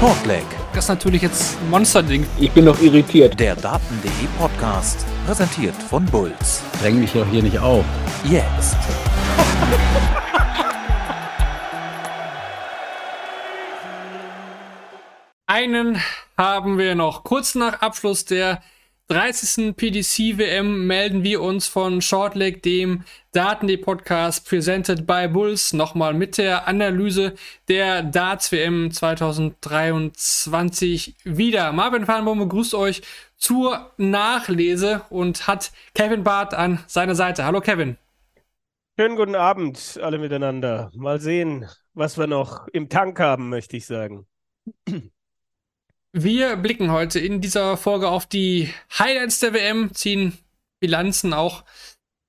Shortleg, Das ist natürlich jetzt ein Monsterding. Ich bin noch irritiert. der Daten.de Podcast, präsentiert von Bulls. Dräng mich doch hier nicht auf. Jetzt. Einen haben wir noch. Kurz nach Abschluss der 30. PDC-WM melden wir uns von Shortleg, dem Daten.de-Podcast, presented by Bulls, nochmal mit der Analyse der Darts-WM 2023 wieder. Marvin Farnbaum begrüßt euch zur Nachlese und hat Kevin Barth an seiner Seite. Hallo Kevin. Schönen guten Abend alle miteinander. Mal sehen, was wir noch im Tank haben, möchte ich sagen. Wir blicken heute in dieser Folge auf die Highlights der WM, ziehen Bilanzen auch,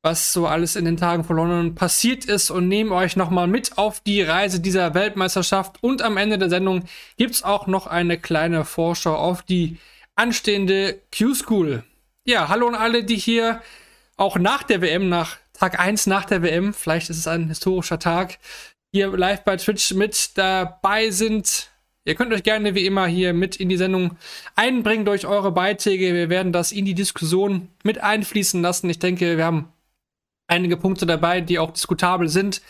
was so alles in den Tagen von London passiert ist und nehmen euch nochmal mit auf die Reise dieser Weltmeisterschaft. Und am Ende der Sendung gibt es auch noch eine kleine Vorschau auf die anstehende Q-School. Ja, hallo an alle, die hier auch nach der WM, nach Tag 1 nach der WM, vielleicht ist es ein historischer Tag, hier live bei Twitch mit dabei sind. Ihr könnt euch gerne wie immer hier mit in die Sendung einbringen durch eure Beiträge. Wir werden das in die Diskussion mit einfließen lassen. Ich denke, wir haben einige Punkte dabei, die auch diskutabel sind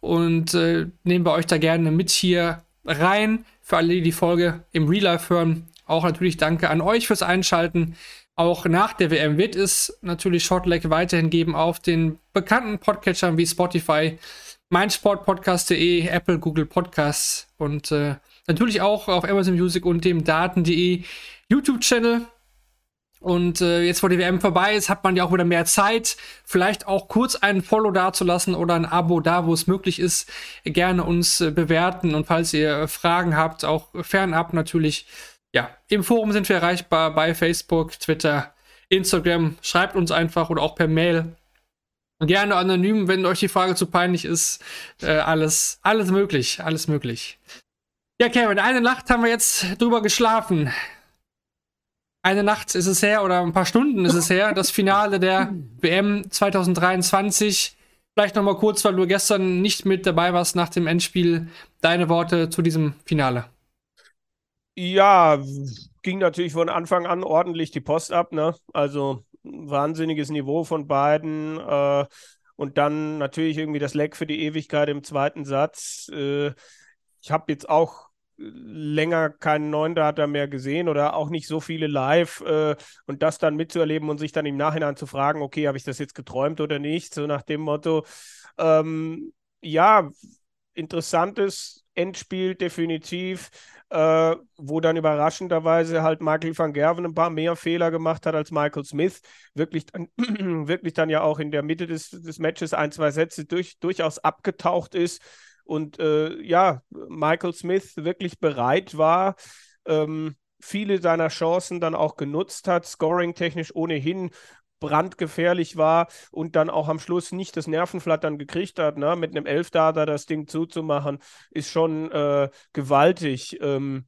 und äh, nehmen wir euch da gerne mit hier rein. Für alle, die die Folge im Real Life hören, auch natürlich danke an euch fürs Einschalten. Auch nach der WM wird es natürlich Shortleg weiterhin geben auf den bekannten Podcatchern wie Spotify, meinsportpodcast.de, Apple, Google Podcasts und äh, natürlich auch auf Amazon Music und dem Daten.de YouTube-Channel. Und äh, jetzt, wo die WM vorbei ist, hat man ja auch wieder mehr Zeit, vielleicht auch kurz einen Follow dazulassen oder ein Abo da, wo es möglich ist, gerne uns äh, bewerten. Und falls ihr äh, Fragen habt, auch fernab natürlich, ja, im Forum sind wir erreichbar bei Facebook, Twitter, Instagram. Schreibt uns einfach oder auch per Mail. Gerne anonym, wenn euch die Frage zu peinlich ist. Äh, alles, alles möglich, alles möglich. Ja, Kevin, eine Nacht haben wir jetzt drüber geschlafen. Eine Nacht ist es her oder ein paar Stunden ist es her, das Finale der WM 2023. Vielleicht nochmal kurz, weil du gestern nicht mit dabei warst nach dem Endspiel, deine Worte zu diesem Finale. Ja, ging natürlich von Anfang an ordentlich die Post ab, ne? Also wahnsinniges Niveau von beiden. Äh, und dann natürlich irgendwie das Leck für die Ewigkeit im zweiten Satz. Äh, ich habe jetzt auch länger keinen neuen Data mehr gesehen oder auch nicht so viele live äh, und das dann mitzuerleben und sich dann im Nachhinein zu fragen, okay, habe ich das jetzt geträumt oder nicht, so nach dem Motto, ähm, ja, interessantes Endspiel definitiv, äh, wo dann überraschenderweise halt Michael van Gerven ein paar mehr Fehler gemacht hat als Michael Smith, wirklich dann, wirklich dann ja auch in der Mitte des, des Matches ein, zwei Sätze durch, durchaus abgetaucht ist und äh, ja, Michael Smith wirklich bereit war, ähm, viele seiner Chancen dann auch genutzt hat, scoring-technisch ohnehin brandgefährlich war und dann auch am Schluss nicht das Nervenflattern gekriegt hat, ne? mit einem Elfdata das Ding zuzumachen, ist schon äh, gewaltig. Ähm,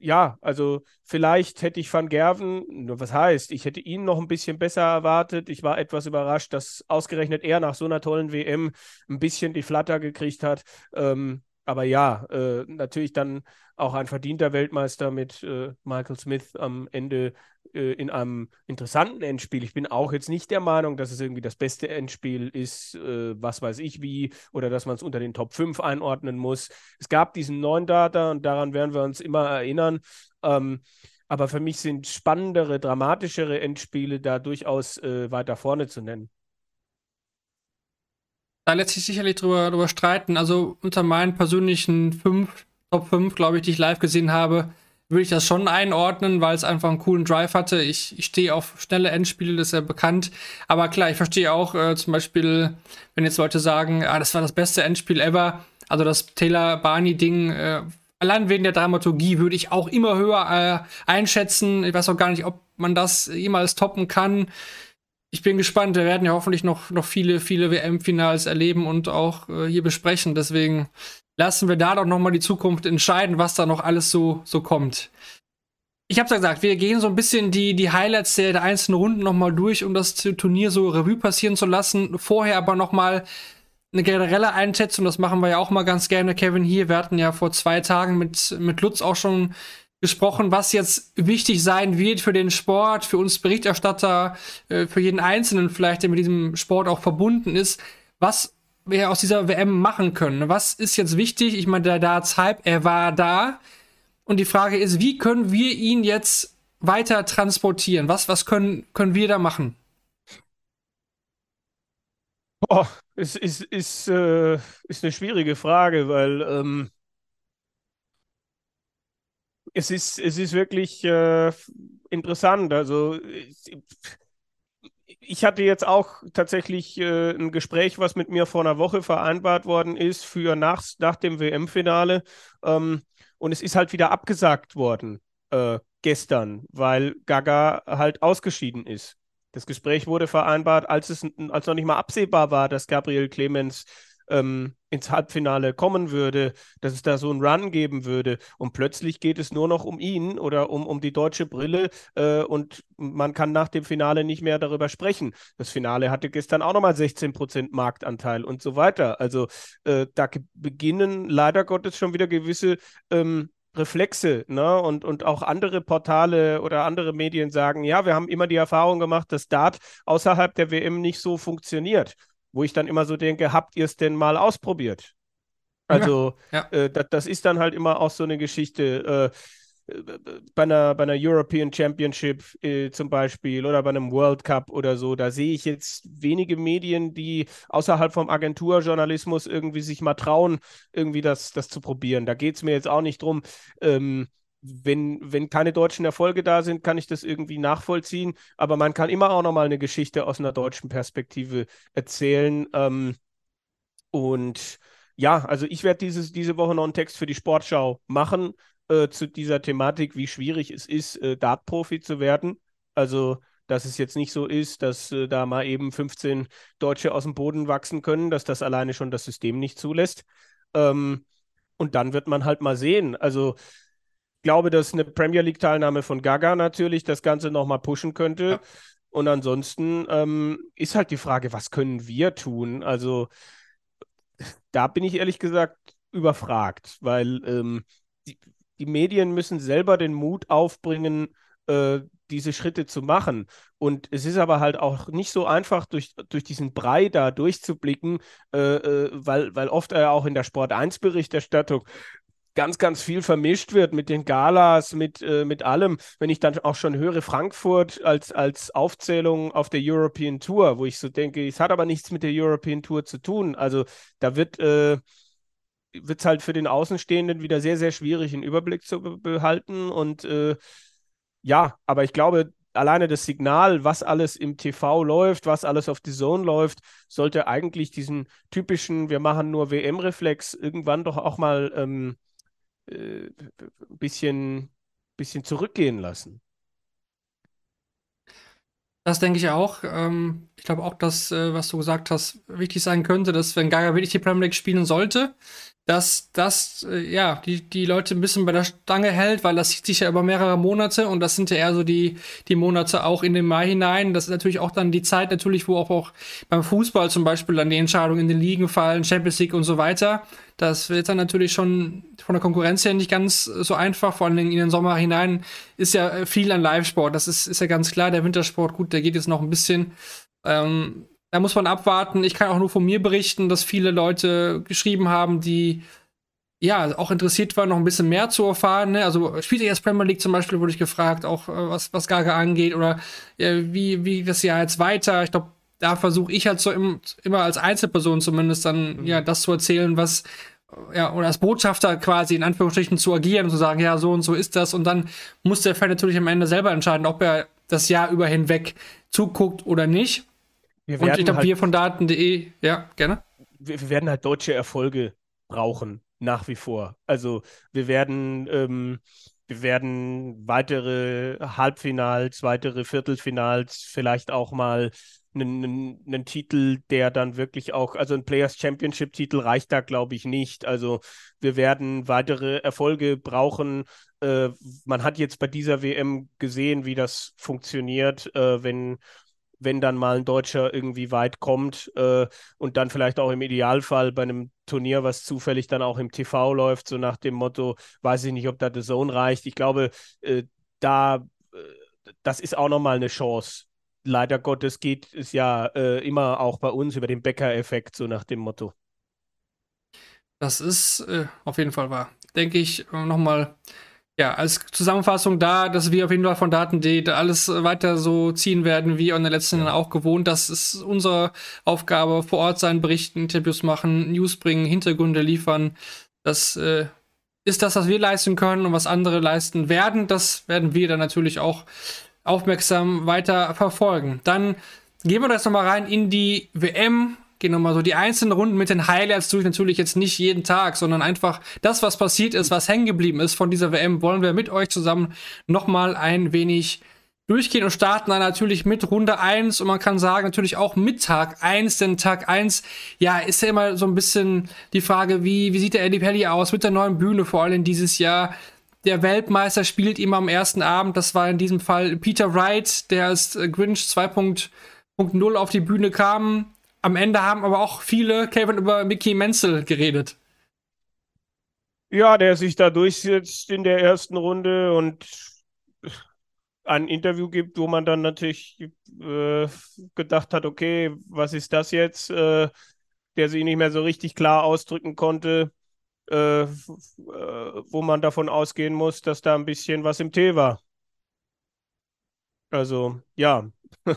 ja, also vielleicht hätte ich Van Gerven, was heißt, ich hätte ihn noch ein bisschen besser erwartet. Ich war etwas überrascht, dass ausgerechnet er nach so einer tollen WM ein bisschen die Flatter gekriegt hat. Ähm, aber ja, äh, natürlich dann auch ein verdienter Weltmeister mit äh, Michael Smith am Ende äh, in einem interessanten Endspiel. Ich bin auch jetzt nicht der Meinung, dass es irgendwie das beste Endspiel ist, äh, was weiß ich wie, oder dass man es unter den Top 5 einordnen muss. Es gab diesen neuen Data und daran werden wir uns immer erinnern. Ähm, aber für mich sind spannendere, dramatischere Endspiele da durchaus äh, weiter vorne zu nennen. Da lässt sich sicherlich drüber, drüber streiten. Also unter meinen persönlichen fünf, Top 5, glaube ich, die ich live gesehen habe, würde ich das schon einordnen, weil es einfach einen coolen Drive hatte. Ich, ich stehe auf schnelle Endspiele, das ist ja bekannt. Aber klar, ich verstehe auch äh, zum Beispiel, wenn jetzt Leute sagen, ah, das war das beste Endspiel ever. Also das Taylor-Barney-Ding, äh, allein wegen der Dramaturgie würde ich auch immer höher äh, einschätzen. Ich weiß auch gar nicht, ob man das jemals toppen kann ich bin gespannt. Wir werden ja hoffentlich noch, noch viele, viele WM-Finals erleben und auch äh, hier besprechen. Deswegen lassen wir da doch noch mal die Zukunft entscheiden, was da noch alles so, so kommt. Ich habe ja gesagt, wir gehen so ein bisschen die, die Highlights der, der einzelnen Runden noch mal durch, um das Turnier so Revue passieren zu lassen. Vorher aber noch mal eine generelle Einschätzung, das machen wir ja auch mal ganz gerne, Kevin, hier. Wir hatten ja vor zwei Tagen mit, mit Lutz auch schon gesprochen, was jetzt wichtig sein wird für den Sport, für uns Berichterstatter, äh, für jeden Einzelnen vielleicht, der mit diesem Sport auch verbunden ist, was wir aus dieser WM machen können. Was ist jetzt wichtig? Ich meine, der Darts-Hype, er war da. Und die Frage ist, wie können wir ihn jetzt weiter transportieren? Was, was können, können wir da machen? Oh, es ist, ist, äh, ist eine schwierige Frage, weil ähm, es ist, es ist wirklich äh, interessant. Also ich hatte jetzt auch tatsächlich äh, ein Gespräch, was mit mir vor einer Woche vereinbart worden ist für nach, nach dem WM-Finale. Ähm, und es ist halt wieder abgesagt worden äh, gestern, weil Gaga halt ausgeschieden ist. Das Gespräch wurde vereinbart, als es als noch nicht mal absehbar war, dass Gabriel Clemens ähm, ins Halbfinale kommen würde, dass es da so einen Run geben würde. Und plötzlich geht es nur noch um ihn oder um, um die deutsche Brille äh, und man kann nach dem Finale nicht mehr darüber sprechen. Das Finale hatte gestern auch nochmal 16% Marktanteil und so weiter. Also äh, da beginnen leider Gottes schon wieder gewisse ähm, Reflexe, ne? Und, und auch andere Portale oder andere Medien sagen, ja, wir haben immer die Erfahrung gemacht, dass Dart außerhalb der WM nicht so funktioniert wo ich dann immer so denke, habt ihr es denn mal ausprobiert? Also, ja, ja. Äh, das, das, ist dann halt immer auch so eine Geschichte. Äh, bei einer, bei einer European Championship äh, zum Beispiel oder bei einem World Cup oder so, da sehe ich jetzt wenige Medien, die außerhalb vom Agenturjournalismus irgendwie sich mal trauen, irgendwie das, das zu probieren. Da geht es mir jetzt auch nicht drum, ähm, wenn, wenn keine deutschen Erfolge da sind, kann ich das irgendwie nachvollziehen. Aber man kann immer auch nochmal eine Geschichte aus einer deutschen Perspektive erzählen. Ähm, und ja, also ich werde diese Woche noch einen Text für die Sportschau machen äh, zu dieser Thematik, wie schwierig es ist, äh, Dart-Profi zu werden. Also, dass es jetzt nicht so ist, dass äh, da mal eben 15 Deutsche aus dem Boden wachsen können, dass das alleine schon das System nicht zulässt. Ähm, und dann wird man halt mal sehen. Also, glaube, dass eine Premier League-Teilnahme von Gaga natürlich das Ganze nochmal pushen könnte. Ja. Und ansonsten ähm, ist halt die Frage, was können wir tun? Also da bin ich ehrlich gesagt überfragt, weil ähm, die, die, Medien müssen selber den Mut aufbringen, äh, diese Schritte zu machen. Und es ist aber halt auch nicht so einfach, durch, durch diesen Brei da durchzublicken, äh, äh, weil, weil oft ja auch in der Sport 1-Berichterstattung ganz, ganz viel vermischt wird mit den Galas, mit, äh, mit allem. Wenn ich dann auch schon höre, Frankfurt als, als Aufzählung auf der European Tour, wo ich so denke, es hat aber nichts mit der European Tour zu tun. Also da wird äh, es halt für den Außenstehenden wieder sehr, sehr schwierig, einen Überblick zu be behalten. Und äh, ja, aber ich glaube, alleine das Signal, was alles im TV läuft, was alles auf die Zone läuft, sollte eigentlich diesen typischen, wir machen nur WM-Reflex irgendwann doch auch mal ähm, äh, ein bisschen, bisschen zurückgehen lassen. Das denke ich auch. Ähm, ich glaube auch, dass, äh, was du gesagt hast, wichtig sein könnte, dass wenn Gaga wirklich die Premier League spielen sollte, dass das äh, ja die, die Leute ein bisschen bei der Stange hält, weil das zieht sich ja über mehrere Monate und das sind ja eher so die, die Monate auch in den Mai hinein. Das ist natürlich auch dann die Zeit natürlich, wo auch, auch beim Fußball zum Beispiel dann die Entscheidungen in den Ligen fallen, Champions League und so weiter. Das wird dann natürlich schon von der Konkurrenz her nicht ganz so einfach, vor allem in den Sommer hinein ist ja viel an Live-Sport. Das ist, ist ja ganz klar. Der Wintersport, gut, der geht jetzt noch ein bisschen. Ähm, da muss man abwarten. Ich kann auch nur von mir berichten, dass viele Leute geschrieben haben, die ja auch interessiert waren, noch ein bisschen mehr zu erfahren. Ne? Also spielt ihr jetzt Premier League zum Beispiel, wurde ich gefragt, auch äh, was, was Gaga angeht oder äh, wie, wie das Jahr jetzt weiter. Ich glaube, da versuche ich halt so im, immer als Einzelperson zumindest dann mhm. ja das zu erzählen, was ja, oder als Botschafter quasi in Anführungsstrichen zu agieren und zu sagen, ja, so und so ist das. Und dann muss der Fan natürlich am Ende selber entscheiden, ob er das Jahr über hinweg zuguckt oder nicht. Wir und ich glaube, halt, wir von Daten.de, ja, gerne. Wir, wir, werden halt deutsche Erfolge brauchen, nach wie vor. Also wir werden, ähm, wir werden weitere Halbfinals, weitere Viertelfinals, vielleicht auch mal einen, einen, Titel, der dann wirklich auch, also ein Players Championship Titel reicht da, glaube ich, nicht. Also wir werden weitere Erfolge brauchen. Äh, man hat jetzt bei dieser WM gesehen, wie das funktioniert, äh, wenn wenn dann mal ein Deutscher irgendwie weit kommt äh, und dann vielleicht auch im Idealfall bei einem Turnier, was zufällig dann auch im TV läuft, so nach dem Motto, weiß ich nicht, ob da The Zone reicht. Ich glaube, äh, da, äh, das ist auch nochmal eine Chance. Leider Gottes geht es ja äh, immer auch bei uns über den Bäcker-Effekt, so nach dem Motto. Das ist äh, auf jeden Fall wahr. Denke ich äh, nochmal ja, als Zusammenfassung da, dass wir auf jeden Fall von Daten.de alles weiter so ziehen werden, wie in den letzten Jahren auch gewohnt. Das ist unsere Aufgabe, vor Ort sein, berichten, Interviews machen, News bringen, Hintergründe liefern. Das äh, ist das, was wir leisten können und was andere leisten werden. Das werden wir dann natürlich auch aufmerksam weiter verfolgen. Dann gehen wir das nochmal rein in die WM gehen nochmal so die einzelnen Runden mit den Highlights durch. Natürlich jetzt nicht jeden Tag, sondern einfach das, was passiert ist, was hängen geblieben ist von dieser WM, wollen wir mit euch zusammen nochmal ein wenig durchgehen und starten dann natürlich mit Runde 1 und man kann sagen natürlich auch mit Tag 1, denn Tag 1, ja, ist ja immer so ein bisschen die Frage, wie, wie sieht der Eddie Pelli aus mit der neuen Bühne, vor allem dieses Jahr. Der Weltmeister spielt immer am ersten Abend, das war in diesem Fall Peter Wright, der als Grinch 2.0 auf die Bühne kam, am Ende haben aber auch viele, Kevin, über Mickey Menzel geredet. Ja, der sich da durchsetzt in der ersten Runde und ein Interview gibt, wo man dann natürlich äh, gedacht hat, okay, was ist das jetzt? Äh, der sich nicht mehr so richtig klar ausdrücken konnte, äh, äh wo man davon ausgehen muss, dass da ein bisschen was im Tee war. Also, ja.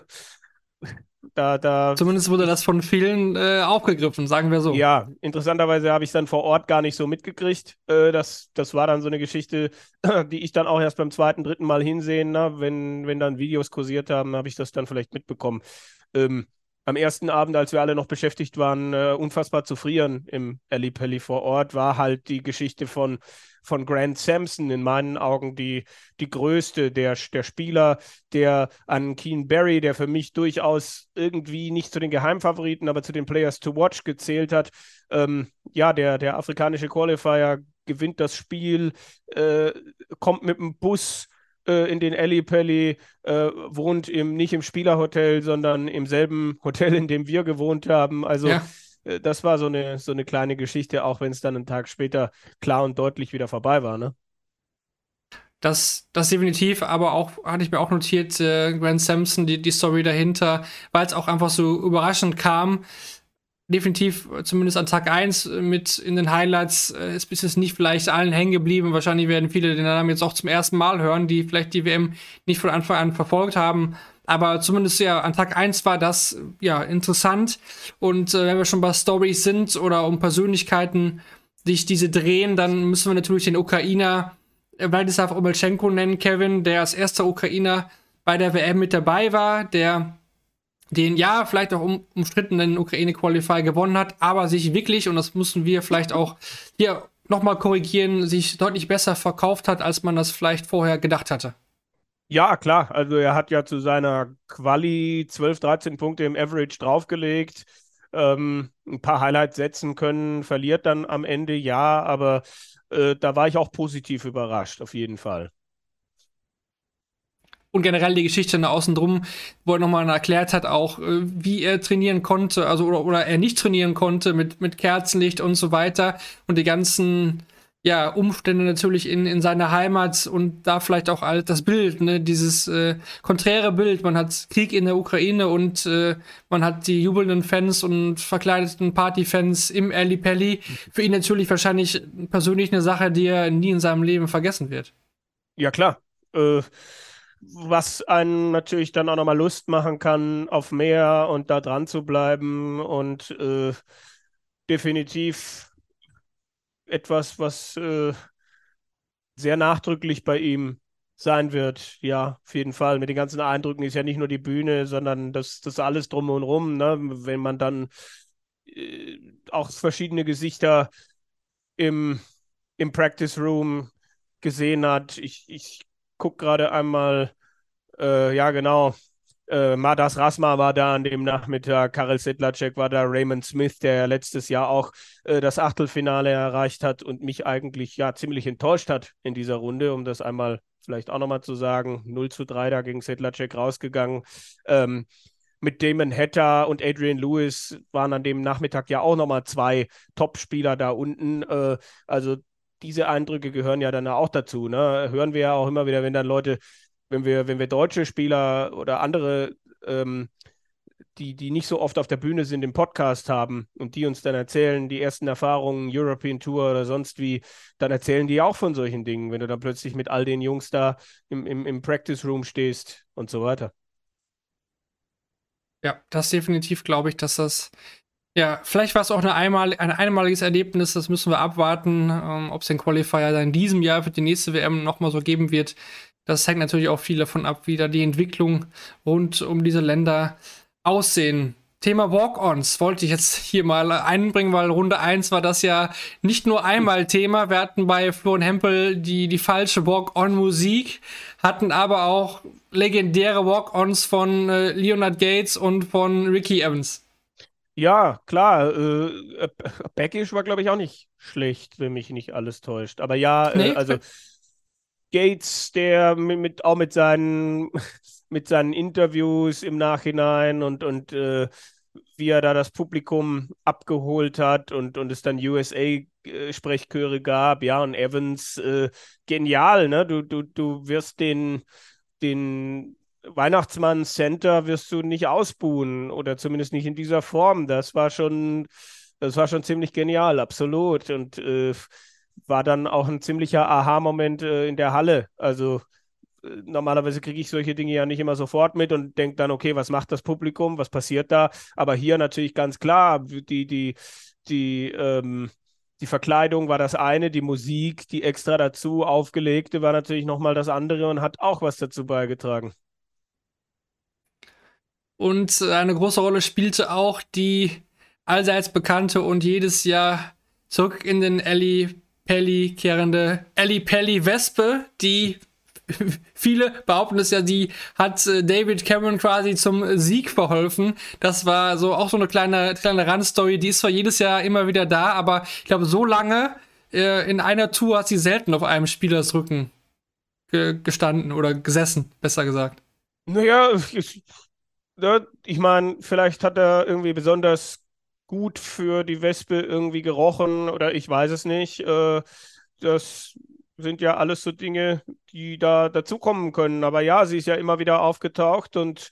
Da, da Zumindest wurde das von vielen äh, aufgegriffen, sagen wir so. Ja, interessanterweise habe ich es dann vor Ort gar nicht so mitgekriegt. Äh, das, das war dann so eine Geschichte, die ich dann auch erst beim zweiten, dritten Mal hinsehen, na, wenn, wenn dann Videos kursiert haben, habe ich das dann vielleicht mitbekommen. Ähm, am ersten Abend, als wir alle noch beschäftigt waren, äh, unfassbar zu frieren im Pelli vor Ort, war halt die Geschichte von von Grant Sampson in meinen Augen die, die größte, der, der Spieler, der an Keen Barry, der für mich durchaus irgendwie nicht zu den Geheimfavoriten, aber zu den Players to Watch gezählt hat. Ähm, ja, der, der afrikanische Qualifier gewinnt das Spiel, äh, kommt mit dem Bus in den Alley Pelli, äh, wohnt im, nicht im Spielerhotel, sondern im selben Hotel, in dem wir gewohnt haben. Also ja. Äh, das war so eine, so eine kleine Geschichte, auch wenn es dann einen Tag später klar und deutlich wieder vorbei war, ne? Das, das definitiv, aber auch, hatte ich mir auch notiert, äh, Grant Sampson, die, die Story dahinter, weil es auch einfach so überraschend kam. Definitiv, zumindest an Tag 1 mit in den Highlights, äh, ist bis jetzt nicht vielleicht allen hängen geblieben. Wahrscheinlich werden viele den Namen jetzt auch zum ersten Mal hören, die vielleicht die WM nicht von Anfang an verfolgt haben. Aber zumindest ja, an Tag 1 war das ja interessant. Und äh, wenn wir schon bei Stories sind oder um Persönlichkeiten, sich diese drehen, dann müssen wir natürlich den Ukrainer Wladislav Omelchenko nennen, Kevin, der als erster Ukrainer bei der WM mit dabei war, der den ja vielleicht auch um, umstrittenen Ukraine-Qualifier gewonnen hat, aber sich wirklich, und das müssen wir vielleicht auch hier nochmal korrigieren, sich deutlich besser verkauft hat, als man das vielleicht vorher gedacht hatte. Ja, klar. Also er hat ja zu seiner Quali 12, 13 Punkte im Average draufgelegt. Ähm, ein paar Highlights setzen können, verliert dann am Ende, ja, aber äh, da war ich auch positiv überrascht, auf jeden Fall. Und generell die Geschichte nach außen drum, wo er nochmal erklärt hat, auch äh, wie er trainieren konnte, also oder, oder er nicht trainieren konnte mit, mit Kerzenlicht und so weiter und die ganzen ja, Umstände natürlich in, in seiner Heimat und da vielleicht auch all das Bild, ne, dieses äh, konträre Bild. Man hat Krieg in der Ukraine und äh, man hat die jubelnden Fans und verkleideten Partyfans im Ali Pelli. Für ihn natürlich wahrscheinlich persönlich eine Sache, die er nie in seinem Leben vergessen wird. Ja, klar. Äh, was einen natürlich dann auch nochmal Lust machen kann auf mehr und da dran zu bleiben und äh, definitiv etwas, was äh, sehr nachdrücklich bei ihm sein wird. Ja, auf jeden Fall. Mit den ganzen Eindrücken ist ja nicht nur die Bühne, sondern das, das alles drum und rum. Ne? Wenn man dann äh, auch verschiedene Gesichter im, im Practice Room gesehen hat. Ich, ich gucke gerade einmal, äh, ja genau, äh, Madas Rasma war da an dem Nachmittag, Karel Sedlacek war da, Raymond Smith, der letztes Jahr auch äh, das Achtelfinale erreicht hat und mich eigentlich ja ziemlich enttäuscht hat in dieser Runde, um das einmal vielleicht auch nochmal zu sagen. 0 zu 3 da gegen Sedlacek rausgegangen. Ähm, mit Damon Hatter und Adrian Lewis waren an dem Nachmittag ja auch nochmal zwei Top-Spieler da unten. Äh, also diese Eindrücke gehören ja dann auch dazu. Ne? Hören wir ja auch immer wieder, wenn dann Leute, wenn wir, wenn wir deutsche Spieler oder andere ähm, die, die nicht so oft auf der Bühne sind, im Podcast haben und die uns dann erzählen, die ersten Erfahrungen, European Tour oder sonst wie, dann erzählen die auch von solchen Dingen, wenn du dann plötzlich mit all den Jungs da im, im, im Practice Room stehst und so weiter. Ja, das definitiv glaube ich, dass das ja, vielleicht war es auch eine einmal, ein einmaliges Erlebnis, das müssen wir abwarten, ähm, ob es den Qualifier dann in diesem Jahr für die nächste WM nochmal so geben wird. Das hängt natürlich auch viel davon ab, wie da die Entwicklung rund um diese Länder aussehen. Thema Walk-Ons wollte ich jetzt hier mal einbringen, weil Runde 1 war das ja nicht nur einmal Thema. Wir hatten bei Florian Hempel die, die falsche Walk-On-Musik, hatten aber auch legendäre Walk-Ons von äh, Leonard Gates und von Ricky Evans. Ja, klar. Äh, Backish war, glaube ich, auch nicht schlecht, wenn mich nicht alles täuscht. Aber ja, äh, nee. also Gates, der mit, mit, auch mit seinen mit seinen Interviews im Nachhinein und, und äh, wie er da das Publikum abgeholt hat und, und es dann USA-Sprechchöre gab, ja, und Evans, äh, genial, ne? Du, du, du wirst den, den Weihnachtsmann Center wirst du nicht ausbuhen oder zumindest nicht in dieser Form. Das war schon, das war schon ziemlich genial, absolut. Und äh, war dann auch ein ziemlicher Aha-Moment äh, in der Halle. Also normalerweise kriege ich solche Dinge ja nicht immer sofort mit und denke dann, okay, was macht das Publikum, was passiert da? Aber hier natürlich ganz klar, die, die, die, ähm, die Verkleidung war das eine, die Musik, die extra dazu aufgelegte, war natürlich nochmal das andere und hat auch was dazu beigetragen. Und eine große Rolle spielte auch die allseits bekannte und jedes Jahr zurück in den Ellie Pelli kehrende Ellie Pelli Wespe, die viele behaupten es ja, die hat äh, David Cameron quasi zum Sieg verholfen. Das war so auch so eine kleine, kleine Randstory, die ist zwar jedes Jahr immer wieder da, aber ich glaube, so lange äh, in einer Tour hat sie selten auf einem Spielersrücken ge gestanden oder gesessen, besser gesagt. Naja, ich, ich meine, vielleicht hat er irgendwie besonders gut für die Wespe irgendwie gerochen oder ich weiß es nicht. Äh, das sind ja alles so Dinge, die da dazukommen können. Aber ja, sie ist ja immer wieder aufgetaucht und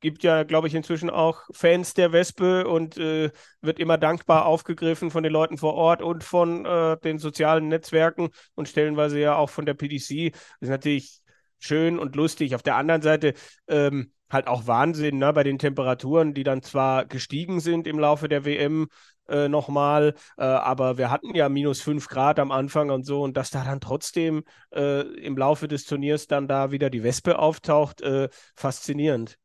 gibt ja, glaube ich, inzwischen auch Fans der Wespe und äh, wird immer dankbar aufgegriffen von den Leuten vor Ort und von äh, den sozialen Netzwerken und stellenweise ja auch von der PDC. Das ist natürlich schön und lustig. Auf der anderen Seite ähm, halt auch Wahnsinn ne, bei den Temperaturen, die dann zwar gestiegen sind im Laufe der WM, äh, nochmal. Äh, aber wir hatten ja minus 5 Grad am Anfang und so und dass da dann trotzdem äh, im Laufe des Turniers dann da wieder die Wespe auftaucht, äh, faszinierend.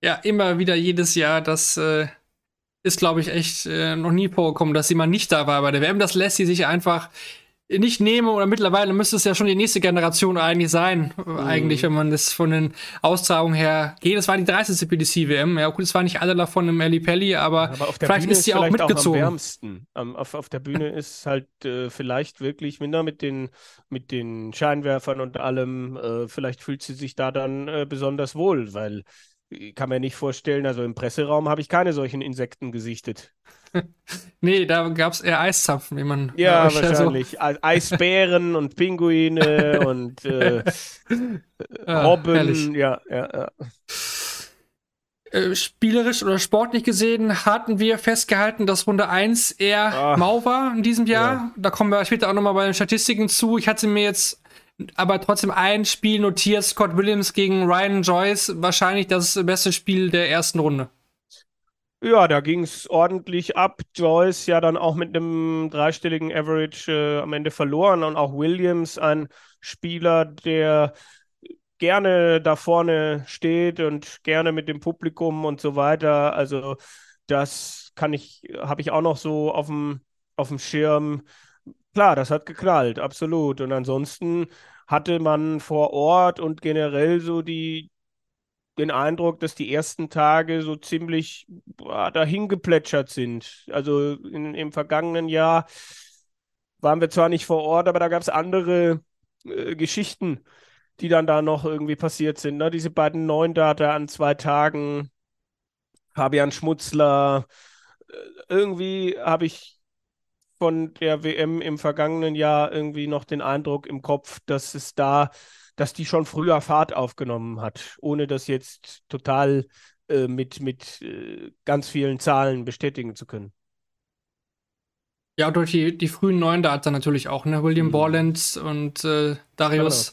Ja, immer wieder jedes Jahr, das äh, ist, glaube ich, echt äh, noch nie vorgekommen, dass mal nicht da war bei der WM. Das lässt sie sich einfach nicht nehme oder mittlerweile müsste es ja schon die nächste Generation eigentlich sein, mhm. eigentlich, wenn man das von den Austragungen her geht. Das war die 30. PDC-WM. Ja, gut, es war nicht alle davon im Ali Pelli, aber, aber vielleicht Bühne ist sie auch mitgezogen. Auch am wärmsten. Um, auf, auf der Bühne ist halt äh, vielleicht wirklich minder mit den, mit den Scheinwerfern und allem. Äh, vielleicht fühlt sie sich da dann äh, besonders wohl, weil kann mir nicht vorstellen, also im Presseraum habe ich keine solchen Insekten gesichtet. nee, da gab es eher Eiszapfen, wie man. Ja, wahrscheinlich. So. Eisbären und Pinguine und äh, ah, Robben. Herrlich. Ja, ja, ja. Äh, spielerisch oder sportlich gesehen hatten wir festgehalten, dass Runde 1 eher Ach, mau war in diesem Jahr. Ja. Da kommen wir später auch nochmal bei den Statistiken zu. Ich hatte mir jetzt aber trotzdem ein Spiel notiert, Scott Williams gegen Ryan Joyce, wahrscheinlich das beste Spiel der ersten Runde. Ja, da ging es ordentlich ab. Joyce ja dann auch mit einem dreistelligen Average äh, am Ende verloren und auch Williams, ein Spieler, der gerne da vorne steht und gerne mit dem Publikum und so weiter. Also das kann ich, habe ich auch noch so auf dem, auf dem Schirm. Klar, das hat geknallt, absolut. Und ansonsten hatte man vor Ort und generell so die, den Eindruck, dass die ersten Tage so ziemlich boah, dahin geplätschert sind. Also in, im vergangenen Jahr waren wir zwar nicht vor Ort, aber da gab es andere äh, Geschichten, die dann da noch irgendwie passiert sind. Ne? Diese beiden neuen Data an zwei Tagen, Fabian Schmutzler. Äh, irgendwie habe ich von der WM im vergangenen Jahr irgendwie noch den Eindruck im Kopf, dass es da, dass die schon früher Fahrt aufgenommen hat, ohne das jetzt total äh, mit, mit äh, ganz vielen Zahlen bestätigen zu können. Ja, durch die, die frühen neuen Data natürlich auch, ne? William mhm. Borland und äh, Darius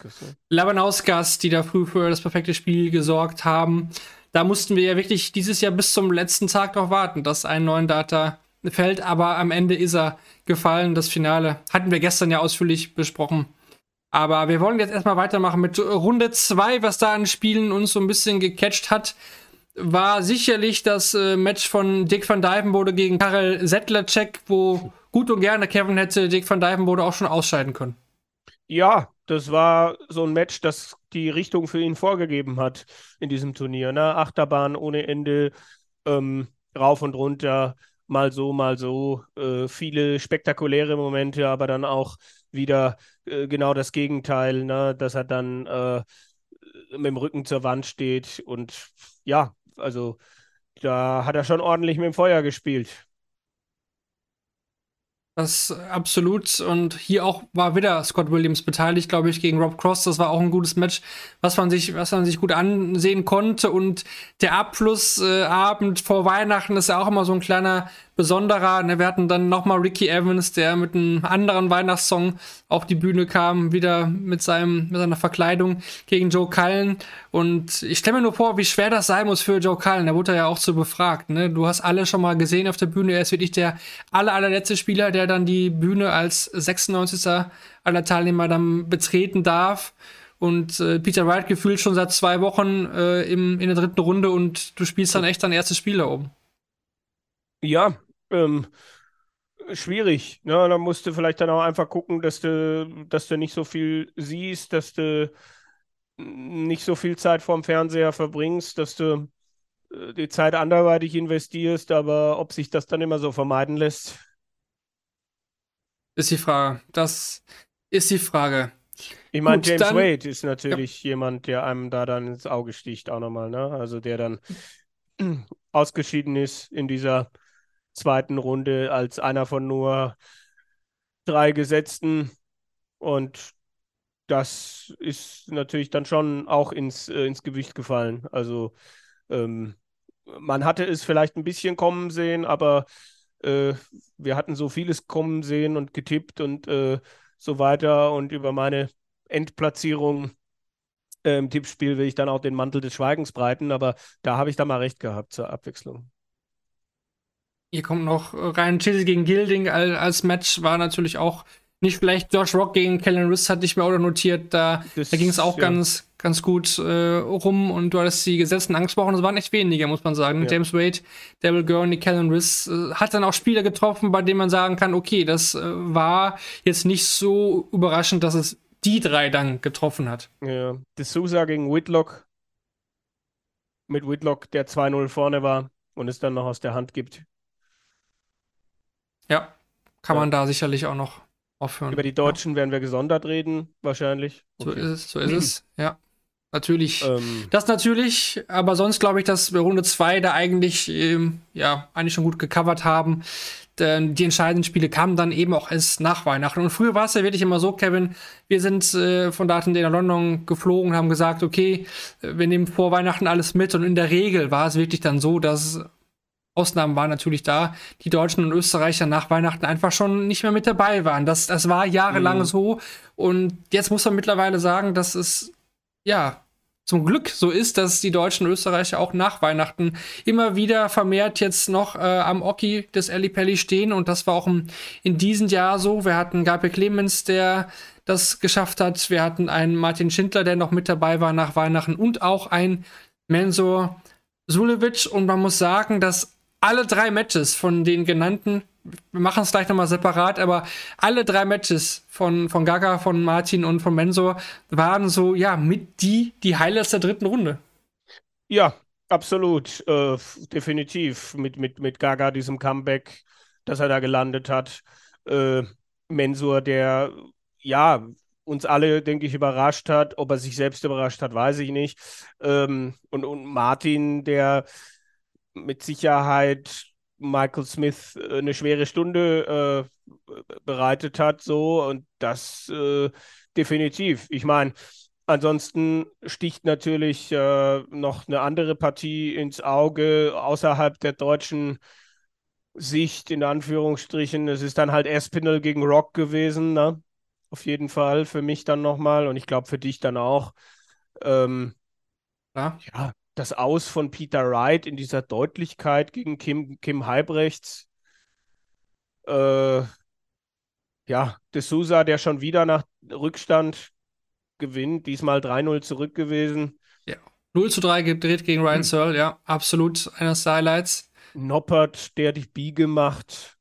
Labanauskas, die da früh für das perfekte Spiel gesorgt haben. Da mussten wir ja wirklich dieses Jahr bis zum letzten Tag noch warten, dass ein neuen Data fällt, aber am Ende ist er gefallen. Das Finale hatten wir gestern ja ausführlich besprochen. Aber wir wollen jetzt erstmal weitermachen mit Runde 2, was da an Spielen uns so ein bisschen gecatcht hat war sicherlich das äh, Match von Dick van Dijvenbode gegen Karel Settlercheck, wo gut und gerne Kevin hätte Dick van Dijvenbode auch schon ausscheiden können. Ja, das war so ein Match, das die Richtung für ihn vorgegeben hat in diesem Turnier. Ne? Achterbahn ohne Ende, ähm, rauf und runter, mal so, mal so. Äh, viele spektakuläre Momente, aber dann auch wieder äh, genau das Gegenteil, ne? dass er dann äh, mit dem Rücken zur Wand steht und ja, also da hat er schon ordentlich mit dem Feuer gespielt. Das absolut. Und hier auch war wieder Scott Williams beteiligt, glaube ich, gegen Rob Cross. Das war auch ein gutes Match, was man sich, was man sich gut ansehen konnte. Und der Abschlussabend äh, vor Weihnachten ist ja auch immer so ein kleiner besonderer. Ne, wir hatten dann nochmal Ricky Evans, der mit einem anderen Weihnachtssong auf die Bühne kam, wieder mit, seinem, mit seiner Verkleidung gegen Joe Cullen. Und ich stelle mir nur vor, wie schwer das sein muss für Joe Cullen. Da wurde er ja auch so befragt. Ne? Du hast alle schon mal gesehen auf der Bühne. Er ist wirklich der aller, allerletzte Spieler, der dann die Bühne als 96. aller Teilnehmer dann betreten darf. Und äh, Peter Wright gefühlt schon seit zwei Wochen äh, im, in der dritten Runde und du spielst dann echt dein erstes Spiel da oben. Ja, ähm, schwierig. Ne? Da musst du vielleicht dann auch einfach gucken, dass du, dass du nicht so viel siehst, dass du nicht so viel Zeit vorm Fernseher verbringst, dass du äh, die Zeit anderweitig investierst, aber ob sich das dann immer so vermeiden lässt. Ist die Frage. Das ist die Frage. Ich meine, James dann, Wade ist natürlich ja. jemand, der einem da dann ins Auge sticht, auch nochmal, ne? Also der dann ausgeschieden ist in dieser zweiten Runde als einer von nur drei Gesetzten. Und das ist natürlich dann schon auch ins, äh, ins Gewicht gefallen. Also ähm, man hatte es vielleicht ein bisschen kommen sehen, aber äh, wir hatten so vieles kommen sehen und getippt und äh, so weiter. Und über meine Endplatzierung im Tippspiel will ich dann auch den Mantel des Schweigens breiten, aber da habe ich da mal recht gehabt zur Abwechslung. Hier kommt noch rein Chelsea gegen Gilding als Match, war natürlich auch nicht schlecht. Josh Rock gegen Kellen Riss hatte ich mir auch notiert. Da, da ging es auch ja. ganz, ganz gut äh, rum und du hattest die Gesetzten angesprochen. Das waren echt weniger, muss man sagen. Ja. James Wade, Devil Gurney, Kellen Riss äh, hat dann auch Spieler getroffen, bei denen man sagen kann, okay, das äh, war jetzt nicht so überraschend, dass es die drei dann getroffen hat. Ja, D'Souza gegen Whitlock. Mit Whitlock, der 2-0 vorne war und es dann noch aus der Hand gibt. Ja, kann ja. man da sicherlich auch noch aufhören. Über die Deutschen ja. werden wir gesondert reden, wahrscheinlich. Okay. So ist es, so ist es, ja. Natürlich. Ähm, das natürlich, aber sonst glaube ich, dass wir Runde 2 da eigentlich, ähm, ja, eigentlich schon gut gecovert haben. Denn die entscheidenden Spiele kamen dann eben auch erst nach Weihnachten. Und früher war es ja wirklich immer so, Kevin, wir sind äh, von Daten nach London geflogen, haben gesagt, okay, wir nehmen vor Weihnachten alles mit. Und in der Regel war es wirklich dann so, dass Ausnahmen waren natürlich da, die Deutschen und Österreicher nach Weihnachten einfach schon nicht mehr mit dabei waren. Das, das war jahrelang mhm. so. Und jetzt muss man mittlerweile sagen, dass es, ja, zum Glück so ist, dass die Deutschen und Österreicher auch nach Weihnachten immer wieder vermehrt jetzt noch äh, am Oki des Eli Pelli stehen. Und das war auch im, in diesem Jahr so. Wir hatten Gabriel Clemens, der das geschafft hat. Wir hatten einen Martin Schindler, der noch mit dabei war nach Weihnachten und auch ein Mensur Sulevic. Und man muss sagen, dass alle drei Matches von den genannten, wir machen es gleich nochmal separat, aber alle drei Matches von, von Gaga, von Martin und von Mensor waren so, ja, mit die, die Highlights der dritten Runde. Ja, absolut, äh, definitiv. Mit, mit, mit Gaga, diesem Comeback, das er da gelandet hat. Äh, Mensur, der, ja, uns alle, denke ich, überrascht hat. Ob er sich selbst überrascht hat, weiß ich nicht. Ähm, und, und Martin, der mit Sicherheit Michael Smith äh, eine schwere Stunde äh, bereitet hat, so und das äh, definitiv. Ich meine, ansonsten sticht natürlich äh, noch eine andere Partie ins Auge außerhalb der deutschen Sicht, in Anführungsstrichen. Es ist dann halt Espinel gegen Rock gewesen, ne? Auf jeden Fall für mich dann nochmal und ich glaube für dich dann auch. Ähm, ja. ja, das Aus von Peter Wright in dieser Deutlichkeit gegen Kim, Kim Halbrechts. Äh, ja, De Souza, der schon wieder nach Rückstand gewinnt, diesmal 3-0 zurück gewesen. Ja, 0 zu 3 gedreht gegen Ryan hm. Searle, ja, absolut eines der Highlights. Noppert, der die Biege macht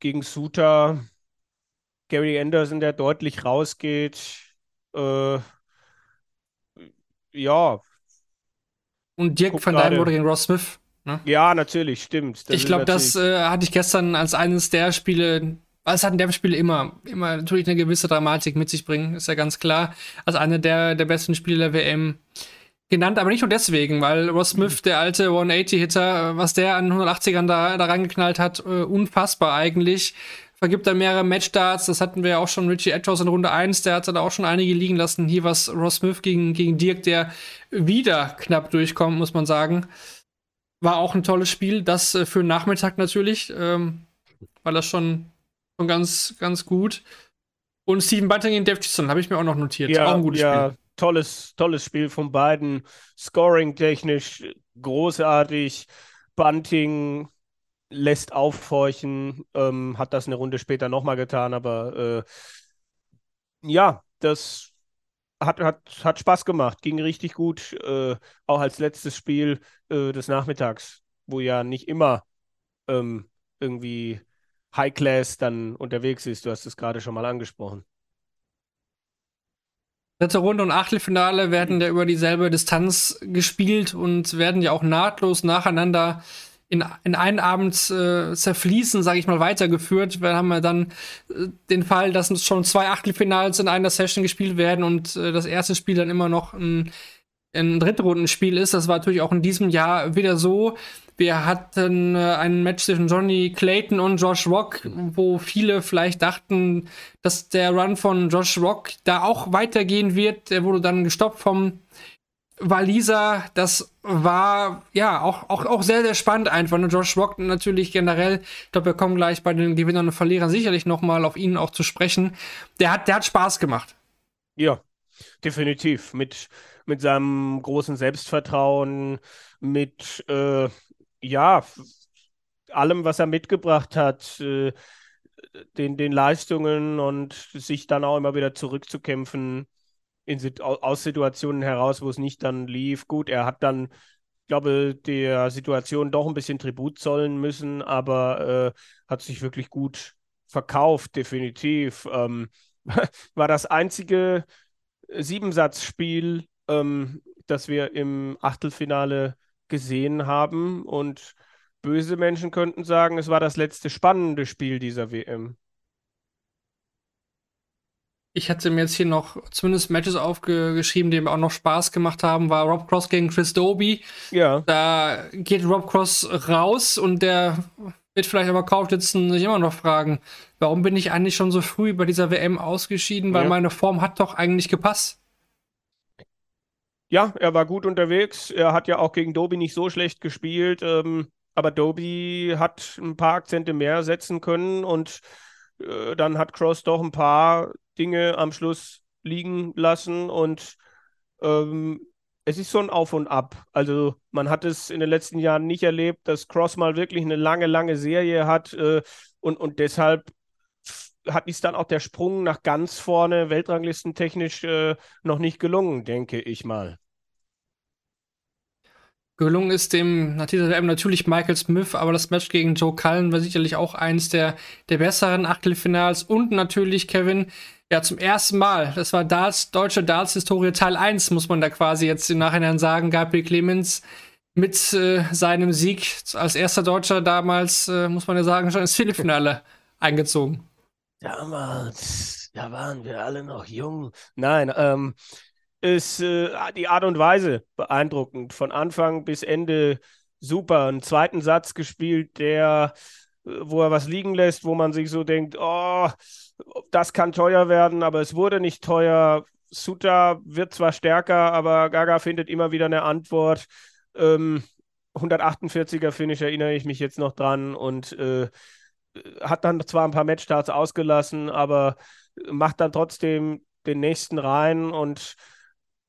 gegen Suter. Gary Anderson, der deutlich rausgeht. Äh, ja, und Dirk van Dijven wurde gegen Ross Smith. Ne? Ja, natürlich, stimmt. Das ich glaube, das äh, hatte ich gestern als eines der Spiele, es hatten der Spiele immer, immer natürlich eine gewisse Dramatik mit sich bringen, ist ja ganz klar. Als einer der, der besten Spiele der WM genannt, aber nicht nur deswegen, weil Ross Smith, der alte 180-Hitter, was der an 180ern da, da reingeknallt hat, äh, unfassbar eigentlich vergibt er mehrere Matchstarts. Das hatten wir ja auch schon Richie Edwards in Runde 1, der hat da auch schon einige liegen lassen. Hier war es Ross Smith gegen, gegen Dirk, der wieder knapp durchkommt, muss man sagen. War auch ein tolles Spiel, das äh, für den Nachmittag natürlich, ähm, war das schon, schon ganz, ganz gut. Und Steven Bunting gegen Chisholm habe ich mir auch noch notiert. Ja, auch ein gutes ja, Spiel. Tolles, tolles Spiel von beiden. Scoring-technisch großartig. Bunting lässt aufhorchen, ähm, hat das eine Runde später nochmal getan, aber äh, ja, das hat, hat, hat Spaß gemacht, ging richtig gut, äh, auch als letztes Spiel äh, des Nachmittags, wo ja nicht immer ähm, irgendwie High Class dann unterwegs ist. Du hast es gerade schon mal angesprochen. Dritte Runde und Achtelfinale werden ja über dieselbe Distanz gespielt und werden ja auch nahtlos nacheinander in, in einen Abend äh, zerfließen, sage ich mal, weitergeführt. Wir haben ja dann äh, den Fall, dass schon zwei Achtelfinals in einer Session gespielt werden und äh, das erste Spiel dann immer noch ein, ein Drittrundenspiel ist. Das war natürlich auch in diesem Jahr wieder so. Wir hatten äh, ein Match zwischen Johnny Clayton und Josh Rock, wo viele vielleicht dachten, dass der Run von Josh Rock da auch weitergehen wird. Der wurde dann gestoppt vom Waliser, das war ja auch, auch, auch sehr, sehr spannend einfach. Und Josh Rock natürlich generell, ich glaube, wir kommen gleich bei den Gewinnern und Verlierern sicherlich nochmal auf ihn auch zu sprechen. Der hat, der hat Spaß gemacht. Ja, definitiv. Mit, mit seinem großen Selbstvertrauen, mit äh, ja, allem, was er mitgebracht hat, äh, den, den Leistungen und sich dann auch immer wieder zurückzukämpfen in, aus Situationen heraus, wo es nicht dann lief. Gut, er hat dann, ich glaube, der Situation doch ein bisschen Tribut zollen müssen, aber äh, hat sich wirklich gut verkauft, definitiv. Ähm, war das einzige Siebensatzspiel, ähm, das wir im Achtelfinale gesehen haben. Und böse Menschen könnten sagen, es war das letzte spannende Spiel dieser WM. Ich hatte mir jetzt hier noch zumindest Matches aufgeschrieben, die mir auch noch Spaß gemacht haben, war Rob Cross gegen Chris Doby. Ja. Da geht Rob Cross raus und der wird vielleicht aber Couch sitzen sich immer noch fragen, warum bin ich eigentlich schon so früh bei dieser WM ausgeschieden, weil ja. meine Form hat doch eigentlich gepasst. Ja, er war gut unterwegs. Er hat ja auch gegen Doby nicht so schlecht gespielt. Ähm, aber Doby hat ein paar Akzente mehr setzen können und äh, dann hat Cross doch ein paar Dinge am Schluss liegen lassen und ähm, es ist so ein Auf und Ab. Also man hat es in den letzten Jahren nicht erlebt, dass Cross mal wirklich eine lange, lange Serie hat äh, und, und deshalb hat dies dann auch der Sprung nach ganz vorne, weltranglistentechnisch, äh, noch nicht gelungen, denke ich mal. Gelungen ist dem natürlich Michael Smith, aber das Match gegen Joe Cullen war sicherlich auch eins der, der besseren Achtelfinals und natürlich Kevin, ja, zum ersten Mal, das war Darts, deutsche Darts-Historie Teil 1, muss man da quasi jetzt im Nachhinein sagen, Gabriel Clemens mit äh, seinem Sieg als erster Deutscher damals, äh, muss man ja sagen, schon ins Viertelfinale eingezogen. Damals. da waren wir alle noch jung. Nein, ähm, ist äh, die Art und Weise beeindruckend. Von Anfang bis Ende super. Einen zweiten Satz gespielt, der, äh, wo er was liegen lässt, wo man sich so denkt, oh, das kann teuer werden, aber es wurde nicht teuer. Suta wird zwar stärker, aber Gaga findet immer wieder eine Antwort. Ähm, 148er Finish erinnere ich mich jetzt noch dran und äh, hat dann zwar ein paar Matchstarts ausgelassen, aber macht dann trotzdem den nächsten rein und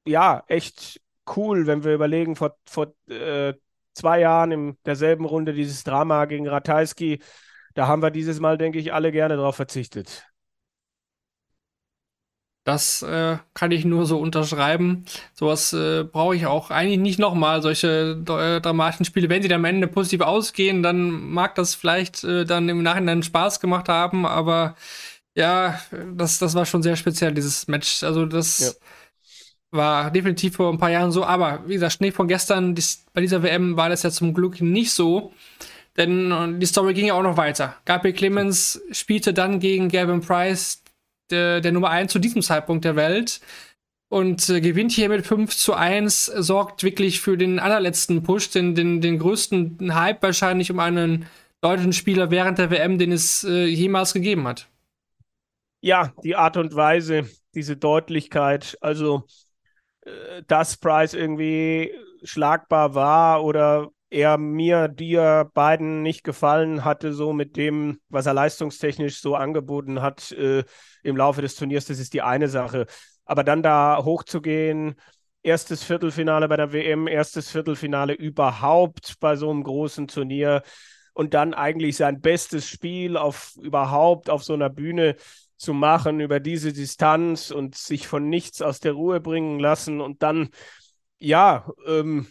ja, echt cool, wenn wir überlegen, vor, vor äh, zwei Jahren in derselben Runde dieses Drama gegen Ratajski, da haben wir dieses Mal, denke ich, alle gerne drauf verzichtet. Das äh, kann ich nur so unterschreiben. Sowas äh, brauche ich auch eigentlich nicht nochmal, solche äh, dramatischen Spiele. Wenn sie dann am Ende positiv ausgehen, dann mag das vielleicht äh, dann im Nachhinein Spaß gemacht haben, aber ja, das, das war schon sehr speziell, dieses Match. Also das ja. war definitiv vor ein paar Jahren so, aber wie gesagt, Schnee von gestern, dies, bei dieser WM war das ja zum Glück nicht so. Denn äh, die Story ging ja auch noch weiter. Gabriel Clemens spielte dann gegen Gavin Price, der, der Nummer 1 zu diesem Zeitpunkt der Welt. Und äh, gewinnt hier mit 5 zu 1, sorgt wirklich für den allerletzten Push, den, den, den größten Hype wahrscheinlich um einen deutschen Spieler während der WM, den es äh, jemals gegeben hat. Ja, die Art und Weise, diese Deutlichkeit, also äh, dass Price irgendwie schlagbar war oder er mir, dir beiden nicht gefallen hatte, so mit dem, was er leistungstechnisch so angeboten hat äh, im Laufe des Turniers, das ist die eine Sache. Aber dann da hochzugehen, erstes Viertelfinale bei der WM, erstes Viertelfinale überhaupt bei so einem großen Turnier und dann eigentlich sein bestes Spiel auf überhaupt auf so einer Bühne zu machen über diese Distanz und sich von nichts aus der Ruhe bringen lassen und dann ja, ähm,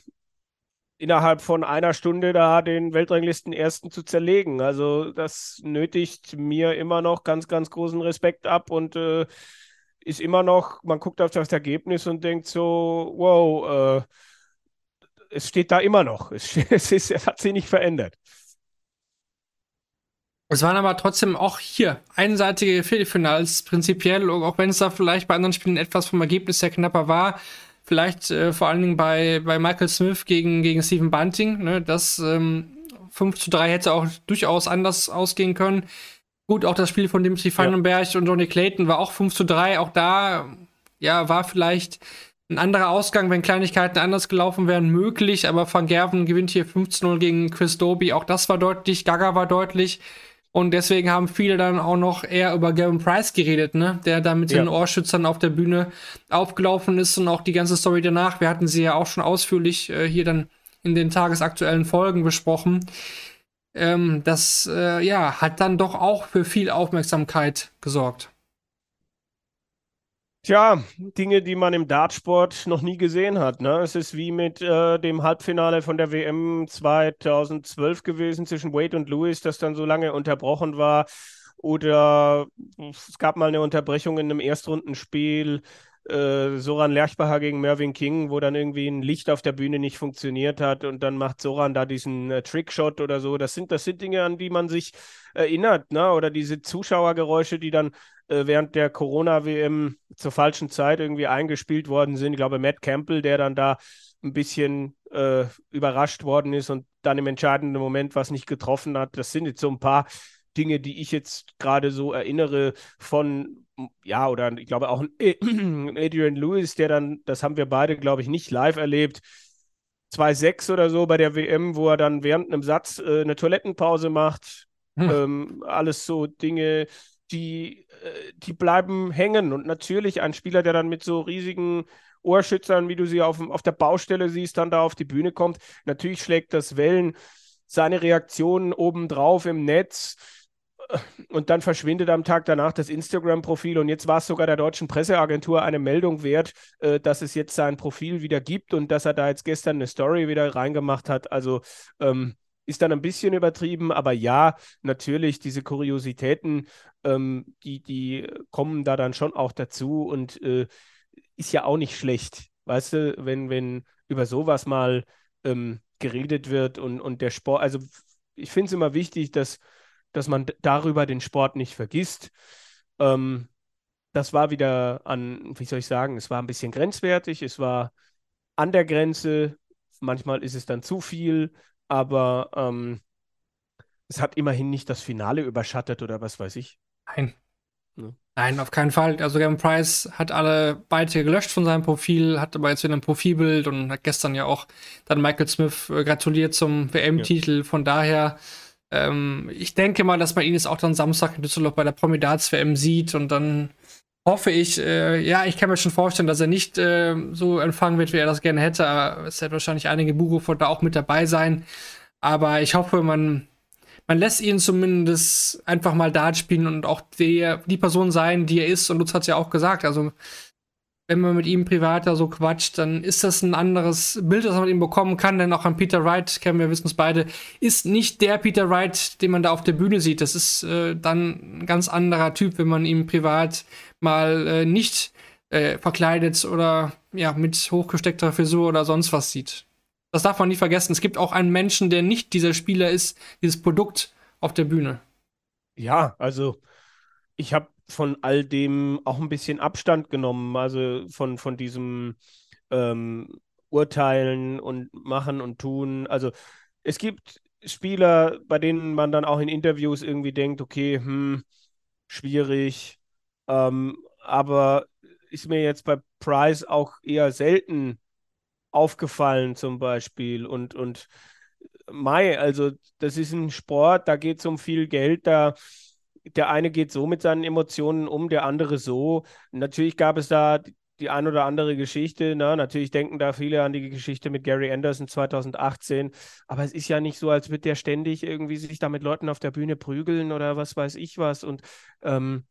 innerhalb von einer Stunde da den Weltranglisten ersten zu zerlegen. Also das nötigt mir immer noch ganz, ganz großen Respekt ab und äh, ist immer noch, man guckt auf das Ergebnis und denkt so, wow, äh, es steht da immer noch. Es, es, ist, es hat sich nicht verändert. Es waren aber trotzdem auch hier einseitige Viertelfinals, prinzipiell, auch wenn es da vielleicht bei anderen Spielen etwas vom Ergebnis her knapper war. Vielleicht äh, vor allen Dingen bei, bei Michael Smith gegen, gegen Stephen Bunting. Ne? Das ähm, 5 zu 3 hätte auch durchaus anders ausgehen können. Gut, auch das Spiel von Dimitri Vandenberg ja. und Johnny Clayton war auch 5 zu 3. Auch da ja, war vielleicht ein anderer Ausgang, wenn Kleinigkeiten anders gelaufen wären, möglich. Aber Van Gerven gewinnt hier 15-0 gegen Chris Doby. Auch das war deutlich. Gaga war deutlich. Und deswegen haben viele dann auch noch eher über Gavin Price geredet, ne? Der da mit ja. den Ohrschützern auf der Bühne aufgelaufen ist und auch die ganze Story danach. Wir hatten sie ja auch schon ausführlich äh, hier dann in den tagesaktuellen Folgen besprochen. Ähm, das äh, ja, hat dann doch auch für viel Aufmerksamkeit gesorgt. Tja, Dinge, die man im Dartsport noch nie gesehen hat. Ne? Es ist wie mit äh, dem Halbfinale von der WM 2012 gewesen zwischen Wade und Lewis, das dann so lange unterbrochen war. Oder es gab mal eine Unterbrechung in einem Erstrundenspiel. Äh, Soran Lerchbacher gegen Mervyn King, wo dann irgendwie ein Licht auf der Bühne nicht funktioniert hat und dann macht Soran da diesen äh, Trickshot oder so. Das sind, das sind Dinge, an die man sich erinnert, ne? Oder diese Zuschauergeräusche, die dann äh, während der Corona-WM zur falschen Zeit irgendwie eingespielt worden sind. Ich glaube, Matt Campbell, der dann da ein bisschen äh, überrascht worden ist und dann im entscheidenden Moment was nicht getroffen hat. Das sind jetzt so ein paar Dinge, die ich jetzt gerade so erinnere von, ja, oder ich glaube auch Adrian Lewis, der dann, das haben wir beide, glaube ich, nicht live erlebt, 2-6 oder so bei der WM, wo er dann während einem Satz äh, eine Toilettenpause macht. Hm. Ähm, alles so Dinge, die, äh, die bleiben hängen. Und natürlich ein Spieler, der dann mit so riesigen Ohrschützern, wie du sie auf, auf der Baustelle siehst, dann da auf die Bühne kommt, natürlich schlägt das Wellen. Seine Reaktionen obendrauf im Netz äh, und dann verschwindet am Tag danach das Instagram-Profil und jetzt war es sogar der deutschen Presseagentur eine Meldung wert, äh, dass es jetzt sein Profil wieder gibt und dass er da jetzt gestern eine Story wieder reingemacht hat. Also ähm, ist dann ein bisschen übertrieben, aber ja, natürlich, diese Kuriositäten, ähm, die, die kommen da dann schon auch dazu und äh, ist ja auch nicht schlecht, weißt du, wenn, wenn über sowas mal ähm, geredet wird und, und der Sport, also ich finde es immer wichtig, dass, dass man darüber den Sport nicht vergisst. Ähm, das war wieder an, wie soll ich sagen, es war ein bisschen grenzwertig, es war an der Grenze, manchmal ist es dann zu viel, aber ähm, es hat immerhin nicht das Finale überschattet oder was weiß ich. Nein. Ja. Nein, auf keinen Fall. Also Gavin Price hat alle Beiträge gelöscht von seinem Profil, hat aber jetzt wieder ein Profilbild und hat gestern ja auch dann Michael Smith äh, gratuliert zum WM-Titel. Ja. Von daher, ähm, ich denke mal, dass man ihn jetzt auch dann Samstag in Düsseldorf bei der Promidats-WM sieht und dann hoffe ich, äh, ja, ich kann mir schon vorstellen, dass er nicht äh, so empfangen wird, wie er das gerne hätte. Es wird wahrscheinlich einige Buchrufer da auch mit dabei sein. Aber ich hoffe, man, man lässt ihn zumindest einfach mal Dart spielen und auch der, die Person sein, die er ist. Und Lutz hat es ja auch gesagt. Also, wenn man mit ihm privat da so quatscht, dann ist das ein anderes Bild, das man mit ihm bekommen kann. Denn auch ein Peter Wright, kennen wir wissen es beide, ist nicht der Peter Wright, den man da auf der Bühne sieht. Das ist äh, dann ein ganz anderer Typ, wenn man ihm privat mal äh, nicht äh, verkleidet oder ja, mit hochgesteckter Frisur oder sonst was sieht. Das darf man nie vergessen. Es gibt auch einen Menschen, der nicht dieser Spieler ist, dieses Produkt auf der Bühne. Ja, also ich habe von all dem auch ein bisschen Abstand genommen, also von, von diesem ähm, Urteilen und Machen und Tun. Also es gibt Spieler, bei denen man dann auch in Interviews irgendwie denkt, okay, hm, schwierig, ähm, aber ist mir jetzt bei Price auch eher selten aufgefallen, zum Beispiel. Und, und Mai, also das ist ein Sport, da geht es um viel Geld, da der eine geht so mit seinen Emotionen um, der andere so. Natürlich gab es da die ein oder andere Geschichte. Ne? Natürlich denken da viele an die Geschichte mit Gary Anderson 2018. Aber es ist ja nicht so, als würde der ständig irgendwie sich da mit Leuten auf der Bühne prügeln oder was weiß ich was. Und ähm,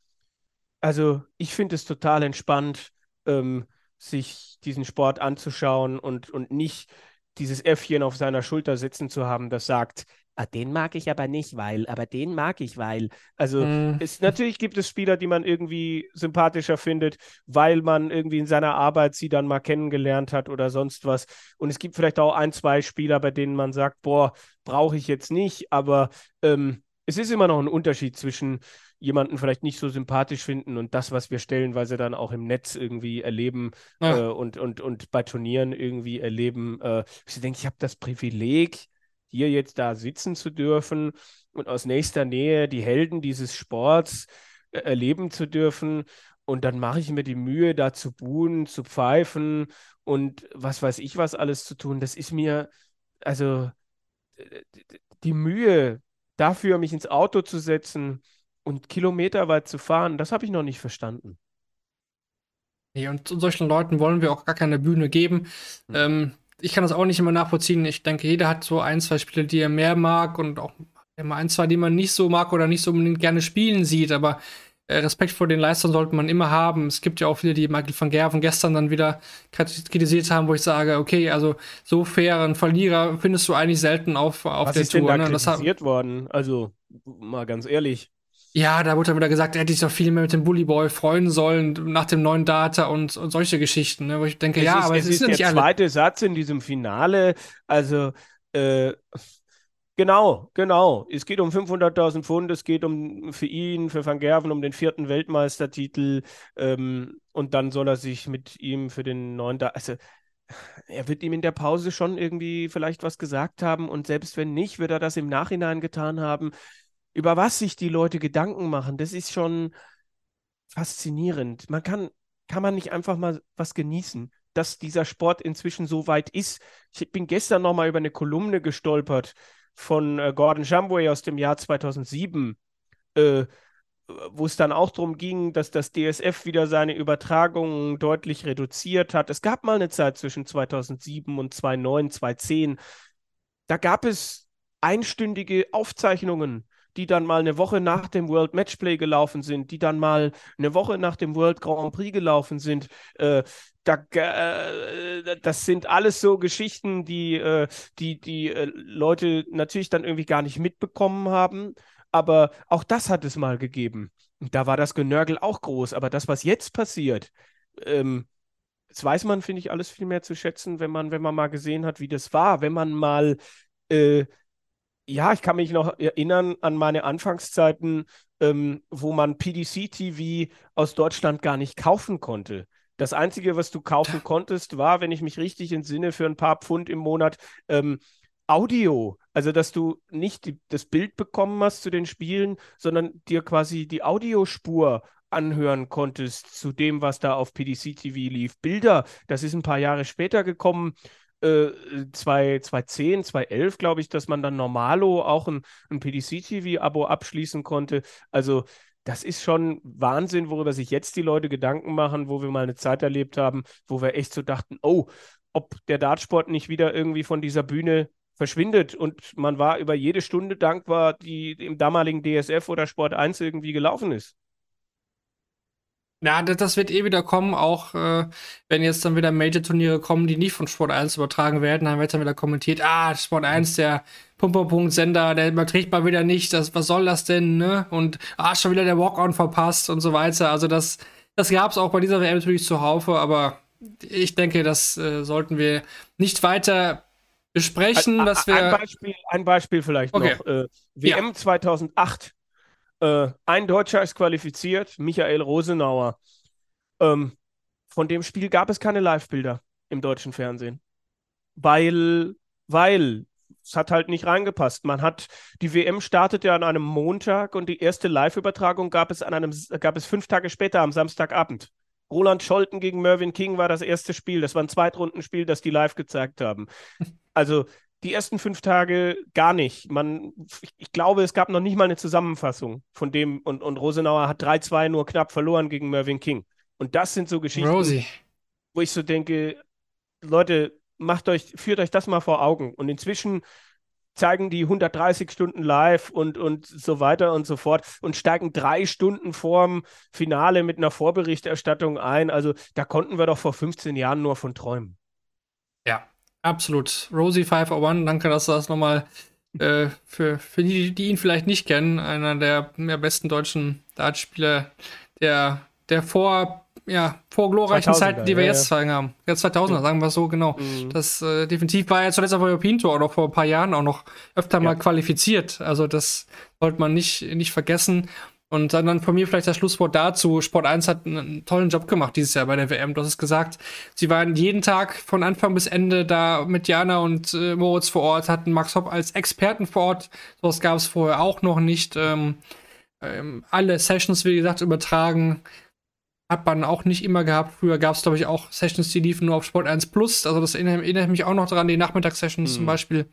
also ich finde es total entspannt, ähm, sich diesen Sport anzuschauen und, und nicht dieses Äffchen auf seiner Schulter sitzen zu haben, das sagt, ah, den mag ich aber nicht, weil, aber den mag ich, weil. Also mm. es, natürlich gibt es Spieler, die man irgendwie sympathischer findet, weil man irgendwie in seiner Arbeit sie dann mal kennengelernt hat oder sonst was. Und es gibt vielleicht auch ein, zwei Spieler, bei denen man sagt, boah, brauche ich jetzt nicht, aber ähm, es ist immer noch ein Unterschied zwischen jemanden vielleicht nicht so sympathisch finden und das, was wir stellenweise dann auch im Netz irgendwie erleben ja. äh, und, und, und bei Turnieren irgendwie erleben. Äh, ich denke, ich habe das Privileg, hier jetzt da sitzen zu dürfen und aus nächster Nähe die Helden dieses Sports äh, erleben zu dürfen. Und dann mache ich mir die Mühe, da zu buhen, zu pfeifen und was weiß ich was alles zu tun. Das ist mir, also die Mühe dafür, mich ins Auto zu setzen, und kilometerweit zu fahren, das habe ich noch nicht verstanden. Nee, und solchen Leuten wollen wir auch gar keine Bühne geben. Mhm. Ähm, ich kann das auch nicht immer nachvollziehen. Ich denke, jeder hat so ein, zwei Spiele, die er mehr mag und auch immer ein, zwei, die man nicht so mag oder nicht so unbedingt gerne spielen sieht. Aber Respekt vor den Leistern sollte man immer haben. Es gibt ja auch viele, die Michael van Gerven gestern dann wieder kritisiert haben, wo ich sage, okay, also so fairen Verlierer findest du eigentlich selten auf, auf Was der ist Tour. Denn da ne? kritisiert worden? Also mal ganz ehrlich. Ja, da wurde dann wieder gesagt, er hätte sich doch viel mehr mit dem Bully Boy freuen sollen nach dem neuen Data und, und solche Geschichten, ne? wo ich denke, es ja, ist, aber es, es ist, ist der zweite Satz in diesem Finale. Also, äh, genau, genau. Es geht um 500.000 Pfund, es geht um für ihn, für Van Gerven, um den vierten Weltmeistertitel ähm, und dann soll er sich mit ihm für den Data, also er wird ihm in der Pause schon irgendwie vielleicht was gesagt haben und selbst wenn nicht, wird er das im Nachhinein getan haben über was sich die Leute Gedanken machen, das ist schon faszinierend. Man kann, kann man nicht einfach mal was genießen, dass dieser Sport inzwischen so weit ist. Ich bin gestern noch mal über eine Kolumne gestolpert von äh, Gordon Jamboué aus dem Jahr 2007, äh, wo es dann auch darum ging, dass das DSF wieder seine Übertragungen deutlich reduziert hat. Es gab mal eine Zeit zwischen 2007 und 2009, 2010. Da gab es einstündige Aufzeichnungen die dann mal eine Woche nach dem World Matchplay gelaufen sind, die dann mal eine Woche nach dem World Grand Prix gelaufen sind. Äh, da, äh, das sind alles so Geschichten, die äh, die, die äh, Leute natürlich dann irgendwie gar nicht mitbekommen haben. Aber auch das hat es mal gegeben. Da war das Genörgel auch groß. Aber das, was jetzt passiert, ähm, das weiß man, finde ich, alles viel mehr zu schätzen, wenn man, wenn man mal gesehen hat, wie das war, wenn man mal äh, ja, ich kann mich noch erinnern an meine Anfangszeiten ähm, wo man PDC-TV aus Deutschland gar nicht kaufen konnte. Das Einzige, was du kaufen konntest, war, wenn ich mich richtig entsinne, für ein paar Pfund im Monat ähm, Audio. Also, dass du nicht die, das Bild bekommen hast zu den Spielen, sondern dir quasi die Audiospur anhören konntest zu dem, was da auf PDC TV lief. Bilder, das ist ein paar Jahre später gekommen. Äh, 2010, 2011, glaube ich, dass man dann normalo auch ein, ein PDC-TV-Abo abschließen konnte. Also das ist schon Wahnsinn, worüber sich jetzt die Leute Gedanken machen, wo wir mal eine Zeit erlebt haben, wo wir echt so dachten, oh, ob der Dartsport nicht wieder irgendwie von dieser Bühne verschwindet und man war über jede Stunde dankbar, die im damaligen DSF oder Sport 1 irgendwie gelaufen ist. Ja, das wird eh wieder kommen, auch äh, wenn jetzt dann wieder Major-Turniere kommen, die nicht von Sport 1 übertragen werden, dann wird dann wieder kommentiert, ah, Sport 1, der Pumperpunkt-Sender, der überträgt mal wieder nicht, das, was soll das denn, ne? Und ah, schon wieder der Walk-On verpasst und so weiter. Also das, das gab es auch bei dieser WM natürlich zuhaufe, aber ich denke, das äh, sollten wir nicht weiter besprechen, ein, dass wir. Ein Beispiel, ein Beispiel vielleicht okay. noch. Äh, WM ja. 2008 äh, ein Deutscher ist qualifiziert, Michael Rosenauer. Ähm, von dem Spiel gab es keine Live-Bilder im deutschen Fernsehen. Weil, weil, es hat halt nicht reingepasst. Man hat, die WM startete an einem Montag und die erste Live-Übertragung gab es an einem, gab es fünf Tage später am Samstagabend. Roland Scholten gegen Mervyn King war das erste Spiel. Das war ein Zweitrundenspiel, das die live gezeigt haben. Also die ersten fünf Tage gar nicht. Man, ich, glaube, es gab noch nicht mal eine Zusammenfassung von dem und, und Rosenauer hat 3-2 nur knapp verloren gegen Mervyn King. Und das sind so Geschichten, Rosie. wo ich so denke, Leute, macht euch, führt euch das mal vor Augen. Und inzwischen zeigen die 130 Stunden live und, und so weiter und so fort und steigen drei Stunden vorm Finale mit einer Vorberichterstattung ein. Also da konnten wir doch vor 15 Jahren nur von träumen. Ja, Absolut. Rosie 501, danke, dass du das nochmal äh, für, für die, die ihn vielleicht nicht kennen, einer der, der besten deutschen Dartspieler der, der vor, ja, vor glorreichen Zeiten, die wir ja, jetzt zeigen haben. Ja, 2000er, sagen wir es so, genau. Mhm. Das äh, definitiv war ja zuletzt auf European Tour oder vor ein paar Jahren auch noch öfter ja. mal qualifiziert. Also das sollte man nicht, nicht vergessen. Und dann, von mir vielleicht das Schlusswort dazu. Sport 1 hat einen tollen Job gemacht dieses Jahr bei der WM. Du hast es gesagt. Sie waren jeden Tag von Anfang bis Ende da mit Jana und äh, Moritz vor Ort, hatten Max Hopp als Experten vor Ort. Sowas gab es vorher auch noch nicht. Ähm, ähm, alle Sessions, wie gesagt, übertragen. Hat man auch nicht immer gehabt. Früher gab es, glaube ich, auch Sessions, die liefen nur auf Sport 1 Plus. Also das erinnert, erinnert mich auch noch daran, die Nachmittagssessions mhm. zum Beispiel.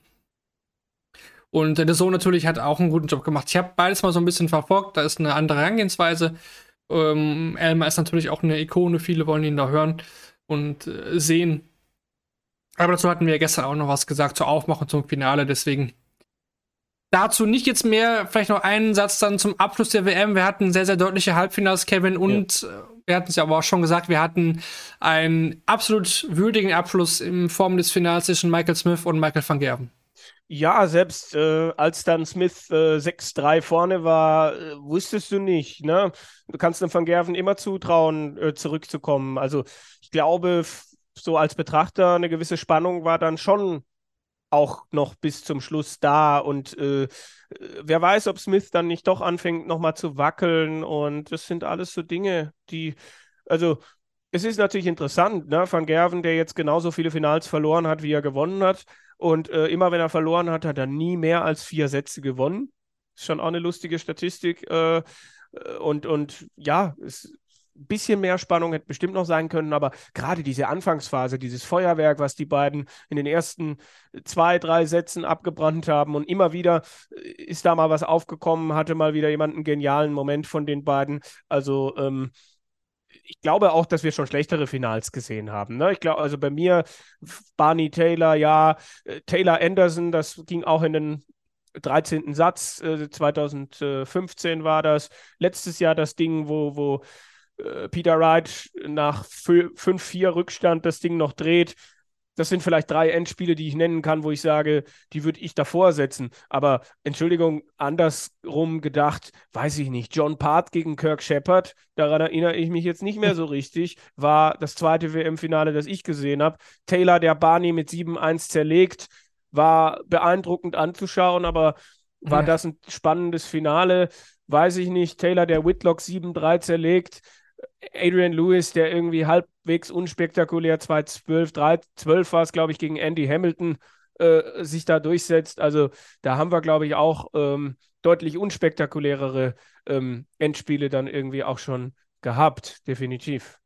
Und der Sohn natürlich hat auch einen guten Job gemacht. Ich habe beides mal so ein bisschen verfolgt. Da ist eine andere Herangehensweise. Ähm, Elmer ist natürlich auch eine Ikone. Viele wollen ihn da hören und äh, sehen. Aber dazu hatten wir gestern auch noch was gesagt zur Aufmachung zum Finale. Deswegen dazu nicht jetzt mehr. Vielleicht noch einen Satz dann zum Abschluss der WM. Wir hatten sehr, sehr deutliche Halbfinals, Kevin. Und ja. Äh, wir hatten es ja aber auch schon gesagt, wir hatten einen absolut würdigen Abschluss in Form des Finals zwischen Michael Smith und Michael van Gerven. Ja, selbst äh, als dann Smith äh, 6-3 vorne war, äh, wusstest du nicht. Ne? Du kannst dem Van Gerven immer zutrauen, äh, zurückzukommen. Also ich glaube, so als Betrachter eine gewisse Spannung war dann schon auch noch bis zum Schluss da. Und äh, wer weiß, ob Smith dann nicht doch anfängt, nochmal zu wackeln. Und das sind alles so Dinge, die, also es ist natürlich interessant, ne? Van Gerven, der jetzt genauso viele Finals verloren hat, wie er gewonnen hat. Und äh, immer wenn er verloren hat, hat er nie mehr als vier Sätze gewonnen. Ist schon auch eine lustige Statistik. Äh, äh und, und ja, ein bisschen mehr Spannung hätte bestimmt noch sein können, aber gerade diese Anfangsphase, dieses Feuerwerk, was die beiden in den ersten zwei, drei Sätzen abgebrannt haben und immer wieder äh, ist da mal was aufgekommen, hatte mal wieder jemand einen genialen Moment von den beiden. Also ähm, ich glaube auch, dass wir schon schlechtere Finals gesehen haben. Ne? Ich glaube, also bei mir, Barney Taylor, ja, äh, Taylor Anderson, das ging auch in den 13. Satz, äh, 2015 war das. Letztes Jahr das Ding, wo, wo äh, Peter Wright nach 5-4 Rückstand das Ding noch dreht das sind vielleicht drei Endspiele, die ich nennen kann, wo ich sage, die würde ich davor setzen. Aber Entschuldigung, andersrum gedacht, weiß ich nicht. John Part gegen Kirk Shepard, daran erinnere ich mich jetzt nicht mehr so richtig, war das zweite WM-Finale, das ich gesehen habe. Taylor, der Barney mit 7-1 zerlegt, war beeindruckend anzuschauen, aber war das ein spannendes Finale? Weiß ich nicht. Taylor, der Whitlock 7-3 zerlegt. Adrian Lewis, der irgendwie halbwegs unspektakulär 2-12, 3-12 war es, glaube ich, gegen Andy Hamilton äh, sich da durchsetzt. Also da haben wir, glaube ich, auch ähm, deutlich unspektakulärere ähm, Endspiele dann irgendwie auch schon gehabt, definitiv.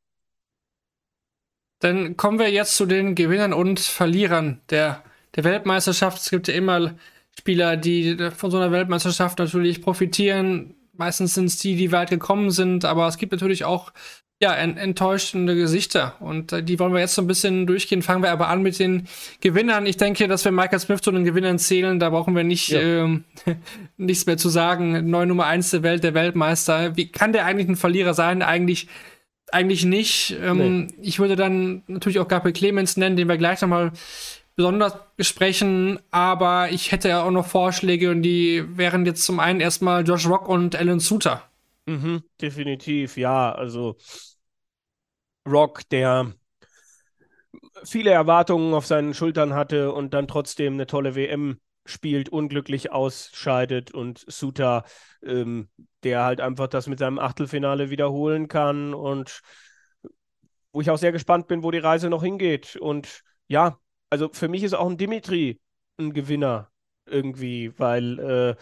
Dann kommen wir jetzt zu den Gewinnern und Verlierern der, der Weltmeisterschaft. Es gibt ja immer Spieler, die von so einer Weltmeisterschaft natürlich profitieren. Meistens sind es die, die weit gekommen sind, aber es gibt natürlich auch ja, en enttäuschende Gesichter. Und äh, die wollen wir jetzt so ein bisschen durchgehen. Fangen wir aber an mit den Gewinnern. Ich denke, dass wir Michael Smith zu den Gewinnern zählen. Da brauchen wir nicht Ja. ähm, nichts mehr zu sagen. Neu Nummer eins der Welt, der Weltmeister. Wie kann der eigentlich ein Verlierer sein? Eigentlich eigentlich nicht. Ähm, Ich würde dann natürlich auch Gabriel Clemens nennen, den wir gleich nochmal besonders besprechen, aber ich hätte ja auch noch Vorschläge und die wären jetzt zum einen erstmal Josh Rock und Alan Suter. Mhm, definitiv, ja. Also Rock, der viele Erwartungen auf seinen Schultern hatte und dann trotzdem eine tolle WM spielt, unglücklich ausscheidet und Suter, ähm, der halt einfach das mit seinem Achtelfinale wiederholen kann und wo ich auch sehr gespannt bin, wo die Reise noch hingeht. Und ja, also für mich ist auch ein Dimitri ein Gewinner irgendwie, weil äh,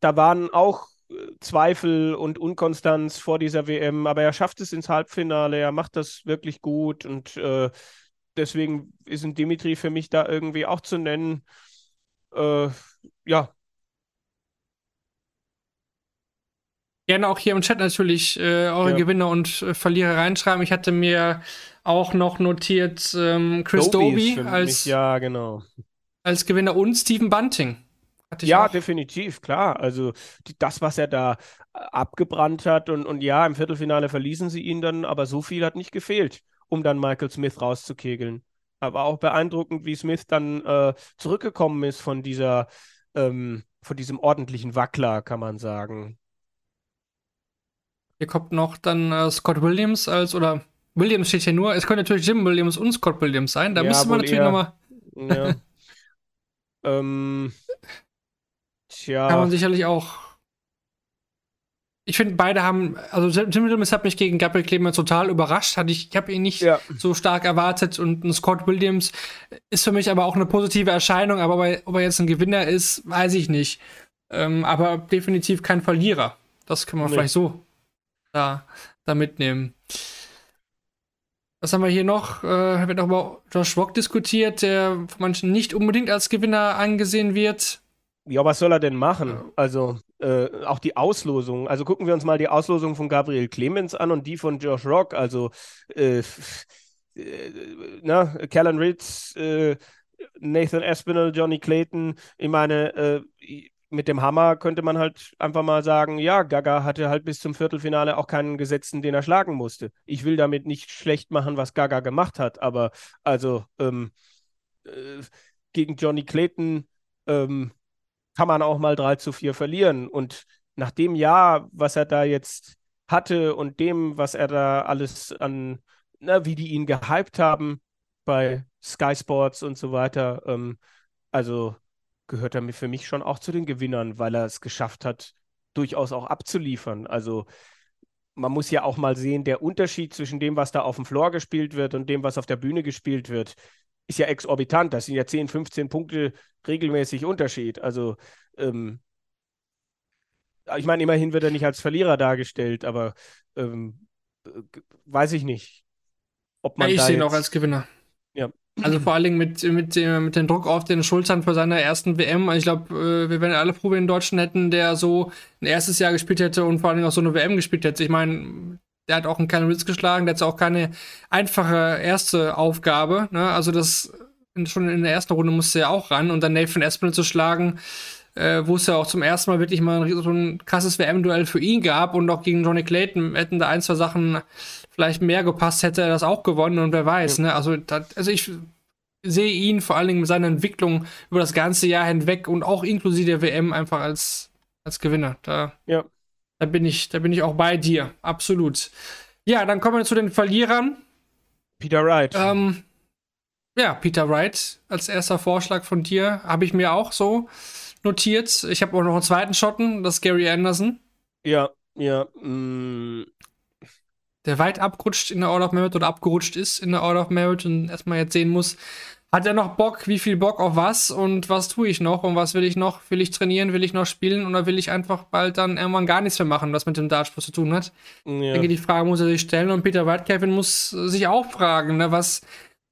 da waren auch äh, Zweifel und Unkonstanz vor dieser WM, aber er schafft es ins Halbfinale, er macht das wirklich gut und äh, deswegen ist ein Dimitri für mich da irgendwie auch zu nennen. Äh, ja, Gerne auch hier im Chat natürlich äh, eure Ja. Gewinner und äh, Verlierer reinschreiben. Ich hatte mir auch noch notiert ähm, Chris für als, ja, genau. als Gewinner und Stephen Bunting. Ja, auch. definitiv, klar. Also die, das, was er da äh, abgebrannt hat und, und ja, im Viertelfinale verließen sie ihn dann, aber so viel hat nicht gefehlt, um dann Michael Smith rauszukegeln. Aber auch beeindruckend, wie Smith dann äh, zurückgekommen ist von dieser, ähm, von diesem ordentlichen Wackler, kann man sagen. Hier kommt noch dann äh, Scott Williams als, oder Williams steht hier nur. Es könnte natürlich Jim Williams und Scott Williams sein. Da Ja, müsste man natürlich nochmal, Ja. ähm, kann tja, man sicherlich auch. Ich finde, beide haben, also Jim Williams hat mich gegen Gabriel Clemens total überrascht. Hatte ich, ich habe ihn nicht ja, so stark erwartet und ein Scott Williams ist für mich aber auch eine positive Erscheinung. Aber ob er, ob er jetzt ein Gewinner ist, weiß ich nicht. Ähm, aber definitiv kein Verlierer. Das kann man Nee. vielleicht so da, da mitnehmen. Was haben wir hier noch? Äh, wird auch über Josh Rock diskutiert, der von manchen nicht unbedingt als Gewinner angesehen wird. Ja, was soll er denn machen? Also äh, auch die Auslosung. Also gucken wir uns mal die Auslosung von Gabriel Clemens an und die von Josh Rock. Also äh, äh, na, Callan Ritz, äh, Nathan Aspinall, Johnny Clayton. Ich meine, äh, mit dem Hammer könnte man halt einfach mal sagen, ja, Gaga hatte halt bis zum Viertelfinale auch keinen Gesetzten, den er schlagen musste. Ich will damit nicht schlecht machen, was Gaga gemacht hat, aber also ähm, äh, gegen Johnny Clayton ähm, kann man auch mal 3 zu 4 verlieren. Und nach dem Jahr, was er da jetzt hatte und dem, was er da alles an, na, wie die ihn gehypt haben bei Sky Sports und so weiter, ähm, also gehört er mir für mich schon auch zu den Gewinnern, weil er es geschafft hat, durchaus auch abzuliefern. Also man muss ja auch mal sehen, der Unterschied zwischen dem, was da auf dem Floor gespielt wird und dem, was auf der Bühne gespielt wird, ist ja exorbitant. Das sind ja 10, 15 Punkte regelmäßig Unterschied. Also, ähm, ich meine, immerhin wird er nicht als Verlierer dargestellt, aber ähm, äh, weiß ich nicht, ob man Ja, ich sehe ihn auch als Gewinner. Ja. Also vor allen Dingen mit, mit, dem, mit dem Druck auf den Schultern für seine ersten WM. Also ich glaube, äh, wir wären alle froh, wenn einen Deutschen hätten, der so ein erstes Jahr gespielt hätte und vor allen Dingen auch so eine WM gespielt hätte. Ich meine, der hat auch einen kleinen Ritz geschlagen, der hat auch keine einfache erste Aufgabe. Ne? Also das schon in der ersten Runde musste er auch ran und dann Nathan Aspinall zu schlagen, äh, wo es ja auch zum ersten Mal wirklich mal so ein krasses WM-Duell für ihn gab und auch gegen Johnny Clayton hätten da ein, zwei Sachen vielleicht mehr gepasst, hätte er das auch gewonnen und wer weiß, ne? Also, das, also ich sehe ihn vor allen Dingen mit seiner Entwicklung über das ganze Jahr hinweg und auch inklusive der WM einfach als, als Gewinner. Da, Ja. da bin ich, da bin ich auch bei dir. Absolut. Ja, dann kommen wir zu den Verlierern. Peter Wright. Ähm, ja, Peter Wright als erster Vorschlag von dir habe ich mir auch so notiert. Ich habe auch noch einen zweiten Schotten, das ist Gary Anderson. Ja, ja. Mm. Der weit abgerutscht in der Order of Merit oder abgerutscht ist in der Order of Merit und erstmal jetzt sehen muss, hat er noch Bock, wie viel Bock auf was und was tue ich noch und was will ich noch? Will ich trainieren, will ich noch spielen oder will ich einfach bald dann irgendwann gar nichts mehr machen, was mit dem Dartsport zu tun hat? Ja. Ich denke, die Frage muss er sich stellen und Peter Whitekevin muss sich auch fragen, ne, was,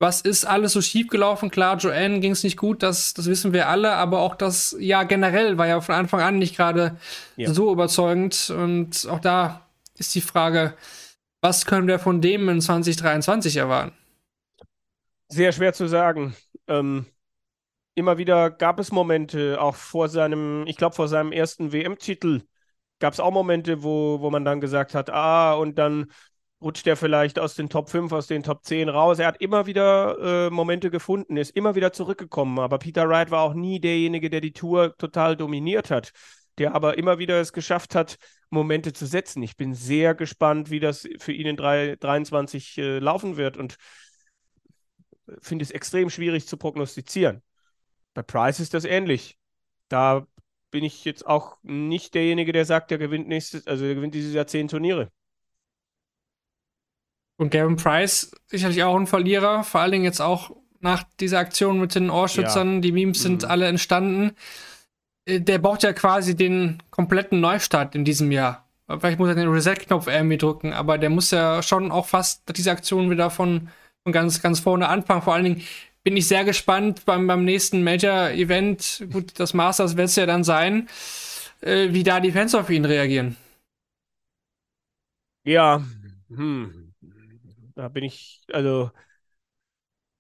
was ist alles so schief gelaufen? Klar, Joanne ging es nicht gut, das, das wissen wir alle, aber auch das Jahr generell war ja von Anfang an nicht gerade ja. so überzeugend und auch da ist die Frage, was können wir von dem in 2023 erwarten? Sehr schwer zu sagen. Ähm, immer wieder gab es Momente, auch vor seinem, ich glaube, vor seinem ersten WM-Titel gab es auch Momente, wo, wo man dann gesagt hat, ah, und dann rutscht er vielleicht aus den Top 5, aus den Top 10 raus. Er hat immer wieder äh, Momente gefunden, ist immer wieder zurückgekommen. Aber Peter Wright war auch nie derjenige, der die Tour total dominiert hat, der aber immer wieder es geschafft hat, Momente zu setzen. Ich bin sehr gespannt, wie das für ihn in 3, 23 äh, laufen wird. Und finde es extrem schwierig zu prognostizieren. Bei Price ist das ähnlich. Da bin ich jetzt auch nicht derjenige, der sagt, der gewinnt nächstes, also der gewinnt dieses Jahr zehn Turniere. Und Gavin Price sicherlich auch ein Verlierer, vor allen Dingen jetzt auch nach dieser Aktion mit den Ohrschützern. Ja. Die Memes sind mhm. alle entstanden. Äh, der braucht ja quasi den kompletten Neustart in diesem Jahr. Vielleicht muss er den Reset-Knopf irgendwie drücken, aber der muss ja schon auch fast diese Aktion wieder von und ganz, ganz vorne anfangen. Vor allen Dingen bin ich sehr gespannt beim, beim nächsten Major-Event. Gut, das Masters wird es ja dann sein, äh, wie da die Fans auf ihn reagieren. Ja, hm. da bin ich, also,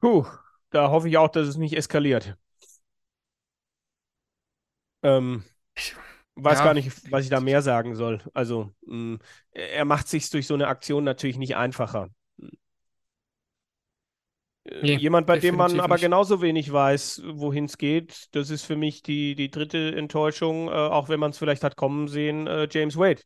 puh, da hoffe ich auch, dass es nicht eskaliert. Ähm, weiß ja. gar nicht, was ich da mehr sagen soll. Also, mh, er macht sich durch so eine Aktion natürlich nicht einfacher. Nee, Jemand, bei dem man aber nicht. genauso wenig weiß, wohin es geht, das ist für mich die, die dritte Enttäuschung, äh, auch wenn man es vielleicht hat kommen sehen, äh, James Wade.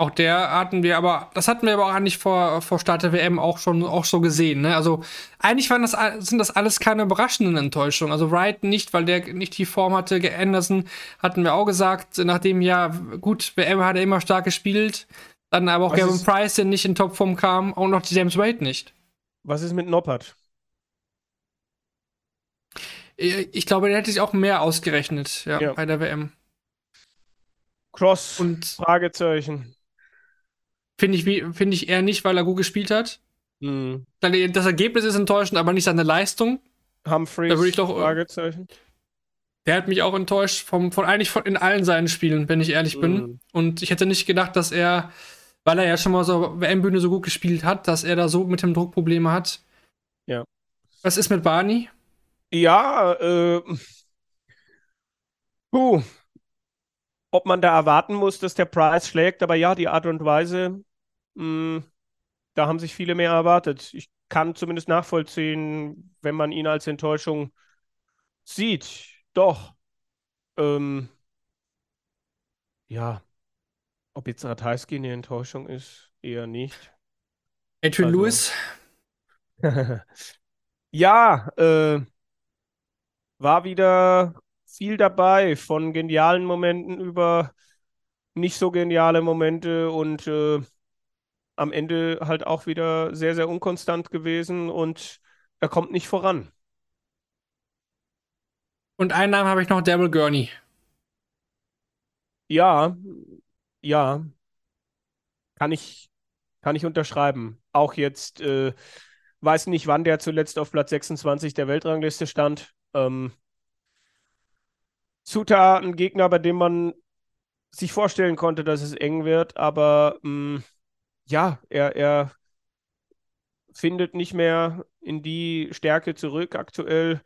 Auch der hatten wir aber, das hatten wir aber auch eigentlich vor, vor Start der WM auch schon auch so gesehen. Ne? Also eigentlich waren das, sind das alles keine überraschenden Enttäuschungen. Also Wright nicht, weil der nicht die Form hatte. Anderson hatten wir auch gesagt, nachdem ja, gut, WM hat er immer stark gespielt. Dann aber auch Was Gavin Price, der nicht in Topform kam, auch noch James Wade nicht. Was ist mit Noppert? Ich glaube, der hätte sich auch mehr ausgerechnet ja, ja. bei der WM. Cross und Fragezeichen. Finde ich, find ich eher nicht, weil er gut gespielt hat. Mhm. Das Ergebnis ist enttäuschend, aber nicht seine Leistung. Humphreys, da würde ich doch, äh, Fragezeichen. Der hat mich auch enttäuscht, vom, von eigentlich von, in allen seinen Spielen, wenn ich ehrlich bin. Mhm. Und ich hätte nicht gedacht, dass er weil er ja schon mal so WM-Bühne so gut gespielt hat, dass er da so mit dem Druck Probleme hat. Ja. Was ist mit Barney? Ja, äh. Puh. Ob man da erwarten muss, dass der Preis schlägt, aber ja, die Art und Weise, mh, hm, da haben sich viele mehr erwartet. Ich kann zumindest nachvollziehen, wenn man ihn als Enttäuschung sieht. Doch. Ähm, ja, ob jetzt Ratajski eine Enttäuschung ist, eher nicht. Adrian also, Lewis? ja, äh, war wieder viel dabei, von genialen Momenten über nicht so geniale Momente und äh, am Ende halt auch wieder sehr, sehr unkonstant gewesen und er kommt nicht voran. Und einen Namen habe ich noch, Daryl Gurney. Ja, ja, kann ich, kann ich unterschreiben. Auch jetzt, äh, weiß nicht, wann der zuletzt auf Platz 26 der Weltrangliste stand. Ähm, Suta, ein Gegner, bei dem man sich vorstellen konnte, dass es eng wird, aber mh, mm, ja, er, er findet nicht mehr in die Stärke zurück aktuell,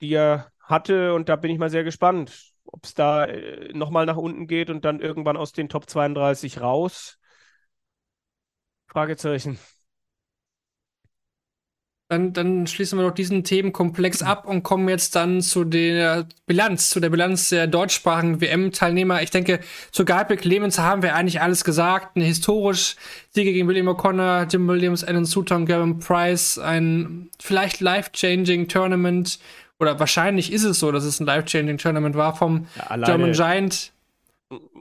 die er hatte. Und da bin ich mal sehr gespannt ob es da äh, nochmal nach unten geht und dann irgendwann aus den Top 32 raus. Fragezeichen. Dann, dann schließen wir doch diesen Themenkomplex ab und kommen jetzt dann zu der Bilanz, zu der Bilanz der deutschsprachigen WM-Teilnehmer. Ich denke, zu Gabriel Clemens haben wir eigentlich alles gesagt. Eine historisch Siege gegen William O'Connor, Jim Williams, Alan Sutton, Gavin Price, ein vielleicht life-changing Tournament oder wahrscheinlich ist es so, dass es ein life-changing Tournament war vom Ja, German Giant.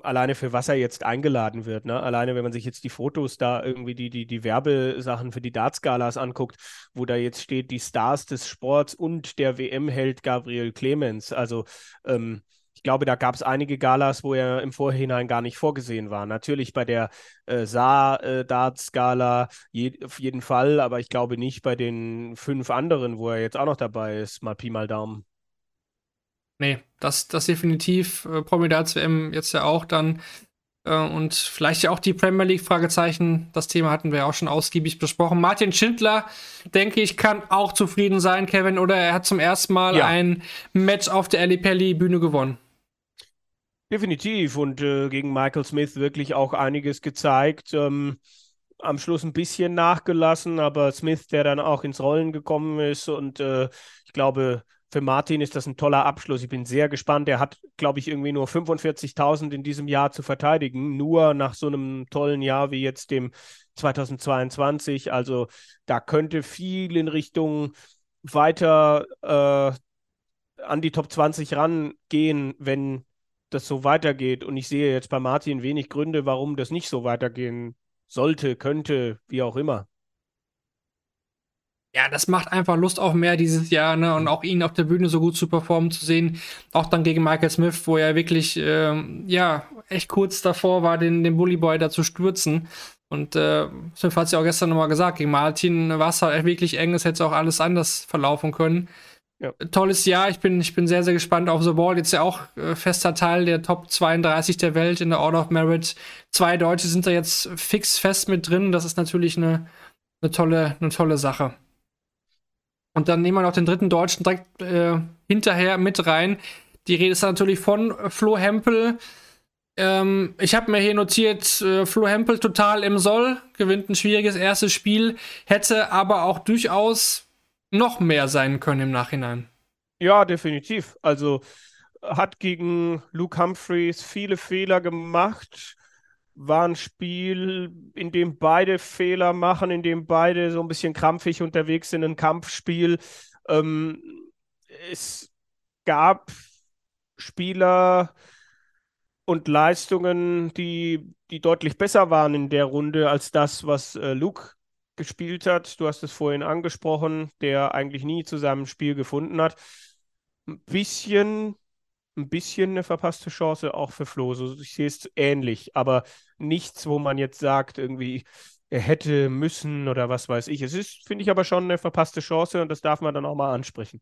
Alleine für was er jetzt eingeladen wird, ne? Alleine, wenn man sich jetzt die Fotos da irgendwie die, die, die Werbesachen für die Darts-Galas anguckt, wo da jetzt steht, die Stars des Sports und der WM-Held Gabriel Clemens. Also, ähm, ich glaube, da gab es einige Galas, wo er im Vorhinein gar nicht vorgesehen war. Natürlich bei der äh, Saar-Darts-Gala je, auf jeden Fall, aber ich glaube nicht bei den fünf anderen, wo er jetzt auch noch dabei ist. Mal Pi mal Daumen. Nee, das, das definitiv. Äh, Promidats WM jetzt ja auch dann. Äh, und vielleicht ja auch die Premier League Fragezeichen. Das Thema hatten wir auch schon ausgiebig besprochen. Martin Schindler, denke ich, kann auch zufrieden sein, Kevin, oder er hat zum ersten Mal Ja. ein Match auf der Ali Pelli Bühne gewonnen. Definitiv und äh, gegen Michael Smith wirklich auch einiges gezeigt. Ähm, am Schluss ein bisschen nachgelassen, aber Smith, der dann auch ins Rollen gekommen ist und äh, ich glaube, für Martin ist das ein toller Abschluss. Ich bin sehr gespannt. Er hat, glaube ich, irgendwie nur 45.000 in diesem Jahr zu verteidigen, nur nach so einem tollen Jahr wie jetzt dem 2022. Also da könnte viel in Richtung weiter äh, an die Top 20 rangehen, wenn das so weitergeht. Und ich sehe jetzt bei Martin wenig Gründe, warum das nicht so weitergehen sollte, könnte, wie auch immer. Ja, das macht einfach Lust auf mehr dieses Jahr, ne? Und auch ihn auf der Bühne so gut zu performen zu sehen. Auch dann gegen Michael Smith, wo er wirklich, ähm, ja, echt kurz davor war, den, den Bully Boy da zu stürzen. Und äh, Smith hat es ja auch gestern nochmal gesagt, gegen Martin war es halt wirklich eng, es hätte auch alles anders verlaufen können. Ja. Tolles Jahr, ich bin, ich bin sehr, sehr gespannt auf The Ball. Jetzt ja auch äh, fester Teil der Top 32 der Welt in der Order of Merit. Zwei Deutsche sind da jetzt fix fest mit drin. Das ist natürlich eine, eine, tolle, eine tolle Sache. Und dann nehmen wir noch den dritten Deutschen direkt äh, hinterher mit rein. Die Rede ist natürlich von Flo Hempel. Ähm, ich habe mir hier notiert, äh, Flo Hempel total im Soll, gewinnt ein schwieriges erstes Spiel, hätte aber auch durchaus noch mehr sein können im Nachhinein. Ja, definitiv. Also hat gegen Luke Humphreys viele Fehler gemacht. War ein Spiel, in dem beide Fehler machen, in dem beide so ein bisschen krampfig unterwegs sind, ein Kampfspiel. Ähm, es gab Spieler und Leistungen, die, die deutlich besser waren in der Runde als das, was äh, Luke gespielt hat. Du hast es vorhin angesprochen, der eigentlich nie zu seinem Spiel gefunden hat. Ein bisschen, ein bisschen eine verpasste Chance auch für Flo. So, ich sehe es ähnlich, aber nichts, wo man jetzt sagt, irgendwie, er hätte müssen oder was weiß ich. Es ist, finde ich, aber schon eine verpasste Chance und das darf man dann auch mal ansprechen.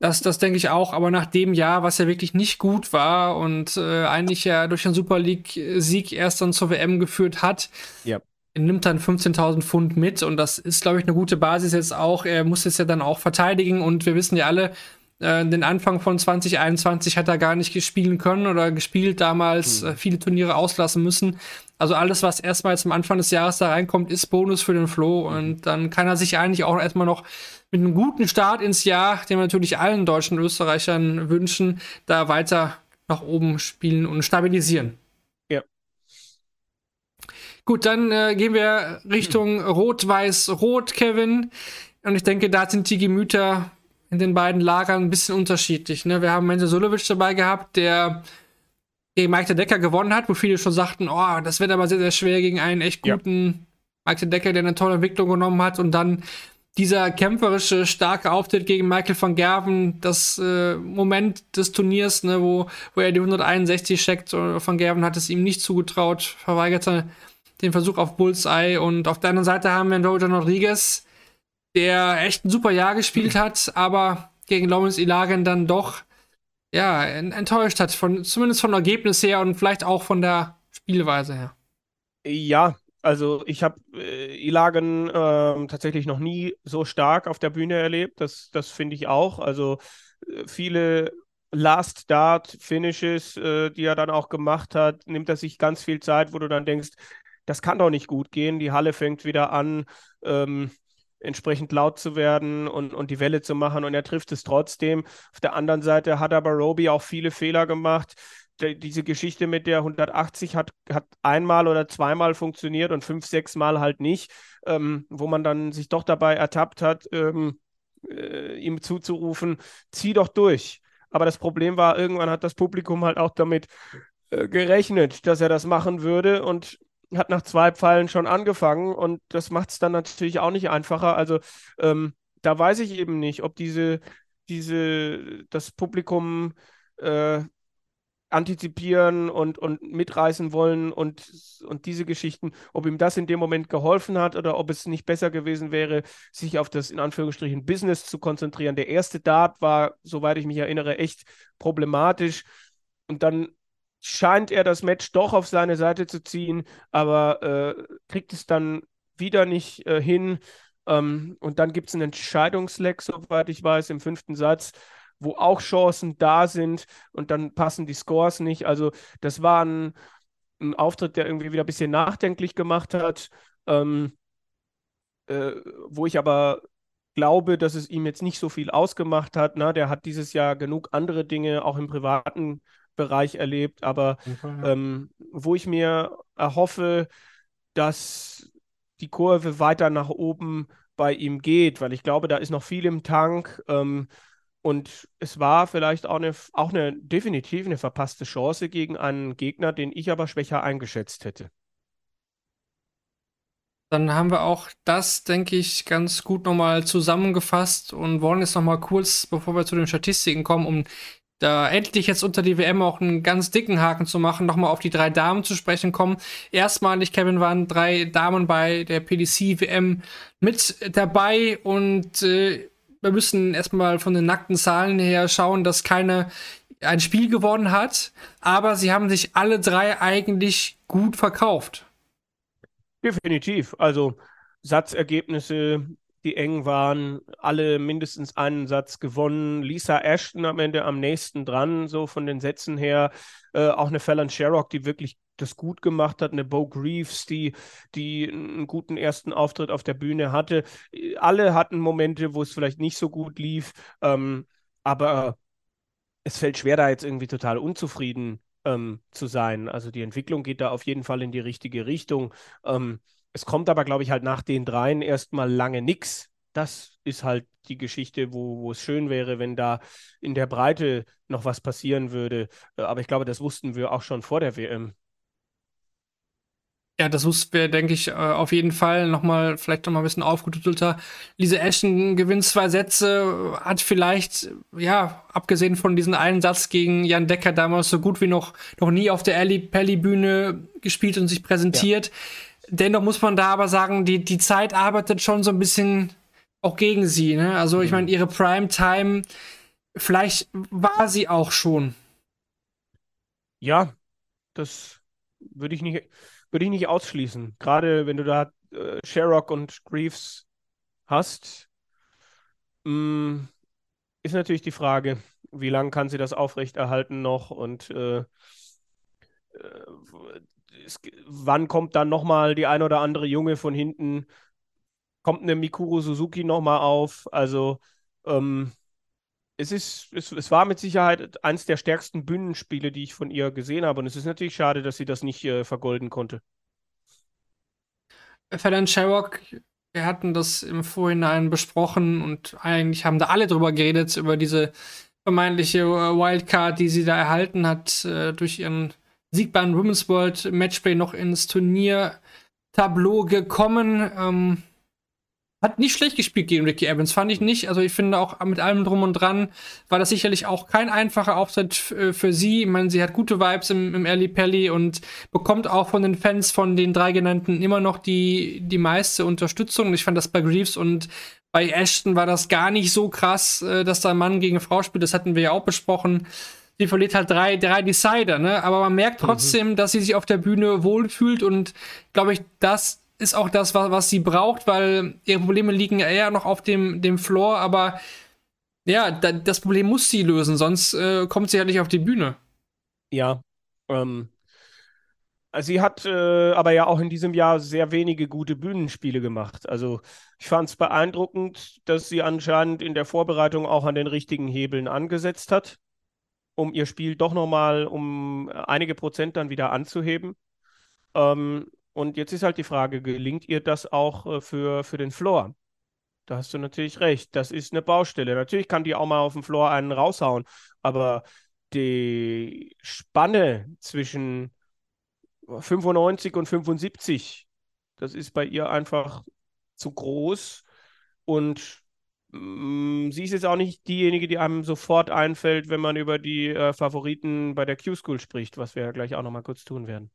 Das, das denke ich auch, aber nach dem Jahr, was ja wirklich nicht gut war und äh, eigentlich ja durch den Super League-Sieg erst dann zur WM geführt hat, Ja. er nimmt dann 15.000 Pfund mit und das ist, glaube ich, eine gute Basis jetzt auch. Er muss es ja dann auch verteidigen und wir wissen ja alle, äh, den Anfang von 2021 hat er gar nicht gespielen können oder gespielt damals, äh, viele Turniere auslassen müssen. Also alles, was erstmal jetzt am Anfang des Jahres da reinkommt, ist Bonus für den Flo und dann kann er sich eigentlich auch erstmal noch mit einem guten Start ins Jahr, den wir natürlich allen deutschen Österreichern wünschen, da weiter nach oben spielen und stabilisieren. Ja. Gut, dann äh, gehen wir Richtung Rot-Weiß-Rot, Kevin. Und ich denke, da sind die Gemüter in den beiden Lagern ein bisschen unterschiedlich. Ne? Wir haben Menzo Sulovic dabei gehabt, der gegen Mike de Decker gewonnen hat, wo viele schon sagten, oh, das wird aber sehr, sehr schwer gegen einen echt Ja. guten Mike de Decker, der eine tolle Entwicklung genommen hat und dann dieser kämpferische, starke Auftritt gegen Michael van Gerven, das äh, Moment des Turniers, ne, wo, wo er die 161 checkt, van Gerven hat es ihm nicht zugetraut, verweigerte den Versuch auf Bullseye und auf der anderen Seite haben wir Roger Rodriguez, der echt ein super Jahr gespielt hat, aber gegen Lawrence Ilagan dann doch ja, en- enttäuscht hat, von, zumindest vom Ergebnis her und vielleicht auch von der Spielweise her. Ja, also ich habe äh, Ilagan ähm, tatsächlich noch nie so stark auf der Bühne erlebt. Das, das finde ich auch. Also äh, viele Last Dart Finishes, äh, die er dann auch gemacht hat, nimmt er sich ganz viel Zeit, wo du dann denkst, das kann doch nicht gut gehen. Die Halle fängt wieder an, ähm, entsprechend laut zu werden und, und die Welle zu machen und er trifft es trotzdem. Auf der anderen Seite hat aber Roby auch viele Fehler gemacht die- diese Geschichte mit der 180 hat, hat einmal oder zweimal funktioniert und fünf, sechs Mal halt nicht, ähm, wo man dann sich doch dabei ertappt hat, ähm, äh, ihm zuzurufen, zieh doch durch. Aber das Problem war, irgendwann hat das Publikum halt auch damit äh, gerechnet, dass er das machen würde und hat nach zwei Pfeilen schon angefangen und das macht es dann natürlich auch nicht einfacher. Also ähm, da weiß ich eben nicht, ob diese, diese, das Publikum äh, antizipieren und, und mitreißen wollen und, und diese Geschichten, ob ihm das in dem Moment geholfen hat oder ob es nicht besser gewesen wäre, sich auf das in Anführungsstrichen Business zu konzentrieren. Der erste Dart war, soweit ich mich erinnere, echt problematisch und dann scheint er das Match doch auf seine Seite zu ziehen, aber äh, kriegt es dann wieder nicht äh, hin. Ähm, und dann gibt es einen Entscheidungsleck, soweit ich weiß, im fünften Satz wo auch Chancen da sind und dann passen die Scores nicht. Also das war ein, ein Auftritt, der irgendwie wieder ein bisschen nachdenklich gemacht hat, ähm, äh, wo ich aber glaube, dass es ihm jetzt nicht so viel ausgemacht hat. Na, der hat dieses Jahr genug andere Dinge auch im privaten Bereich erlebt, aber ähm, wo ich mir erhoffe, dass die Kurve weiter nach oben bei ihm geht, weil ich glaube, da ist noch viel im Tank. Ähm, und es war vielleicht auch eine, auch eine definitiv eine verpasste Chance gegen einen Gegner, den ich aber schwächer eingeschätzt hätte. Dann haben wir auch das, denke ich, ganz gut nochmal zusammengefasst und wollen jetzt nochmal kurz, bevor wir zu den Statistiken kommen, um da endlich jetzt unter die WM auch einen ganz dicken Haken zu machen, nochmal auf die drei Damen zu sprechen kommen. Erstmalig, Kevin, waren drei Damen bei der PDC-WM mit dabei und äh, wir müssen erstmal von den nackten Zahlen her schauen, dass keine ein Spiel gewonnen hat, aber sie haben sich alle drei eigentlich gut verkauft. Definitiv. Also Satzergebnisse, die eng waren, alle mindestens einen Satz gewonnen. Lisa Ashton am Ende am nächsten dran, so von den Sätzen her. Äh, auch eine Fallon Sherrock, die wirklich das gut gemacht hat, eine Bo Greaves, die, die einen guten ersten Auftritt auf der Bühne hatte. Alle hatten Momente, wo es vielleicht nicht so gut lief, ähm, aber es fällt schwer, da jetzt irgendwie total unzufrieden ähm, zu sein. Also die Entwicklung geht da auf jeden Fall in die richtige Richtung. Ähm, es kommt aber, glaube ich, halt nach den dreien erstmal lange nichts. Das ist halt die Geschichte, wo, wo es schön wäre, wenn da in der Breite noch was passieren würde. Äh, aber ich glaube, das wussten wir auch schon vor der WM. Ja, das wussten wir, denke ich, äh, auf jeden Fall nochmal, vielleicht nochmal ein bisschen aufgetüttelter. Lise Ashton gewinnt zwei Sätze, hat vielleicht, ja, abgesehen von diesem einen Satz gegen Jan Decker damals so gut wie noch, noch nie auf der Ali Pelli Bühne gespielt und sich präsentiert. Ja. Dennoch muss man da aber sagen, die, die Zeit arbeitet schon so ein bisschen auch gegen sie, ne? Also, ich mhm. meine, ihre Primetime, vielleicht war sie auch schon. Ja, das würde ich nicht, würde ich nicht ausschließen. Gerade wenn du da äh, Sherrock und Greaves hast, mh, mm, ist natürlich die Frage, wie lange kann sie das aufrechterhalten noch und äh, es, wann kommt dann nochmal die ein oder andere Junge von hinten? Kommt eine Mikuro Suzuki nochmal auf? Also ähm, es ist, es, es war mit Sicherheit eines der stärksten Bühnenspiele, die ich von ihr gesehen habe. Und es ist natürlich schade, dass sie das nicht äh, vergolden konnte. Fallon Sherrock, wir hatten das im Vorhinein besprochen und eigentlich haben da alle drüber geredet, über diese vermeintliche äh, Wildcard, die sie da erhalten hat, äh, durch ihren Sieg beim Women's World Matchplay noch ins Turnier-Tableau gekommen. Ähm, hat nicht schlecht gespielt gegen Ricky Evans, fand ich nicht. Also ich finde auch mit allem drum und dran war das sicherlich auch kein einfacher Auftritt äh, für sie. Ich meine, sie hat gute Vibes im, im Ellie Pelli und bekommt auch von den Fans von den drei genannten immer noch die, die meiste Unterstützung. Ich fand das bei Greaves und bei Ashton war das gar nicht so krass, äh, dass da Mann gegen Frau spielt. Das hatten wir ja auch besprochen. Sie verliert halt drei, drei Decider, ne? Aber man merkt mhm. trotzdem, mhm. dass sie sich auf der Bühne wohlfühlt und glaube ich, das ist auch das, was, was sie braucht, weil ihre Probleme liegen eher noch auf dem, dem Floor, aber ja, da, das Problem muss sie lösen, sonst äh, kommt sie ja nicht auf die Bühne. Ja, ähm, also sie hat äh, aber ja auch in diesem Jahr sehr wenige gute Bühnenspiele gemacht. Also ich fand es beeindruckend, dass sie anscheinend in der Vorbereitung auch an den richtigen Hebeln angesetzt hat, um ihr Spiel doch nochmal um einige Prozent dann wieder anzuheben. Ähm, und jetzt ist halt die Frage, gelingt ihr das auch äh, für, für den Floor? da hast du natürlich recht. Das ist eine Baustelle. Natürlich kann die auch mal auf dem Floor einen raushauen, aber die Spanne zwischen 95 und 75, das ist bei ihr einfach zu groß und sie ist jetzt auch nicht diejenige, die einem sofort einfällt, wenn man über die äh, Favoriten bei der Q-School spricht, was wir ja gleich auch noch mal kurz tun werden.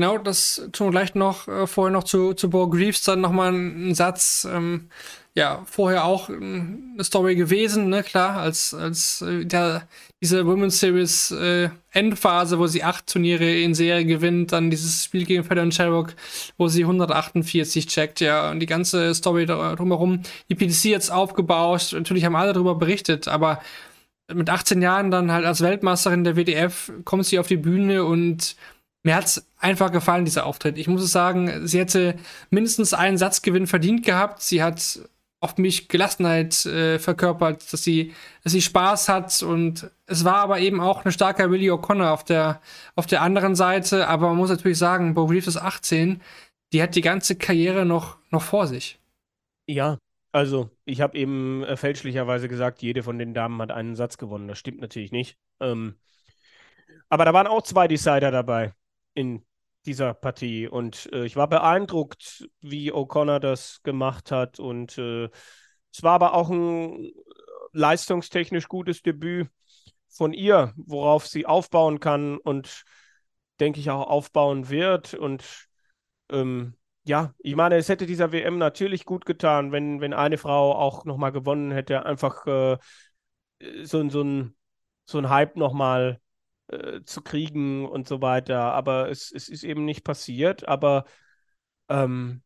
Genau, das tun wir gleich noch, äh, vorher noch zu, zu Bo Greaves, dann nochmal einen Satz. Ähm, ja, vorher auch ähm, eine Story gewesen, ne, klar, als, als äh, der, diese Women's Series äh, Endphase, wo sie acht Turniere in Serie gewinnt, dann dieses Spiel gegen Fedor Sherrock, wo sie 148 checkt, ja, und die ganze Story drumherum, die PDC jetzt aufgebaut, natürlich haben alle darüber berichtet, aber mit 18 Jahren dann halt als Weltmeisterin der WDF kommt sie auf die Bühne und mir hat es einfach gefallen, dieser Auftritt. Ich muss es sagen, sie hätte mindestens einen Satzgewinn verdient gehabt. Sie hat auf mich Gelassenheit äh, verkörpert, dass sie, dass sie Spaß hat und es war aber eben auch eine starke Willie O'Connor auf der, auf der anderen Seite. Aber man muss natürlich sagen, Bo Reeves ist 18, die hat die ganze Karriere noch, noch vor sich. Ja, also ich habe eben äh, fälschlicherweise gesagt, jede von den Damen hat einen Satz gewonnen. Das stimmt natürlich nicht. Ähm, aber da waren auch zwei Decider dabei in dieser Partie. Und äh, ich war beeindruckt, wie O'Connor das gemacht hat. Und äh, es war aber auch ein leistungstechnisch gutes Debüt von ihr, worauf sie aufbauen kann und denke ich auch aufbauen wird. Und ähm, ja, ich meine, es hätte dieser WM natürlich gut getan, wenn, wenn eine Frau auch nochmal gewonnen hätte, einfach äh, so, so, ein, so ein Hype nochmal äh, zu kriegen und so weiter. Aber es, es ist eben nicht passiert. Aber ähm,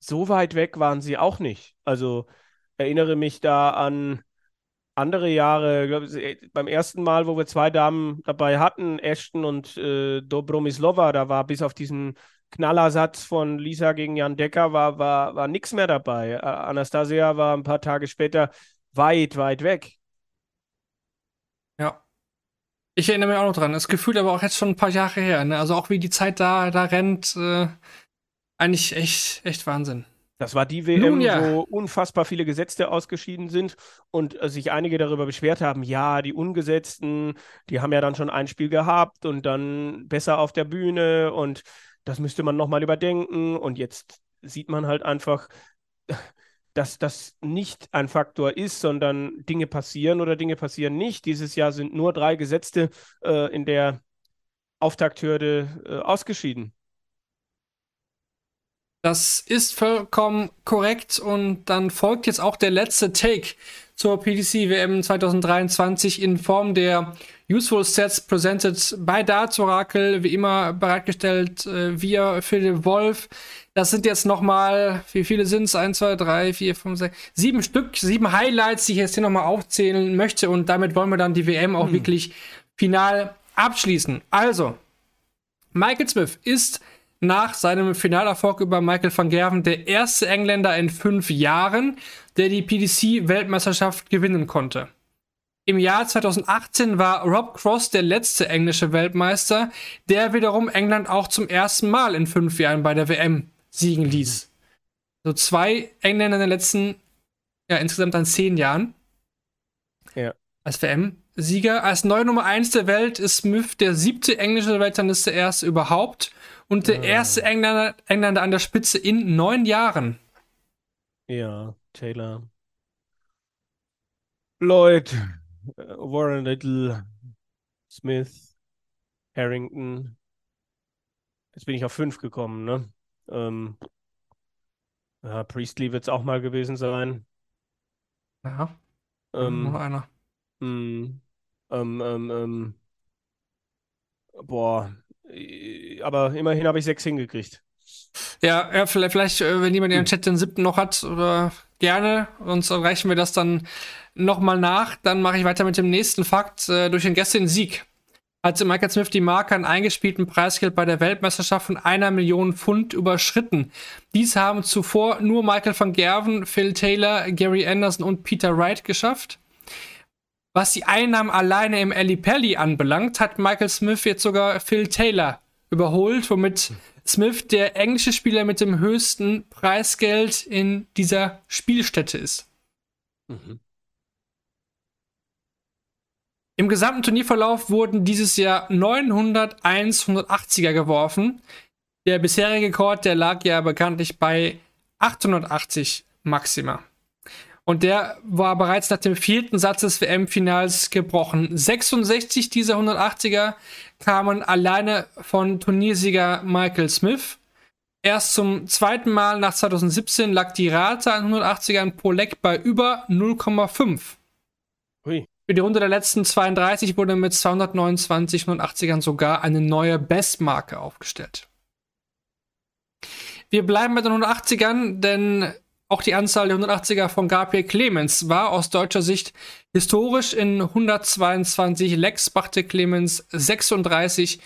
so weit weg waren sie auch nicht. Also erinnere mich da an andere Jahre, glaub, beim ersten Mal, wo wir zwei Damen dabei hatten, Ashton und äh, Dobromislova, da war bis auf diesen Knallersatz von Lisa gegen Jan Decker war, war, war nichts mehr dabei. Anastasia war ein paar Tage später weit, weit weg. Ich erinnere mich auch noch dran. Das Gefühl aber auch jetzt schon ein paar Jahre her. Ne? Also auch wie die Zeit da, da rennt, äh, eigentlich echt, echt Wahnsinn. Das war die WM, Nun, ja. wo unfassbar viele Gesetzte ausgeschieden sind und äh, sich einige darüber beschwert haben, ja, die Ungesetzten, die haben ja dann schon ein Spiel gehabt und dann besser auf der Bühne und das müsste man nochmal überdenken. Und jetzt sieht man halt einfach, dass das nicht ein Faktor ist, sondern Dinge passieren oder Dinge passieren nicht. Dieses Jahr sind nur drei Gesetzte äh, in der Auftakthürde äh, ausgeschieden. Das ist vollkommen korrekt und dann folgt jetzt auch der letzte Take zur PDC WM 2023 in Form der Useful Sets presented bei Darts Oracle, wie immer bereitgestellt äh, via Philipp Wolf. Das sind jetzt nochmal, wie viele sind es? 1, 2, 3, 4, 5, 6, sieben Stück, sieben Highlights, die ich jetzt hier nochmal aufzählen möchte. Und damit wollen wir dann die WM auch hm. wirklich final abschließen. Also, Michael Smith ist nach seinem Finalerfolg über Michael van Gerven der erste Engländer in fünf Jahren, der die PDC-Weltmeisterschaft gewinnen konnte. Im Jahr 2018 war Rob Cross der letzte englische Weltmeister, der wiederum England auch zum ersten Mal in fünf Jahren bei der WM siegen ließ. So zwei Engländer in den letzten, ja, insgesamt dann zehn Jahren. Ja. Als WM-Sieger. Als neue Nummer 1 der Welt ist Smith der siebte englische Weltrangliste erst überhaupt und der ah. erste Engländer, Engländer an der Spitze in neun Jahren. Ja, Taylor. Lloyd, Warren Little, Smith, Harrington. Jetzt bin ich auf fünf gekommen, ne? Ähm, ja, Priestley wird es auch mal gewesen sein. Ja. Ähm, noch einer. Mh, hm, ähm, ähm, ähm, boah, aber immerhin habe ich sechs hingekriegt. Ja, ja vielleicht, vielleicht, äh, wenn jemand in den Chat den siebten noch hat, oder gerne, sonst reichen wir das dann nochmal nach. Dann mache ich weiter mit dem nächsten Fakt. Äh, durch den gestrigen Sieg hat Michael Smith die Marke an eingespielten Preisgeld bei der Weltmeisterschaft von einer Million Pfund überschritten. Dies haben zuvor nur Michael van Gerven, Phil Taylor, Gary Anderson und Peter Wright geschafft. Was die Einnahmen alleine im Ali Pelli anbelangt, hat Michael Smith jetzt sogar Phil Taylor überholt, womit Smith der englische Spieler mit dem höchsten Preisgeld in dieser Spielstätte ist. Mhm. Im gesamten Turnierverlauf wurden dieses Jahr 901 180er geworfen. Der bisherige Rekord, der lag ja bekanntlich bei 880 Maxima. Und der war bereits nach dem vierten Satz des WM-Finals gebrochen. 66 dieser 180er kamen alleine von Turniersieger Michael Smith. Erst zum zweiten Mal nach 2017 lag die Rate an 180ern pro Leck bei über 0,5. Für die Runde der letzten 32 wurde mit 229 180ern sogar eine neue Bestmarke aufgestellt. Wir bleiben bei den 180ern, denn auch die Anzahl der 180er von Gabriel Clemens war aus deutscher Sicht historisch. In 122 Lecks brachte Clemens 36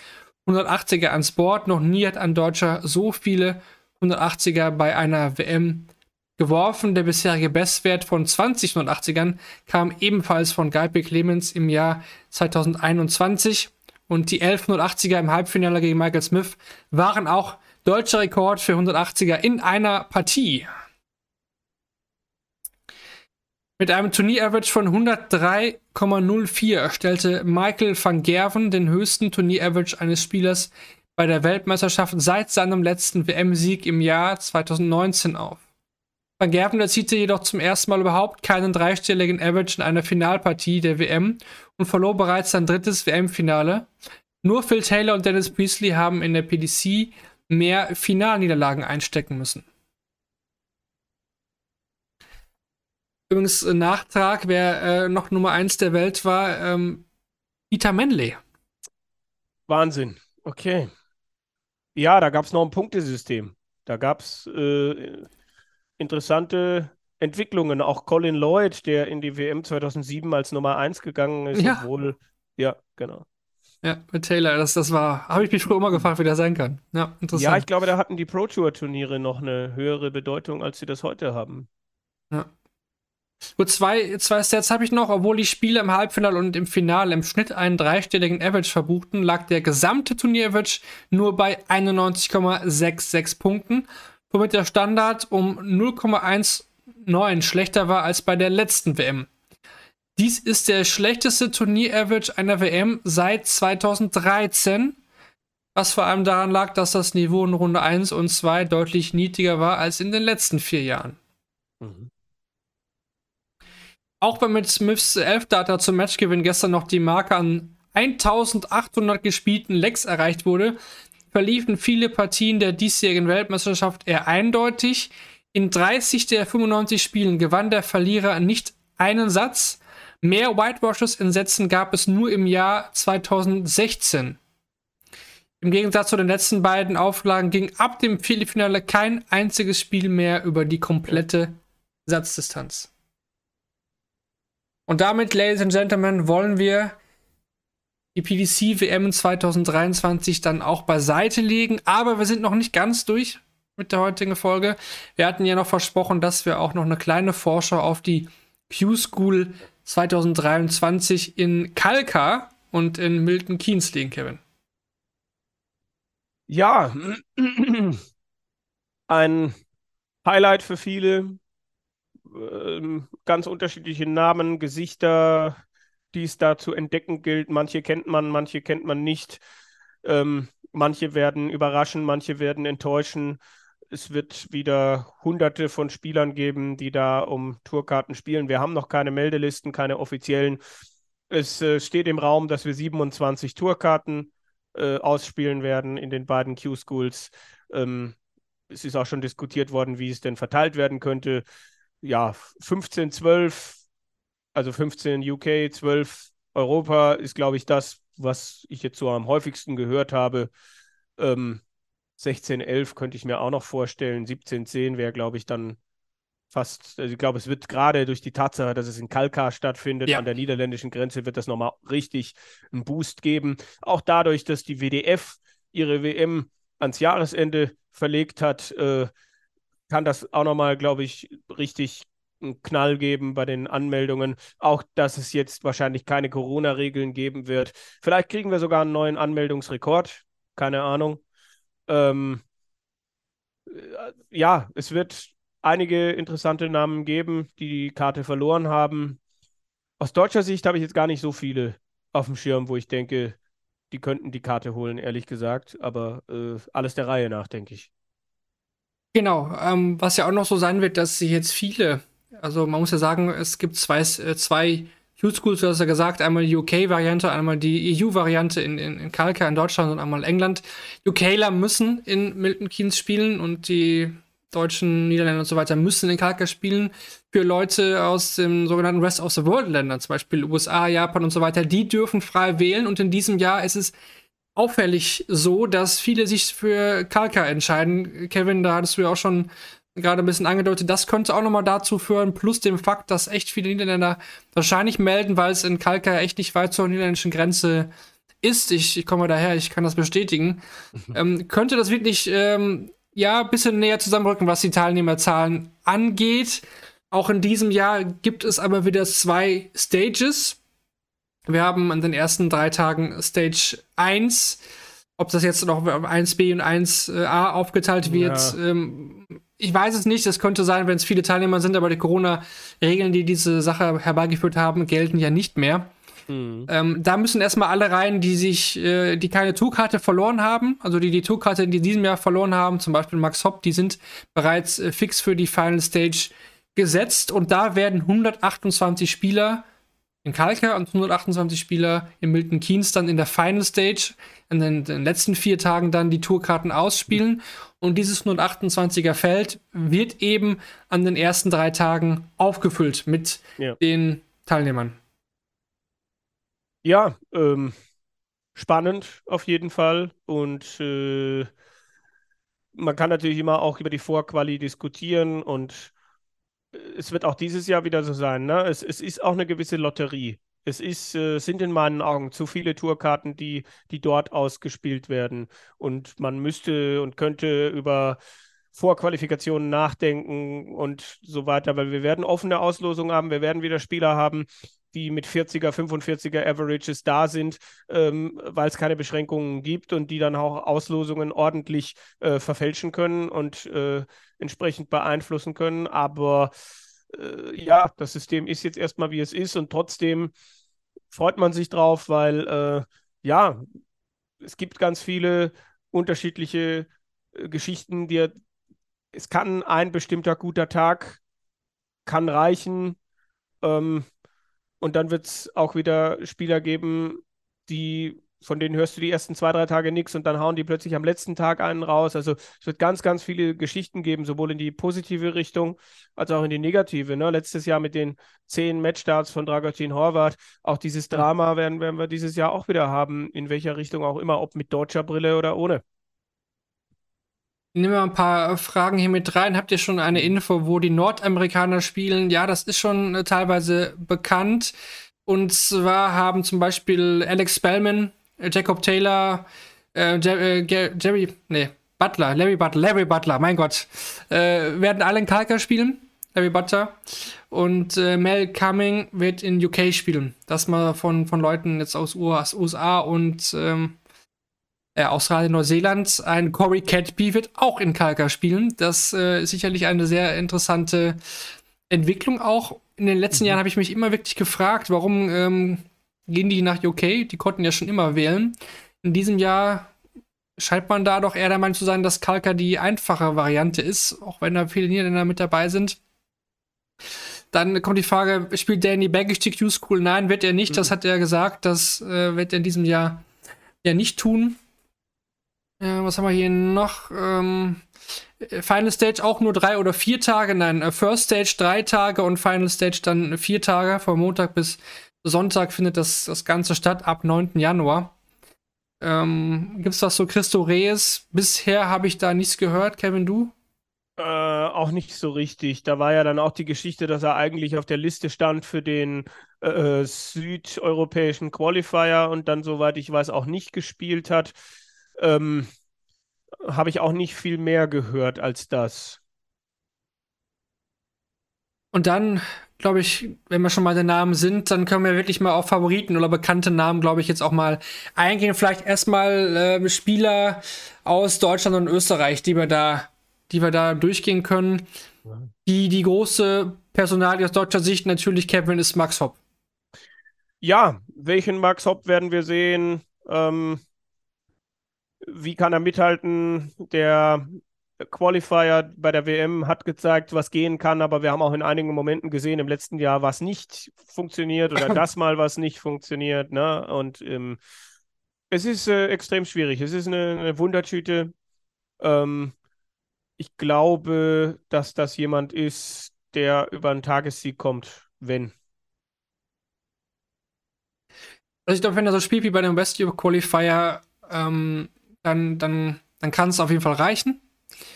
180er ans Board. Noch nie hat ein Deutscher so viele 180er bei einer WM geworfen. Der bisherige Bestwert von 20 180ern kam ebenfalls von Gabriel Clemens im Jahr 2021. Und die 11 180er im Halbfinale gegen Michael Smith waren auch deutscher Rekord für 180er in einer Partie. Mit einem Turnier-Average von 103,04 stellte Michael van Gerven den höchsten Turnier-Average eines Spielers bei der Weltmeisterschaft seit seinem letzten WM-Sieg im Jahr 2019 auf. Van Gerven erzielte jedoch zum ersten Mal überhaupt keinen dreistelligen Average in einer Finalpartie der WM und verlor bereits sein drittes WM-Finale. Nur Phil Taylor und Dennis Priestley haben in der PDC mehr Finalniederlagen einstecken müssen. Übrigens, äh, Nachtrag, wer äh, noch Nummer 1 der Welt war, ähm, Peter Manley. Wahnsinn. Okay. Ja, da gab es noch ein Punktesystem. Da gab es äh, interessante Entwicklungen. Auch Colin Lloyd, der in die WM 2007 als Nummer 1 gegangen ist, ja. obwohl. Ja, genau. Ja, mit Taylor, das, das war, habe ich mich früher immer gefragt, wie das sein kann. Ja, interessant. Ja, ich glaube, da hatten die Pro Tour Turniere noch eine höhere Bedeutung, als sie das heute haben. Ja. Gut, zwei, zwei Stats habe ich noch. Obwohl die Spiele im Halbfinale und im Finale im Schnitt einen dreistelligen Average verbuchten, lag der gesamte Turnier-Average nur bei 91,66 Punkten, womit der Standard um 0,19 schlechter war als bei der letzten WM. Dies ist der schlechteste Turnier-Average einer WM seit 2013, was vor allem daran lag, dass das Niveau in Runde 1 und 2 deutlich niedriger war als in den letzten vier Jahren. Mhm. Auch wenn mit Smiths Elfdata zum Matchgewinn gestern noch die Marke an 1800 gespielten Lecks erreicht wurde, verliefen viele Partien der diesjährigen Weltmeisterschaft eher eindeutig. In 30 der 95 Spielen gewann der Verlierer nicht einen Satz. Mehr Whitewashes in Sätzen gab es nur im Jahr 2016. Im Gegensatz zu den letzten beiden Auflagen ging ab dem Viertelfinale kein einziges Spiel mehr über die komplette Satzdistanz. Und damit, Ladies and Gentlemen, wollen wir die PDC WM 2023 dann auch beiseite legen. Aber wir sind noch nicht ganz durch mit der heutigen Folge. Wir hatten ja noch versprochen, dass wir auch noch eine kleine Vorschau auf die Q-School 2023 in Kalka und in Milton Keynes legen, Kevin. Ja, ein Highlight für viele, ganz unterschiedliche Namen, Gesichter, die es da zu entdecken gilt. Manche kennt man, manche kennt man nicht. Ähm, manche werden überraschen, manche werden enttäuschen. Es wird wieder hunderte von Spielern geben, die da um Tourkarten spielen. Wir haben noch keine Meldelisten, keine offiziellen. Es äh, steht im Raum, dass wir 27 Tourkarten äh, ausspielen werden in den beiden Q-Schools. Ähm, es ist auch schon diskutiert worden, wie es denn verteilt werden könnte ja, 15, 12, also 15 UK, 12 Europa ist, glaube ich, das, was ich jetzt so am häufigsten gehört habe. Ähm, 16, 11 könnte ich mir auch noch vorstellen. 17, 10 wäre, glaube ich, dann fast, also ich glaube, es wird gerade durch die Tatsache, dass es in Kalkar stattfindet, ja. an der niederländischen Grenze, wird das nochmal richtig einen Boost geben. Auch dadurch, dass die WDF ihre WM ans Jahresende verlegt hat, äh, kann das auch nochmal, glaube ich, richtig einen Knall geben bei den Anmeldungen. Auch, dass es jetzt wahrscheinlich keine Corona-Regeln geben wird. Vielleicht kriegen wir sogar einen neuen Anmeldungsrekord. keine Ahnung. Ähm, äh, ja, es wird einige interessante Namen geben, die die Karte verloren haben. Aus deutscher Sicht habe ich jetzt gar nicht so viele auf dem Schirm, wo ich denke, die könnten die Karte holen, ehrlich gesagt. Aber äh, alles der Reihe nach, denke ich. Genau, ähm, was ja auch noch so sein wird, dass sie jetzt viele, also man muss ja sagen, es gibt zwei, äh, zwei Youth Schools, du hast ja gesagt, einmal die UK-Variante, einmal die EU-Variante in, in, in Kalka in Deutschland und einmal England. UKler müssen in Milton Keynes spielen und die deutschen Niederländer und so weiter müssen in Kalka spielen. Für Leute aus dem sogenannten Rest of the World Ländern, zum Beispiel USA, Japan und so weiter, die dürfen frei wählen und in diesem Jahr ist es auffällig so, dass viele sich für Kalka entscheiden. Kevin, da hattest du ja auch schon gerade ein bisschen angedeutet, das könnte auch nochmal dazu führen, plus dem Fakt, dass echt viele Niederländer wahrscheinlich melden, weil es in Kalka echt nicht weit zur niederländischen Grenze ist. Ich, ich komme daher, ich kann das bestätigen. ähm, könnte das wirklich ähm, ja ein bisschen näher zusammenrücken, was die Teilnehmerzahlen angeht. Auch in diesem Jahr gibt es aber wieder zwei Stages. Wir haben an den ersten drei Tagen Stage 1. Ob das jetzt noch 1b und 1a aufgeteilt wird, ja. ähm, ich weiß es nicht. Es könnte sein, wenn es viele Teilnehmer sind, aber die Corona-Regeln, die diese Sache herbeigeführt haben, gelten ja nicht mehr. Mhm. Ähm, da müssen erstmal alle rein, die sich, äh, die keine Tourkarte verloren haben, also die die Tourkarte in diesem Jahr verloren haben, zum Beispiel Max Hopp, die sind bereits äh, fix für die Final Stage gesetzt und da werden 128 Spieler in Kalka und 128 Spieler in Milton Keynes dann in der Final Stage in den, den letzten vier Tagen dann die Tourkarten ausspielen. Und dieses 128er Feld wird eben an den ersten drei Tagen aufgefüllt mit ja. den Teilnehmern. Ja, ähm, spannend auf jeden Fall. Und äh, man kann natürlich immer auch über die Vorquali diskutieren und es wird auch dieses Jahr wieder so sein. Ne? Es, es ist auch eine gewisse Lotterie. Es ist, äh, sind in meinen Augen zu viele Tourkarten, die, die dort ausgespielt werden. Und man müsste und könnte über Vorqualifikationen nachdenken und so weiter, weil wir werden offene Auslosungen haben, wir werden wieder Spieler haben, die mit 40er, 45er Averages da sind, ähm, weil es keine Beschränkungen gibt und die dann auch Auslosungen ordentlich äh, verfälschen können und äh, entsprechend beeinflussen können. Aber äh, ja, das System ist jetzt erstmal wie es ist und trotzdem freut man sich drauf, weil äh, ja, es gibt ganz viele unterschiedliche äh, Geschichten, die es kann ein bestimmter guter Tag kann reichen. Ähm, und dann wird es auch wieder Spieler geben, die, von denen hörst du die ersten zwei, drei Tage nichts und dann hauen die plötzlich am letzten Tag einen raus. Also es wird ganz, ganz viele Geschichten geben, sowohl in die positive Richtung als auch in die negative. Ne? Letztes Jahr mit den zehn Matchstarts von Dragutin Horvath. Auch dieses Drama werden, werden wir dieses Jahr auch wieder haben, in welcher Richtung auch immer, ob mit deutscher Brille oder ohne. Nehmen wir ein paar Fragen hier mit rein. Habt ihr schon eine Info, wo die Nordamerikaner spielen? Ja, das ist schon äh, teilweise bekannt. Und zwar haben zum Beispiel Alex Spellman, äh, Jacob Taylor, äh, Jerry, äh, Jerry, nee, Butler, Larry Butler, Larry Butler, mein Gott, äh, werden alle in Kalka spielen. Larry Butler. Und äh, Mel Cumming wird in UK spielen. Das mal von, von Leuten jetzt aus USA und ähm, äh, Australien, Neuseeland. Ein Corey Cadby wird auch in Kalka spielen. Das äh, ist sicherlich eine sehr interessante Entwicklung auch. In den letzten mhm. Jahren habe ich mich immer wirklich gefragt, warum ähm, gehen die nach UK? Die konnten ja schon immer wählen. In diesem Jahr scheint man da doch eher der Meinung zu sein, dass Kalka die einfache Variante ist, auch wenn da viele Niederländer mit dabei sind. Dann kommt die Frage, spielt Danny Baggish die Q-School? Nein, wird er nicht. Mhm. Das hat er gesagt. Das äh, wird er in diesem Jahr ja nicht tun. Ja, was haben wir hier noch? Ähm, Final Stage auch nur drei oder vier Tage. Nein, äh, First Stage drei Tage und Final Stage dann vier Tage. Von Montag bis Sonntag findet das, das Ganze statt, ab 9. Januar. Ähm, es was so Christo Reyes? Bisher habe ich da nichts gehört. Kevin, du? Äh, auch nicht so richtig. Da war ja dann auch die Geschichte, dass er eigentlich auf der Liste stand für den äh, südeuropäischen Qualifier und dann, soweit ich weiß, auch nicht gespielt hat ähm, habe ich auch nicht viel mehr gehört als das. Und dann glaube ich, wenn wir schon mal der Namen sind, dann können wir wirklich mal auf Favoriten oder bekannte Namen, glaube ich, jetzt auch mal eingehen. Vielleicht erstmal äh, Spieler aus Deutschland und Österreich, die wir da, die wir da durchgehen können. Die, die große Personalie aus deutscher Sicht natürlich, Kevin, ist Max Hopp. Ja, welchen Max Hopp werden wir sehen? Ähm, wie kann er mithalten? Der Qualifier bei der WM hat gezeigt, was gehen kann, aber wir haben auch in einigen Momenten gesehen im letzten Jahr, was nicht funktioniert oder das mal was nicht funktioniert. Ne? Und ähm, es ist äh, extrem schwierig. Es ist eine, eine Wundertüte. Ähm, ich glaube, dass das jemand ist, der über einen Tagessieg kommt, wenn. Also ich glaube, wenn er so spielt wie bei dem West Europe Qualifier, ähm, dann, dann, dann kann es auf jeden Fall reichen.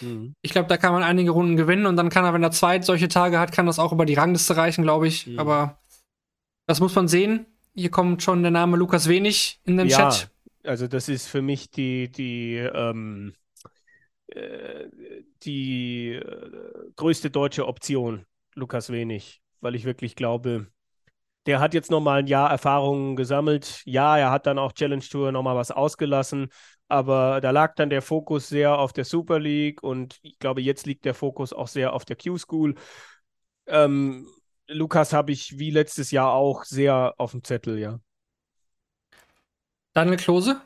Mhm. Ich glaube, da kann man einige Runden gewinnen und dann kann er, wenn er zwei solche Tage hat, kann das auch über die Rangliste reichen, glaube ich. Mhm. Aber das muss man sehen. Hier kommt schon der Name Lukas Wenig in den ja, Chat. Also, das ist für mich die, die, ähm, äh, die äh, größte deutsche Option, Lukas Wenig, weil ich wirklich glaube, der hat jetzt nochmal ein Jahr Erfahrung gesammelt. Ja, er hat dann auch Challenge Tour nochmal was ausgelassen, aber da lag dann der Fokus sehr auf der Super League und ich glaube, jetzt liegt der Fokus auch sehr auf der Q-School. Ähm, Lukas habe ich wie letztes Jahr auch sehr auf dem Zettel, ja. Daniel Klose?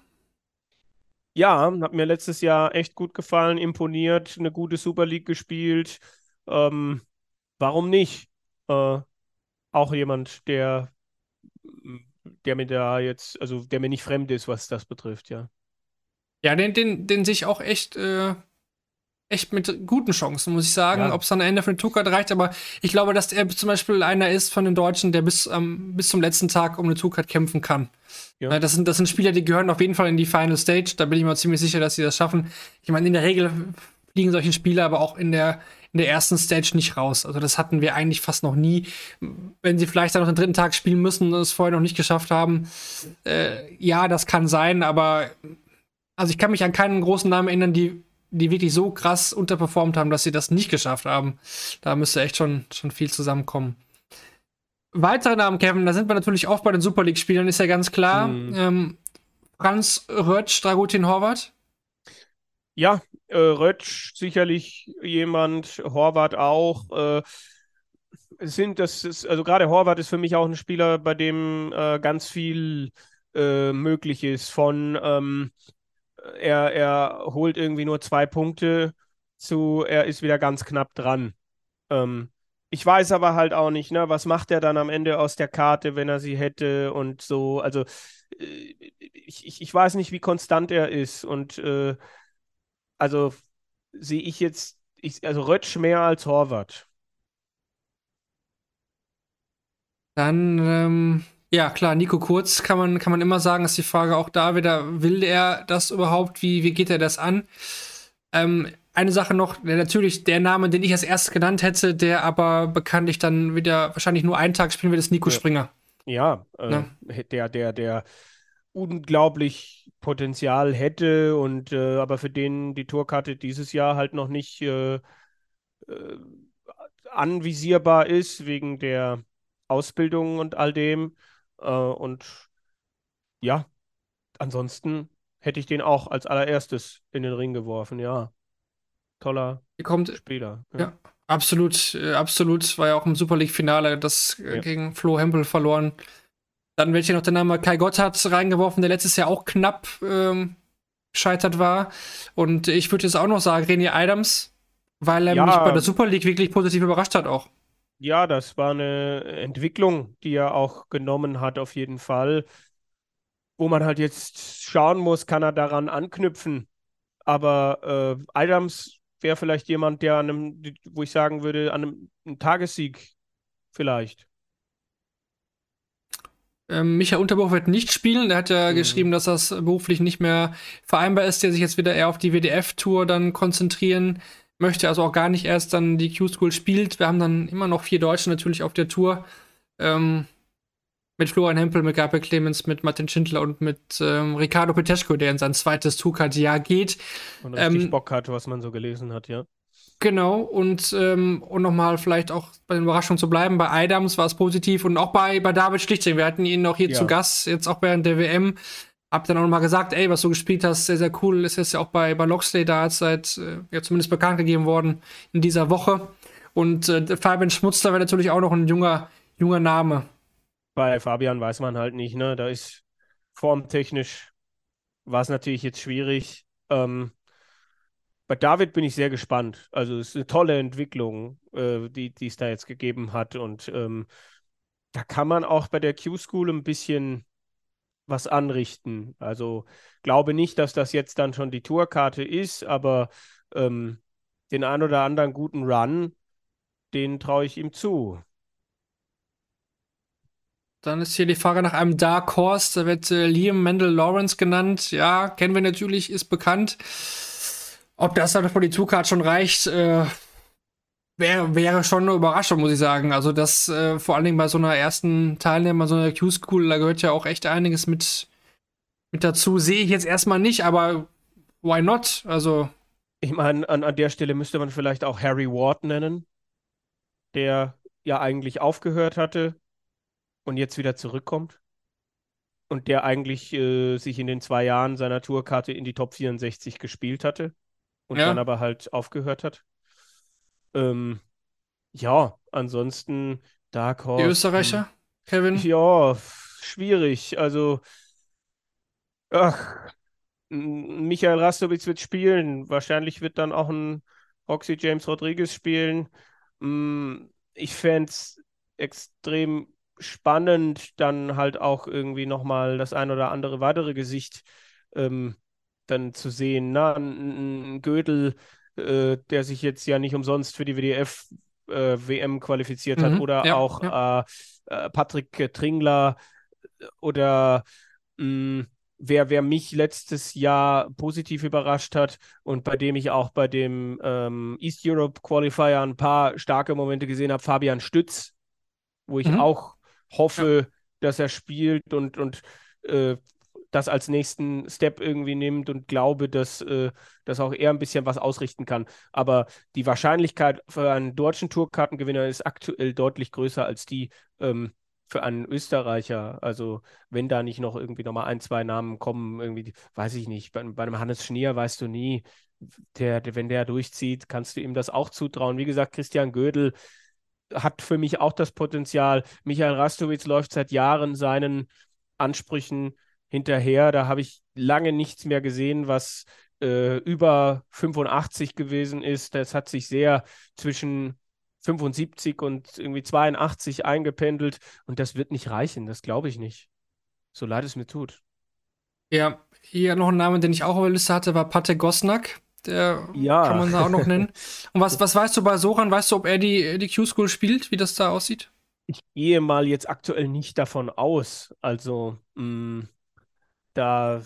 Ja, hat mir letztes Jahr echt gut gefallen, imponiert, eine gute Super League gespielt. Ähm, warum nicht? Äh, auch jemand, der, der mir da jetzt, also der mir nicht fremd ist, was das betrifft, ja. Ja, den, den, den sehe ich auch echt, äh, echt mit guten Chancen, muss ich sagen. Ja. Ob es dann am Ende für den Tukart reicht, aber ich glaube, dass er zum Beispiel einer ist von den Deutschen, der bis, ähm, bis zum letzten Tag um eine Tukart kämpfen kann. Ja. Äh, das, sind, das sind Spieler, die gehören auf jeden Fall in die Final Stage. Da bin ich mir ziemlich sicher, dass sie das schaffen. Ich meine, in der Regel fliegen solche Spieler aber auch in der, in der ersten Stage nicht raus. Also das hatten wir eigentlich fast noch nie. Wenn sie vielleicht dann noch den dritten Tag spielen müssen und es vorher noch nicht geschafft haben, äh, ja, das kann sein, aber also ich kann mich an keinen großen Namen erinnern, die, die wirklich so krass unterperformt haben, dass sie das nicht geschafft haben. Da müsste echt schon, schon viel zusammenkommen. Weitere Namen, Kevin, da sind wir natürlich auch bei den Super League-Spielern, ist ja ganz klar. Mhm. Ähm, Franz Rötsch, Dragutin Horvath. Ja, äh, Rötsch sicherlich jemand, Horvath auch. Äh, sind das ist, also gerade Horvath ist für mich auch ein Spieler, bei dem äh, ganz viel äh, möglich ist. Von ähm, er, er holt irgendwie nur zwei Punkte zu, er ist wieder ganz knapp dran. Ähm, ich weiß aber halt auch nicht, ne, was macht er dann am Ende aus der Karte, wenn er sie hätte und so. Also äh, ich, ich, ich weiß nicht, wie konstant er ist und äh, also sehe ich jetzt, ich, also Rötsch mehr als Horvath. Dann, ähm, ja klar, Nico Kurz kann man, kann man immer sagen, ist die Frage auch da wieder, will er das überhaupt? Wie, wie geht er das an? Ähm, eine Sache noch, natürlich der Name, den ich als erstes genannt hätte, der aber bekanntlich dann wieder wahrscheinlich nur einen Tag spielen wird, ist Nico ja. Springer. Ja, äh, ja, der, der, der unglaublich Potenzial hätte und äh, aber für den die Tourkarte dieses Jahr halt noch nicht äh, äh, anvisierbar ist wegen der Ausbildung und all dem. Äh, und ja, ansonsten hätte ich den auch als allererstes in den Ring geworfen, ja. Toller kommt, Spieler. Ja. ja. absolut, äh, absolut. War ja auch im Super League-Finale das äh, ja. gegen Flo Hempel verloren. Dann wird hier noch der Name Kai Gotthard reingeworfen, der letztes Jahr auch knapp ähm, gescheitert war. Und ich würde jetzt auch noch sagen, René Adams, weil er ja, mich bei der Super League wirklich positiv überrascht hat auch. Ja, das war eine Entwicklung, die er auch genommen hat, auf jeden Fall. Wo man halt jetzt schauen muss, kann er daran anknüpfen. Aber äh, Adams wäre vielleicht jemand, der an einem, wo ich sagen würde, an einem, einem Tagessieg vielleicht. Ähm, Michael Unterbuch wird nicht spielen. Er hat ja mhm. geschrieben, dass das beruflich nicht mehr vereinbar ist, der sich jetzt wieder eher auf die WDF-Tour dann konzentrieren möchte, also auch gar nicht erst dann die Q-School spielt. Wir haben dann immer noch vier Deutsche natürlich auf der Tour. Ähm, mit Florian Hempel, mit Gabriel Clemens, mit Martin Schindler und mit ähm, Ricardo Peteschko, der in sein zweites Tourcard-Jahr geht. Und richtig ähm, Bock hat, was man so gelesen hat, ja. Genau, und, ähm, und nochmal vielleicht auch bei den Überraschungen zu bleiben. Bei Adams war es positiv und auch bei, bei David Schlichting. Wir hatten ihn noch hier ja. zu Gast, jetzt auch während der WM. Hab dann auch nochmal gesagt, ey, was du gespielt hast, sehr, sehr cool. Ist jetzt ja auch bei, bei Locksley da, ist seit, äh, ja, zumindest bekannt gegeben worden in dieser Woche. Und äh, Fabian Schmutzler wäre natürlich auch noch ein junger, junger Name. Bei Fabian weiß man halt nicht, ne? Da ist formtechnisch war es natürlich jetzt schwierig. Ähm, bei David bin ich sehr gespannt. Also es ist eine tolle Entwicklung, äh, die, die es da jetzt gegeben hat. Und ähm, da kann man auch bei der Q-School ein bisschen was anrichten. Also glaube nicht, dass das jetzt dann schon die Tourkarte ist, aber ähm, den ein oder anderen guten Run, den traue ich ihm zu. Dann ist hier die Frage nach einem Dark Horse. Da wird äh, Liam Mendel Lawrence genannt. Ja, kennen wir natürlich, ist bekannt. Ob das dann für die Zugkarte schon reicht, äh, wäre wär schon eine Überraschung, muss ich sagen. Also, das äh, vor allen Dingen bei so einer ersten Teilnehmer, so einer Q-School, da gehört ja auch echt einiges mit, mit dazu. Sehe ich jetzt erstmal nicht, aber why not? Also. Ich meine, an, an der Stelle müsste man vielleicht auch Harry Ward nennen, der ja eigentlich aufgehört hatte und jetzt wieder zurückkommt. Und der eigentlich äh, sich in den zwei Jahren seiner Tourkarte in die Top 64 gespielt hatte und ja. dann aber halt aufgehört hat. Ähm, ja, ansonsten Dark Horse. Die Österreicher. Kevin? Ja, schwierig. Also, ach, Michael Rastowitz wird spielen. Wahrscheinlich wird dann auch ein Roxy James Rodriguez spielen. Ich fände es extrem spannend, dann halt auch irgendwie nochmal das ein oder andere weitere Gesicht ähm, dann zu sehen. Na, ein, ein Gödel, äh, der sich jetzt ja nicht umsonst für die WDF äh, WM qualifiziert hat, mhm, oder ja, auch ja. Äh, äh Patrick Tringler oder mh, mm, wer, wer mich letztes Jahr positiv überrascht hat und bei dem ich auch bei dem ähm, East Europe Qualifier ein paar starke Momente gesehen habe, Fabian Stütz, wo ich mhm. auch hoffe, ja. dass er spielt und, und äh, das als nächsten Step irgendwie nimmt und glaube, dass, äh, dass auch er ein bisschen was ausrichten kann. Aber die Wahrscheinlichkeit für einen deutschen Tourkartengewinner ist aktuell deutlich größer als die ähm, für einen Österreicher. Also wenn da nicht noch irgendwie nochmal ein, zwei Namen kommen, irgendwie, weiß ich nicht, bei, bei einem Hannes Schnier weißt du nie, der, der, wenn der durchzieht, kannst du ihm das auch zutrauen. Wie gesagt, Christian Gödel hat für mich auch das Potenzial. Michael Rastowitz läuft seit Jahren seinen Ansprüchen hinterher. Da habe ich lange nichts mehr gesehen, was äh, über 85 gewesen ist. Das hat sich sehr zwischen 75 und irgendwie 82 eingependelt und das wird nicht reichen, das glaube ich nicht. So leid es mir tut. Ja, hier noch ein Name, den ich auch auf der Liste hatte, war Pate Gosnak. Der ja. kann man da auch noch nennen. Und was, was weißt du bei Soran? Weißt du, ob er die, die Q-School spielt, wie das da aussieht? Ich gehe mal jetzt aktuell nicht davon aus. Also, mh, mm, da,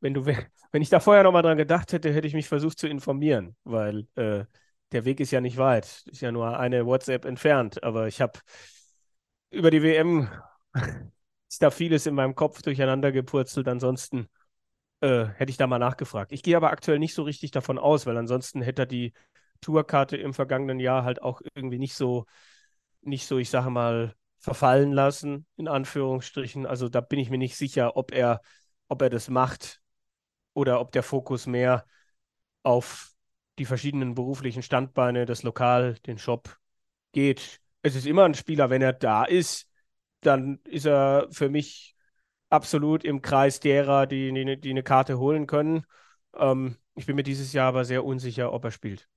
wenn du, wenn ich da vorher nochmal dran gedacht hätte, hätte ich mich versucht zu informieren, weil äh, der Weg ist ja nicht weit. Ist ja nur eine WhatsApp entfernt. Aber ich habe über die WM ist da vieles in meinem Kopf durcheinander gepurzelt. Ansonsten äh, hätte ich da mal nachgefragt. Ich gehe aber aktuell nicht so richtig davon aus, weil ansonsten hätte die Tourkarte im vergangenen Jahr halt auch irgendwie nicht so, nicht so, ich sage mal, verfallen lassen, in Anführungsstrichen. Also da bin ich mir nicht sicher, ob er, ob er das macht oder ob der Fokus mehr auf die verschiedenen beruflichen Standbeine, das Lokal, den Shop geht. Es ist immer ein Spieler, wenn er da ist, dann ist er für mich absolut im Kreis derer, die, die, die eine Karte holen können. Ähm, ich bin mir dieses Jahr aber sehr unsicher, ob er spielt.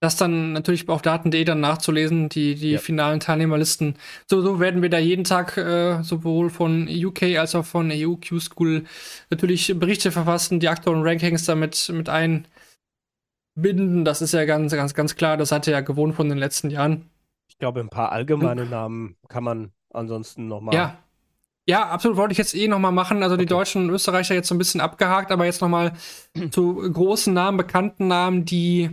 Das dann natürlich auf daten.de dann nachzulesen, die, die ja. finalen Teilnehmerlisten. So, so werden wir da jeden Tag äh, sowohl von UK als auch von EU Q-School natürlich Berichte verfassen, die aktuellen Rankings damit mit einbinden. Das ist ja ganz, ganz, ganz klar. Das hat er ja gewohnt von den letzten Jahren. Ich glaube, ein paar allgemeine Namen kann man ansonsten nochmal ja. Ja, absolut. Wollte ich jetzt eh nochmal machen. Also die Deutschen und Österreicher jetzt so ein bisschen abgehakt, aber jetzt nochmal zu großen Namen, bekannten Namen, die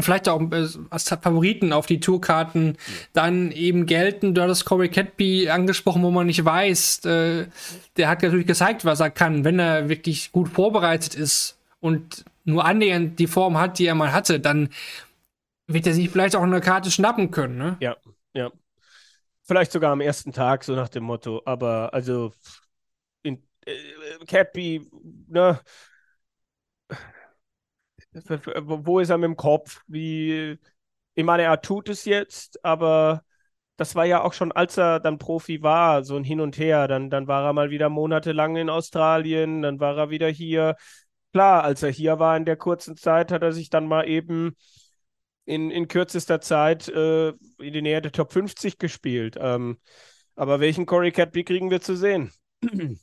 vielleicht auch äh, als Favoriten auf die Tourkarten dann eben gelten. Du hattest Corey Catby angesprochen, wo man nicht weiß. Äh, der hat natürlich gezeigt, was er kann, wenn er wirklich gut vorbereitet ist und nur annähernd die Form hat, die er mal hatte, dann wird er sich vielleicht auch eine Karte schnappen können, ne? Ja, ja. Vielleicht sogar am ersten Tag, so nach dem Motto. Aber also in, äh, Cappy, ne? Wo ist er mit dem Kopf? Wie, ich meine, er tut es jetzt, aber das war ja auch schon, als er dann Profi war, so ein Hin und Her. Dann, dann war er mal wieder monatelang in Australien, dann war er wieder hier. Klar, als er hier war in der kurzen Zeit, hat er sich dann mal eben in, in kürzester Zeit äh, in die Nähe der Top 50 gespielt. Ähm, aber welchen Corey Cadby kriegen wir zu sehen? Ihr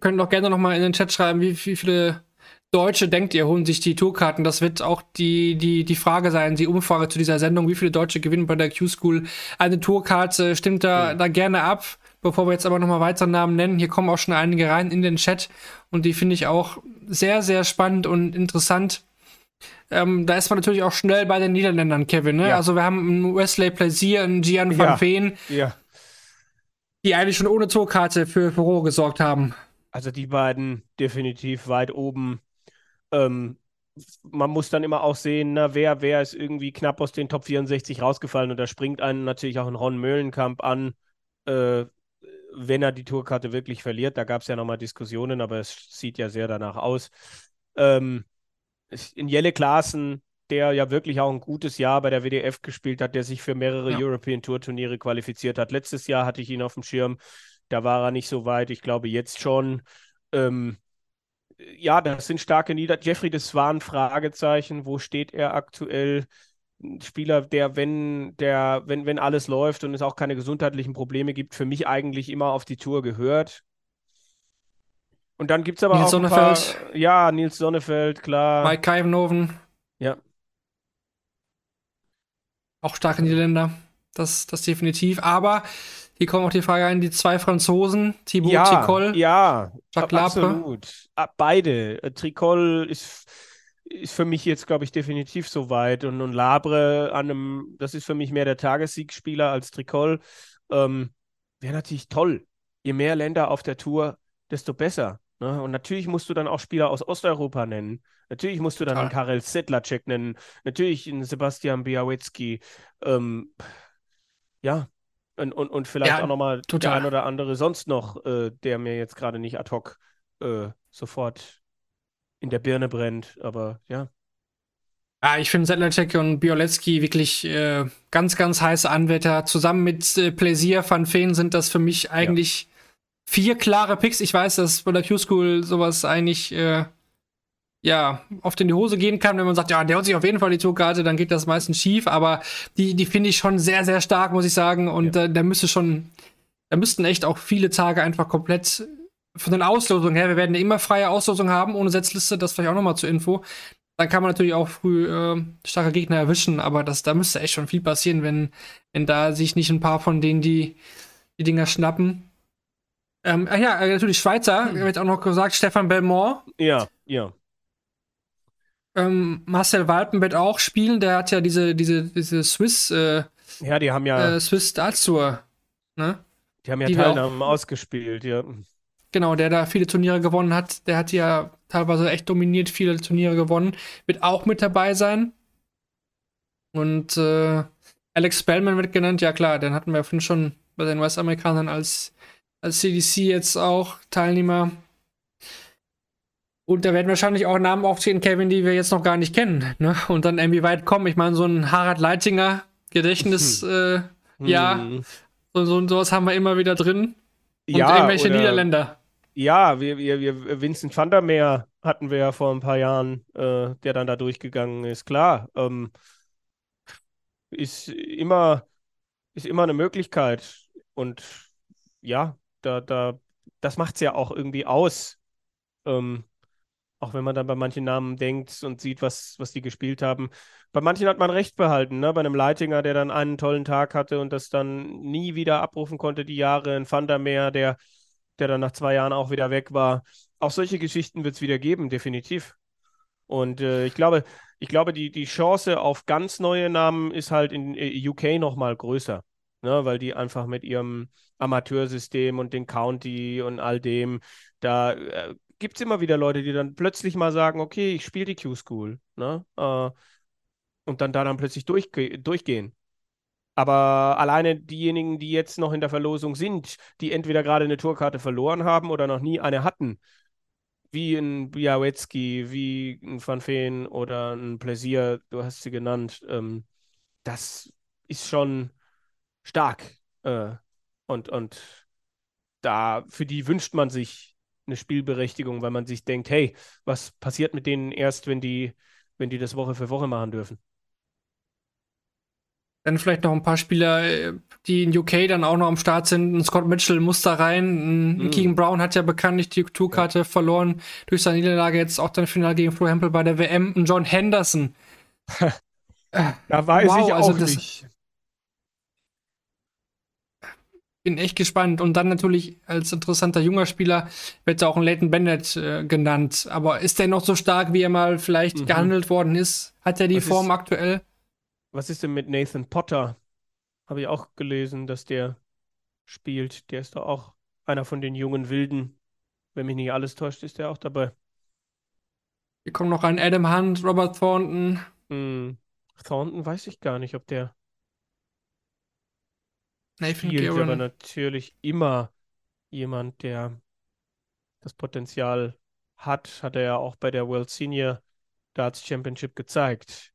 könnt doch gerne noch mal in den Chat schreiben, wie, wie viele Deutsche denkt ihr, holen sich die Tourkarten? Das wird auch die, die, die Frage sein, die Umfrage zu dieser Sendung. Wie viele Deutsche gewinnen bei der Q-School eine Tourkarte? Stimmt da, mhm. da gerne ab. Bevor wir jetzt aber nochmal weitere Namen nennen, hier kommen auch schon einige rein in den Chat und die finde ich auch sehr, sehr spannend und interessant. Ähm, da ist man natürlich auch schnell bei den Niederländern, Kevin. Ne? Ja. Also wir haben einen Wesley Plaisir, einen Gian van ja. Veen, ja. die eigentlich schon ohne Tourkarte für Furore gesorgt haben. Also die beiden definitiv weit oben ähm, man muss dann immer auch sehen, na, wer, wer ist irgendwie knapp aus den Top 64 rausgefallen und da springt einen natürlich auch ein Ron Möhlenkamp an, äh, wenn er die Tourkarte wirklich verliert. Da gab es ja nochmal Diskussionen, aber es sieht ja sehr danach aus. Ähm, in Jelle Klaassen, der ja wirklich auch ein gutes Jahr bei der WDF gespielt hat, der sich für mehrere ja. European Tour Turniere qualifiziert hat. Letztes Jahr hatte ich ihn auf dem Schirm, da war er nicht so weit. Ich glaube jetzt schon. Ähm, ja, das sind starke Nieder. Jeffrey das war ein Fragezeichen. Wo steht er aktuell? Ein Spieler, der, wenn, der, wenn, wenn alles läuft und es auch keine gesundheitlichen Probleme gibt, für mich eigentlich immer auf die Tour gehört. Und dann gibt es aber Nils auch Sonnefeld. Paar, ja, Nils Sonnefeld, klar. Mike Kaivenhoven. Ja. Auch starke Niederländer. Das, das definitiv. Aber hier kommt auch die Frage ein, die zwei Franzosen, Thibaut ja, Tricol, ja, Jacques absolut. Ah, beide. Äh, Tricol ist, ist für mich jetzt, glaube ich, definitiv so weit. Und, und Labre an einem, das ist für mich mehr der Tagessiegspieler als Tricol. Ähm, Wäre natürlich toll. Je mehr Länder auf der Tour, desto besser. Ne? Und natürlich musst du dann auch Spieler aus Osteuropa nennen. Natürlich musst du dann einen Karel Sedlacek nennen. Natürlich einen Sebastian Białecki. Ähm, ja, und, und, und vielleicht ja, auch nochmal der ein oder andere sonst noch, äh, der mir jetzt gerade nicht ad hoc äh, sofort in der Birne brennt. Aber ja. Ja, ich finde Sedlacek und Biolecki wirklich äh, ganz, ganz heiße Anwärter. Zusammen mit äh, Plaisir Van Feen sind das für mich eigentlich ja. vier klare Picks. Ich weiß, dass bei der Q-School sowas eigentlich äh, ja, oft in die Hose gehen kann, wenn man sagt, ja, der hat sich auf jeden Fall die Tourkarte, dann geht das meistens schief, aber die, die finde ich schon sehr, sehr stark, muss ich sagen. Und ja. äh, da müsste schon, da müssten echt auch viele Tage einfach komplett von den Auslosungen her, wir werden immer freie Auslosung haben, ohne Setzliste, das vielleicht auch nochmal zur Info. Dann kann man natürlich auch früh äh, starke Gegner erwischen, aber das, da müsste echt schon viel passieren, wenn, wenn da sich nicht ein paar von denen die, die Dinger schnappen. Ähm, ach ja, äh, natürlich Schweizer, hm. wird auch noch gesagt, Stefan Belmont. Ja, ja. Ähm, Marcel Walpen wird auch spielen. Der hat ja diese, diese, diese Swiss. Äh, ja, die haben ja. Äh, Swiss Darts Tour. Ne? Die haben ja die Teilnahmen auch, ausgespielt, ja. Genau, der da viele Turniere gewonnen hat. Der hat ja teilweise echt dominiert, viele Turniere gewonnen. Wird auch mit dabei sein. Und äh, Alex Spellman wird genannt. Ja, klar, den hatten wir ja schon bei den US-Amerikanern als, als CDC jetzt auch Teilnehmer. Und da werden wahrscheinlich auch Namen aufzählen, Kevin, die wir jetzt noch gar nicht kennen. Ne? Und dann irgendwie weit kommen. Ich meine, so ein Harald Leitinger Gedächtnis, hm. äh, hm. ja, so, so sowas haben wir immer wieder drin. Und ja, irgendwelche oder, Niederländer. Ja, wir, wir, wir, Vincent van der Meer hatten wir ja vor ein paar Jahren, äh, der dann da durchgegangen ist. Klar, ähm, ist immer, ist immer eine Möglichkeit. Und ja, da, da, das macht es ja auch irgendwie aus. Ähm, auch wenn man dann bei manchen Namen denkt und sieht, was, was die gespielt haben. Bei manchen hat man recht behalten, ne? Bei einem Leitinger, der dann einen tollen Tag hatte und das dann nie wieder abrufen konnte, die Jahre. Ein Vandermeer, der, der dann nach zwei Jahren auch wieder weg war. Auch solche Geschichten wird es wieder geben, definitiv. Und äh, ich glaube, ich glaube, die, die Chance auf ganz neue Namen ist halt in äh, UK nochmal größer. Ne? Weil die einfach mit ihrem Amateursystem und den County und all dem da äh, gibt es immer wieder Leute, die dann plötzlich mal sagen, okay, ich spiele die Q-School, ne? Äh, und dann da dann plötzlich durchge durchgehen. Aber alleine diejenigen, die jetzt noch in der Verlosung sind, die entweder gerade eine Tourkarte verloren haben oder noch nie eine hatten, wie ein Białecki, wie ein Van Feen oder ein Pläsier, du hast sie genannt, ähm, das ist schon stark. Äh, und, und da, für die wünscht man sich eine Spielberechtigung, weil man sich denkt, hey, was passiert mit denen erst, wenn die, wenn die das Woche für Woche machen dürfen? Dann vielleicht noch ein paar Spieler, die in UK dann auch noch am Start sind. Ein Scott Mitchell muss da rein. Ein mm. Keegan Brown hat ja bekanntlich die Tourkarte ja. verloren durch seine Niederlage jetzt auch dann Final gegen Flo Hempel bei der WM. Und John Henderson. da weiß wow, ich auch also das, nicht. Bin echt gespannt. Und dann natürlich als interessanter junger Spieler wird auch ein Leighton Bennett äh, genannt. Aber ist der noch so stark, wie er mal vielleicht mhm. gehandelt worden ist? Hat er die Was Form ist aktuell? Was ist denn mit Nathan Potter? Habe ich auch gelesen, dass der spielt. Der ist doch auch einer von den jungen Wilden. Wenn mich nicht alles täuscht, ist der auch dabei. Hier kommen noch ein Adam Hunt, Robert Thornton. Hm. Thornton weiß ich gar nicht, ob der Nathan spielt, Guerin. aber natürlich immer jemand, der das Potenzial hat, hat er ja auch bei der World Senior Darts Championship gezeigt.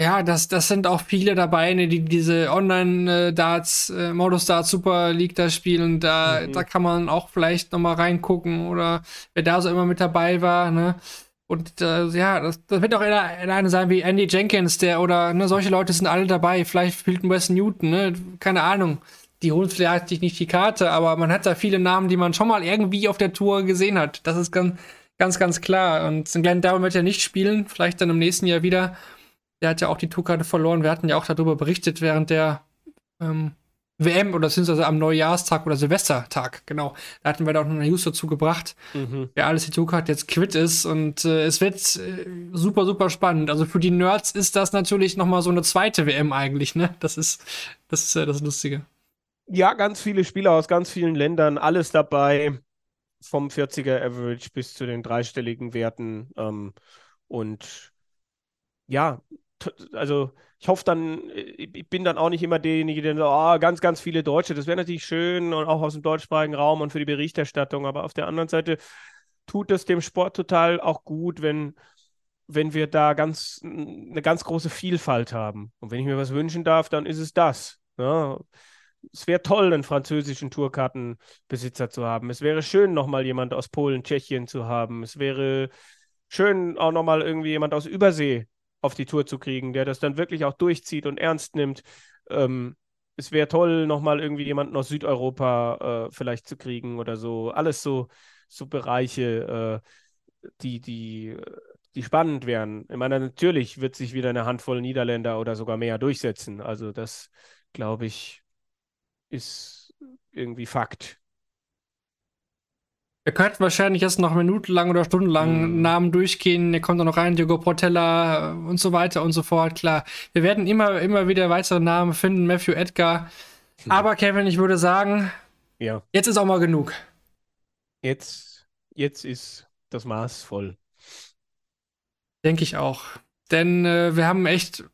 Ja, das, das sind auch viele dabei, ne, die diese Online-Darts, äh, Modus Darts Super League da spielen. Da, mhm. da kann man auch vielleicht nochmal reingucken oder wer da so immer mit dabei war, ne? Und äh, ja, das, das wird auch einer sein wie Andy Jenkins, der oder ne, solche Leute sind alle dabei. Vielleicht spielt ein Wes Newton, ne? Keine Ahnung. Die holen vielleicht nicht die Karte, aber man hat da viele Namen, die man schon mal irgendwie auf der Tour gesehen hat. Das ist ganz, ganz, ganz klar. Und Glenn Darwin wird ja nicht spielen, vielleicht dann im nächsten Jahr wieder. Der hat ja auch die Tourkarte verloren. Wir hatten ja auch darüber berichtet während der ähm, WM oder beziehungsweise am Neujahrstag oder Silvestertag, genau. Da hatten wir da auch noch eine News dazu gebracht, mhm. wer alles die Tourkarte jetzt quitt ist. Und äh, es wird äh, super, super spannend. Also für die Nerds ist das natürlich nochmal so eine zweite WM eigentlich, ne? Das ist das, ist, äh, das Lustige. Ja, ganz viele Spieler aus ganz vielen Ländern, alles dabei. Vom 40er Average bis zu den dreistelligen Werten. Ähm, und ja, also ich hoffe dann, äh, ich bin dann auch nicht immer derjenige, der so, oh, ganz, ganz viele Deutsche, das wäre natürlich schön und auch aus dem deutschsprachigen Raum und für die Berichterstattung, aber auf der anderen Seite tut es dem Sport total auch gut, wenn, wenn wir da ganz, eine ganz große Vielfalt haben. Und wenn ich mir was wünschen darf, dann ist es das. Ja. Ne? Es wäre toll, einen französischen Tourkartenbesitzer zu haben. Es wäre schön, nochmal jemand aus Polen, Tschechien zu haben. Es wäre schön, auch nochmal irgendwie jemand aus Übersee auf die Tour zu kriegen, der das dann wirklich auch durchzieht und ernst nimmt. Ähm, es wäre toll, nochmal irgendwie jemanden aus Südeuropa äh, vielleicht zu kriegen oder so. Alles so, so Bereiche, äh, die, die, die spannend wären. Ich meine, natürlich wird sich wieder eine Handvoll Niederländer oder sogar mehr durchsetzen. Also das, glaube ich, ist irgendwie Fakt. Wir könnten wahrscheinlich jetzt noch minutenlang oder stundenlang mhm. Namen durchgehen. Der kommt dann noch rein, Diego Portella und so weiter und so fort. Klar, wir werden immer, immer wieder weitere Namen finden, Matthew Edgar. Mhm. Aber Kevin, ich würde sagen, ja. jetzt ist auch mal genug. Jetzt, jetzt ist das Maß voll. Denke ich auch. Denn äh, wir haben echt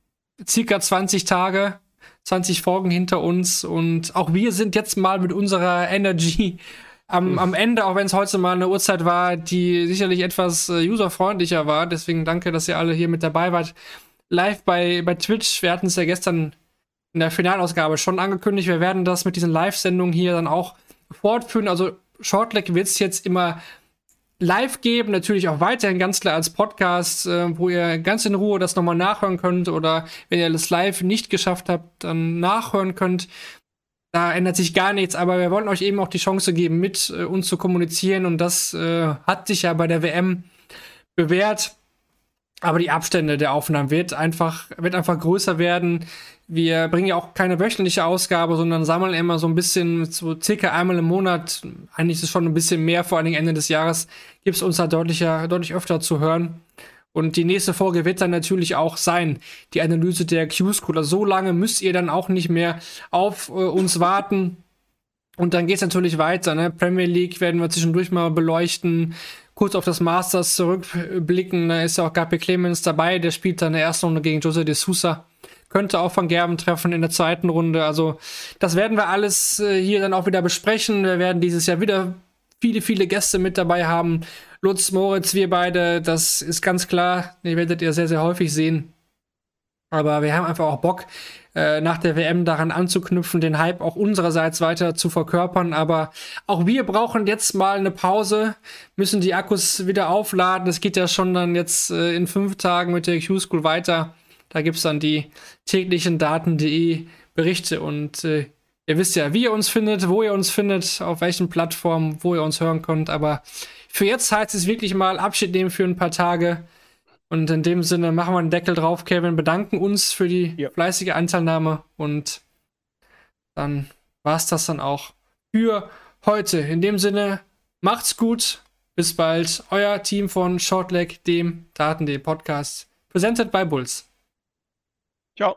circa 20 Tage, 20 Folgen hinter uns und auch wir sind jetzt mal mit unserer Energy am, am Ende, auch wenn es heute mal eine Uhrzeit war, die sicherlich etwas äh, userfreundlicher war. Deswegen danke, dass ihr alle hier mit dabei wart. Live bei, bei Twitch. Wir hatten es ja gestern in der Finalausgabe schon angekündigt. Wir werden das mit diesen Live-Sendungen hier dann auch fortführen. Also Shortleg wird es jetzt immer live geben, natürlich auch weiterhin ganz klar als Podcast, äh, wo ihr ganz in Ruhe das nochmal nachhören könnt oder wenn ihr das live nicht geschafft habt, dann nachhören könnt. Da ändert sich gar nichts, aber wir wollen euch eben auch die Chance geben, mit äh, uns zu kommunizieren und das äh, hat sich ja bei der WM bewährt. Aber die Abstände der Aufnahmen wird einfach, wird einfach größer werden. Wir bringen ja auch keine wöchentliche Ausgabe, sondern sammeln immer so ein bisschen, so circa einmal im Monat. Eigentlich ist es schon ein bisschen mehr, vor Dingen Ende des Jahres, gibt es uns da deutlicher, deutlich öfter zu hören. Und die nächste Folge wird dann natürlich auch sein, die Analyse der Q-School. Also so lange müsst ihr dann auch nicht mehr auf äh, uns warten. Und dann geht es natürlich weiter. Ne? Premier League werden wir zwischendurch mal beleuchten. Kurz auf das Masters zurückblicken. Da ist ja auch Gabi Clemens dabei. Der spielt dann in der ersten Runde gegen Jose de Sousa. Könnte auch von Gerben treffen in der zweiten Runde. Also, das werden wir alles äh, hier dann auch wieder besprechen. Wir werden dieses Jahr wieder viele, viele Gäste mit dabei haben. Lutz, Moritz, wir beide, das ist ganz klar. Ihr werdet ihr sehr, sehr häufig sehen. Aber wir haben einfach auch Bock, äh, nach der WM daran anzuknüpfen, den Hype auch unsererseits weiter zu verkörpern. Aber auch wir brauchen jetzt mal eine Pause, müssen die Akkus wieder aufladen. Es geht ja schon dann jetzt äh, in fünf Tagen mit der Q-School weiter. Da gibt es dann die täglichen Daten.de Berichte und äh, ihr wisst ja, wie ihr uns findet, wo ihr uns findet, auf welchen Plattformen, wo ihr uns hören könnt. Aber für jetzt heißt es wirklich mal Abschied nehmen für ein paar Tage. Und in dem Sinne machen wir einen Deckel drauf, Kevin, bedanken uns für die ja. fleißige Anteilnahme und dann war es das dann auch für heute. In dem Sinne, macht's gut, bis bald. Euer Team von Shortleg, dem Daten.de Podcast, presented by Bulls. Ciao.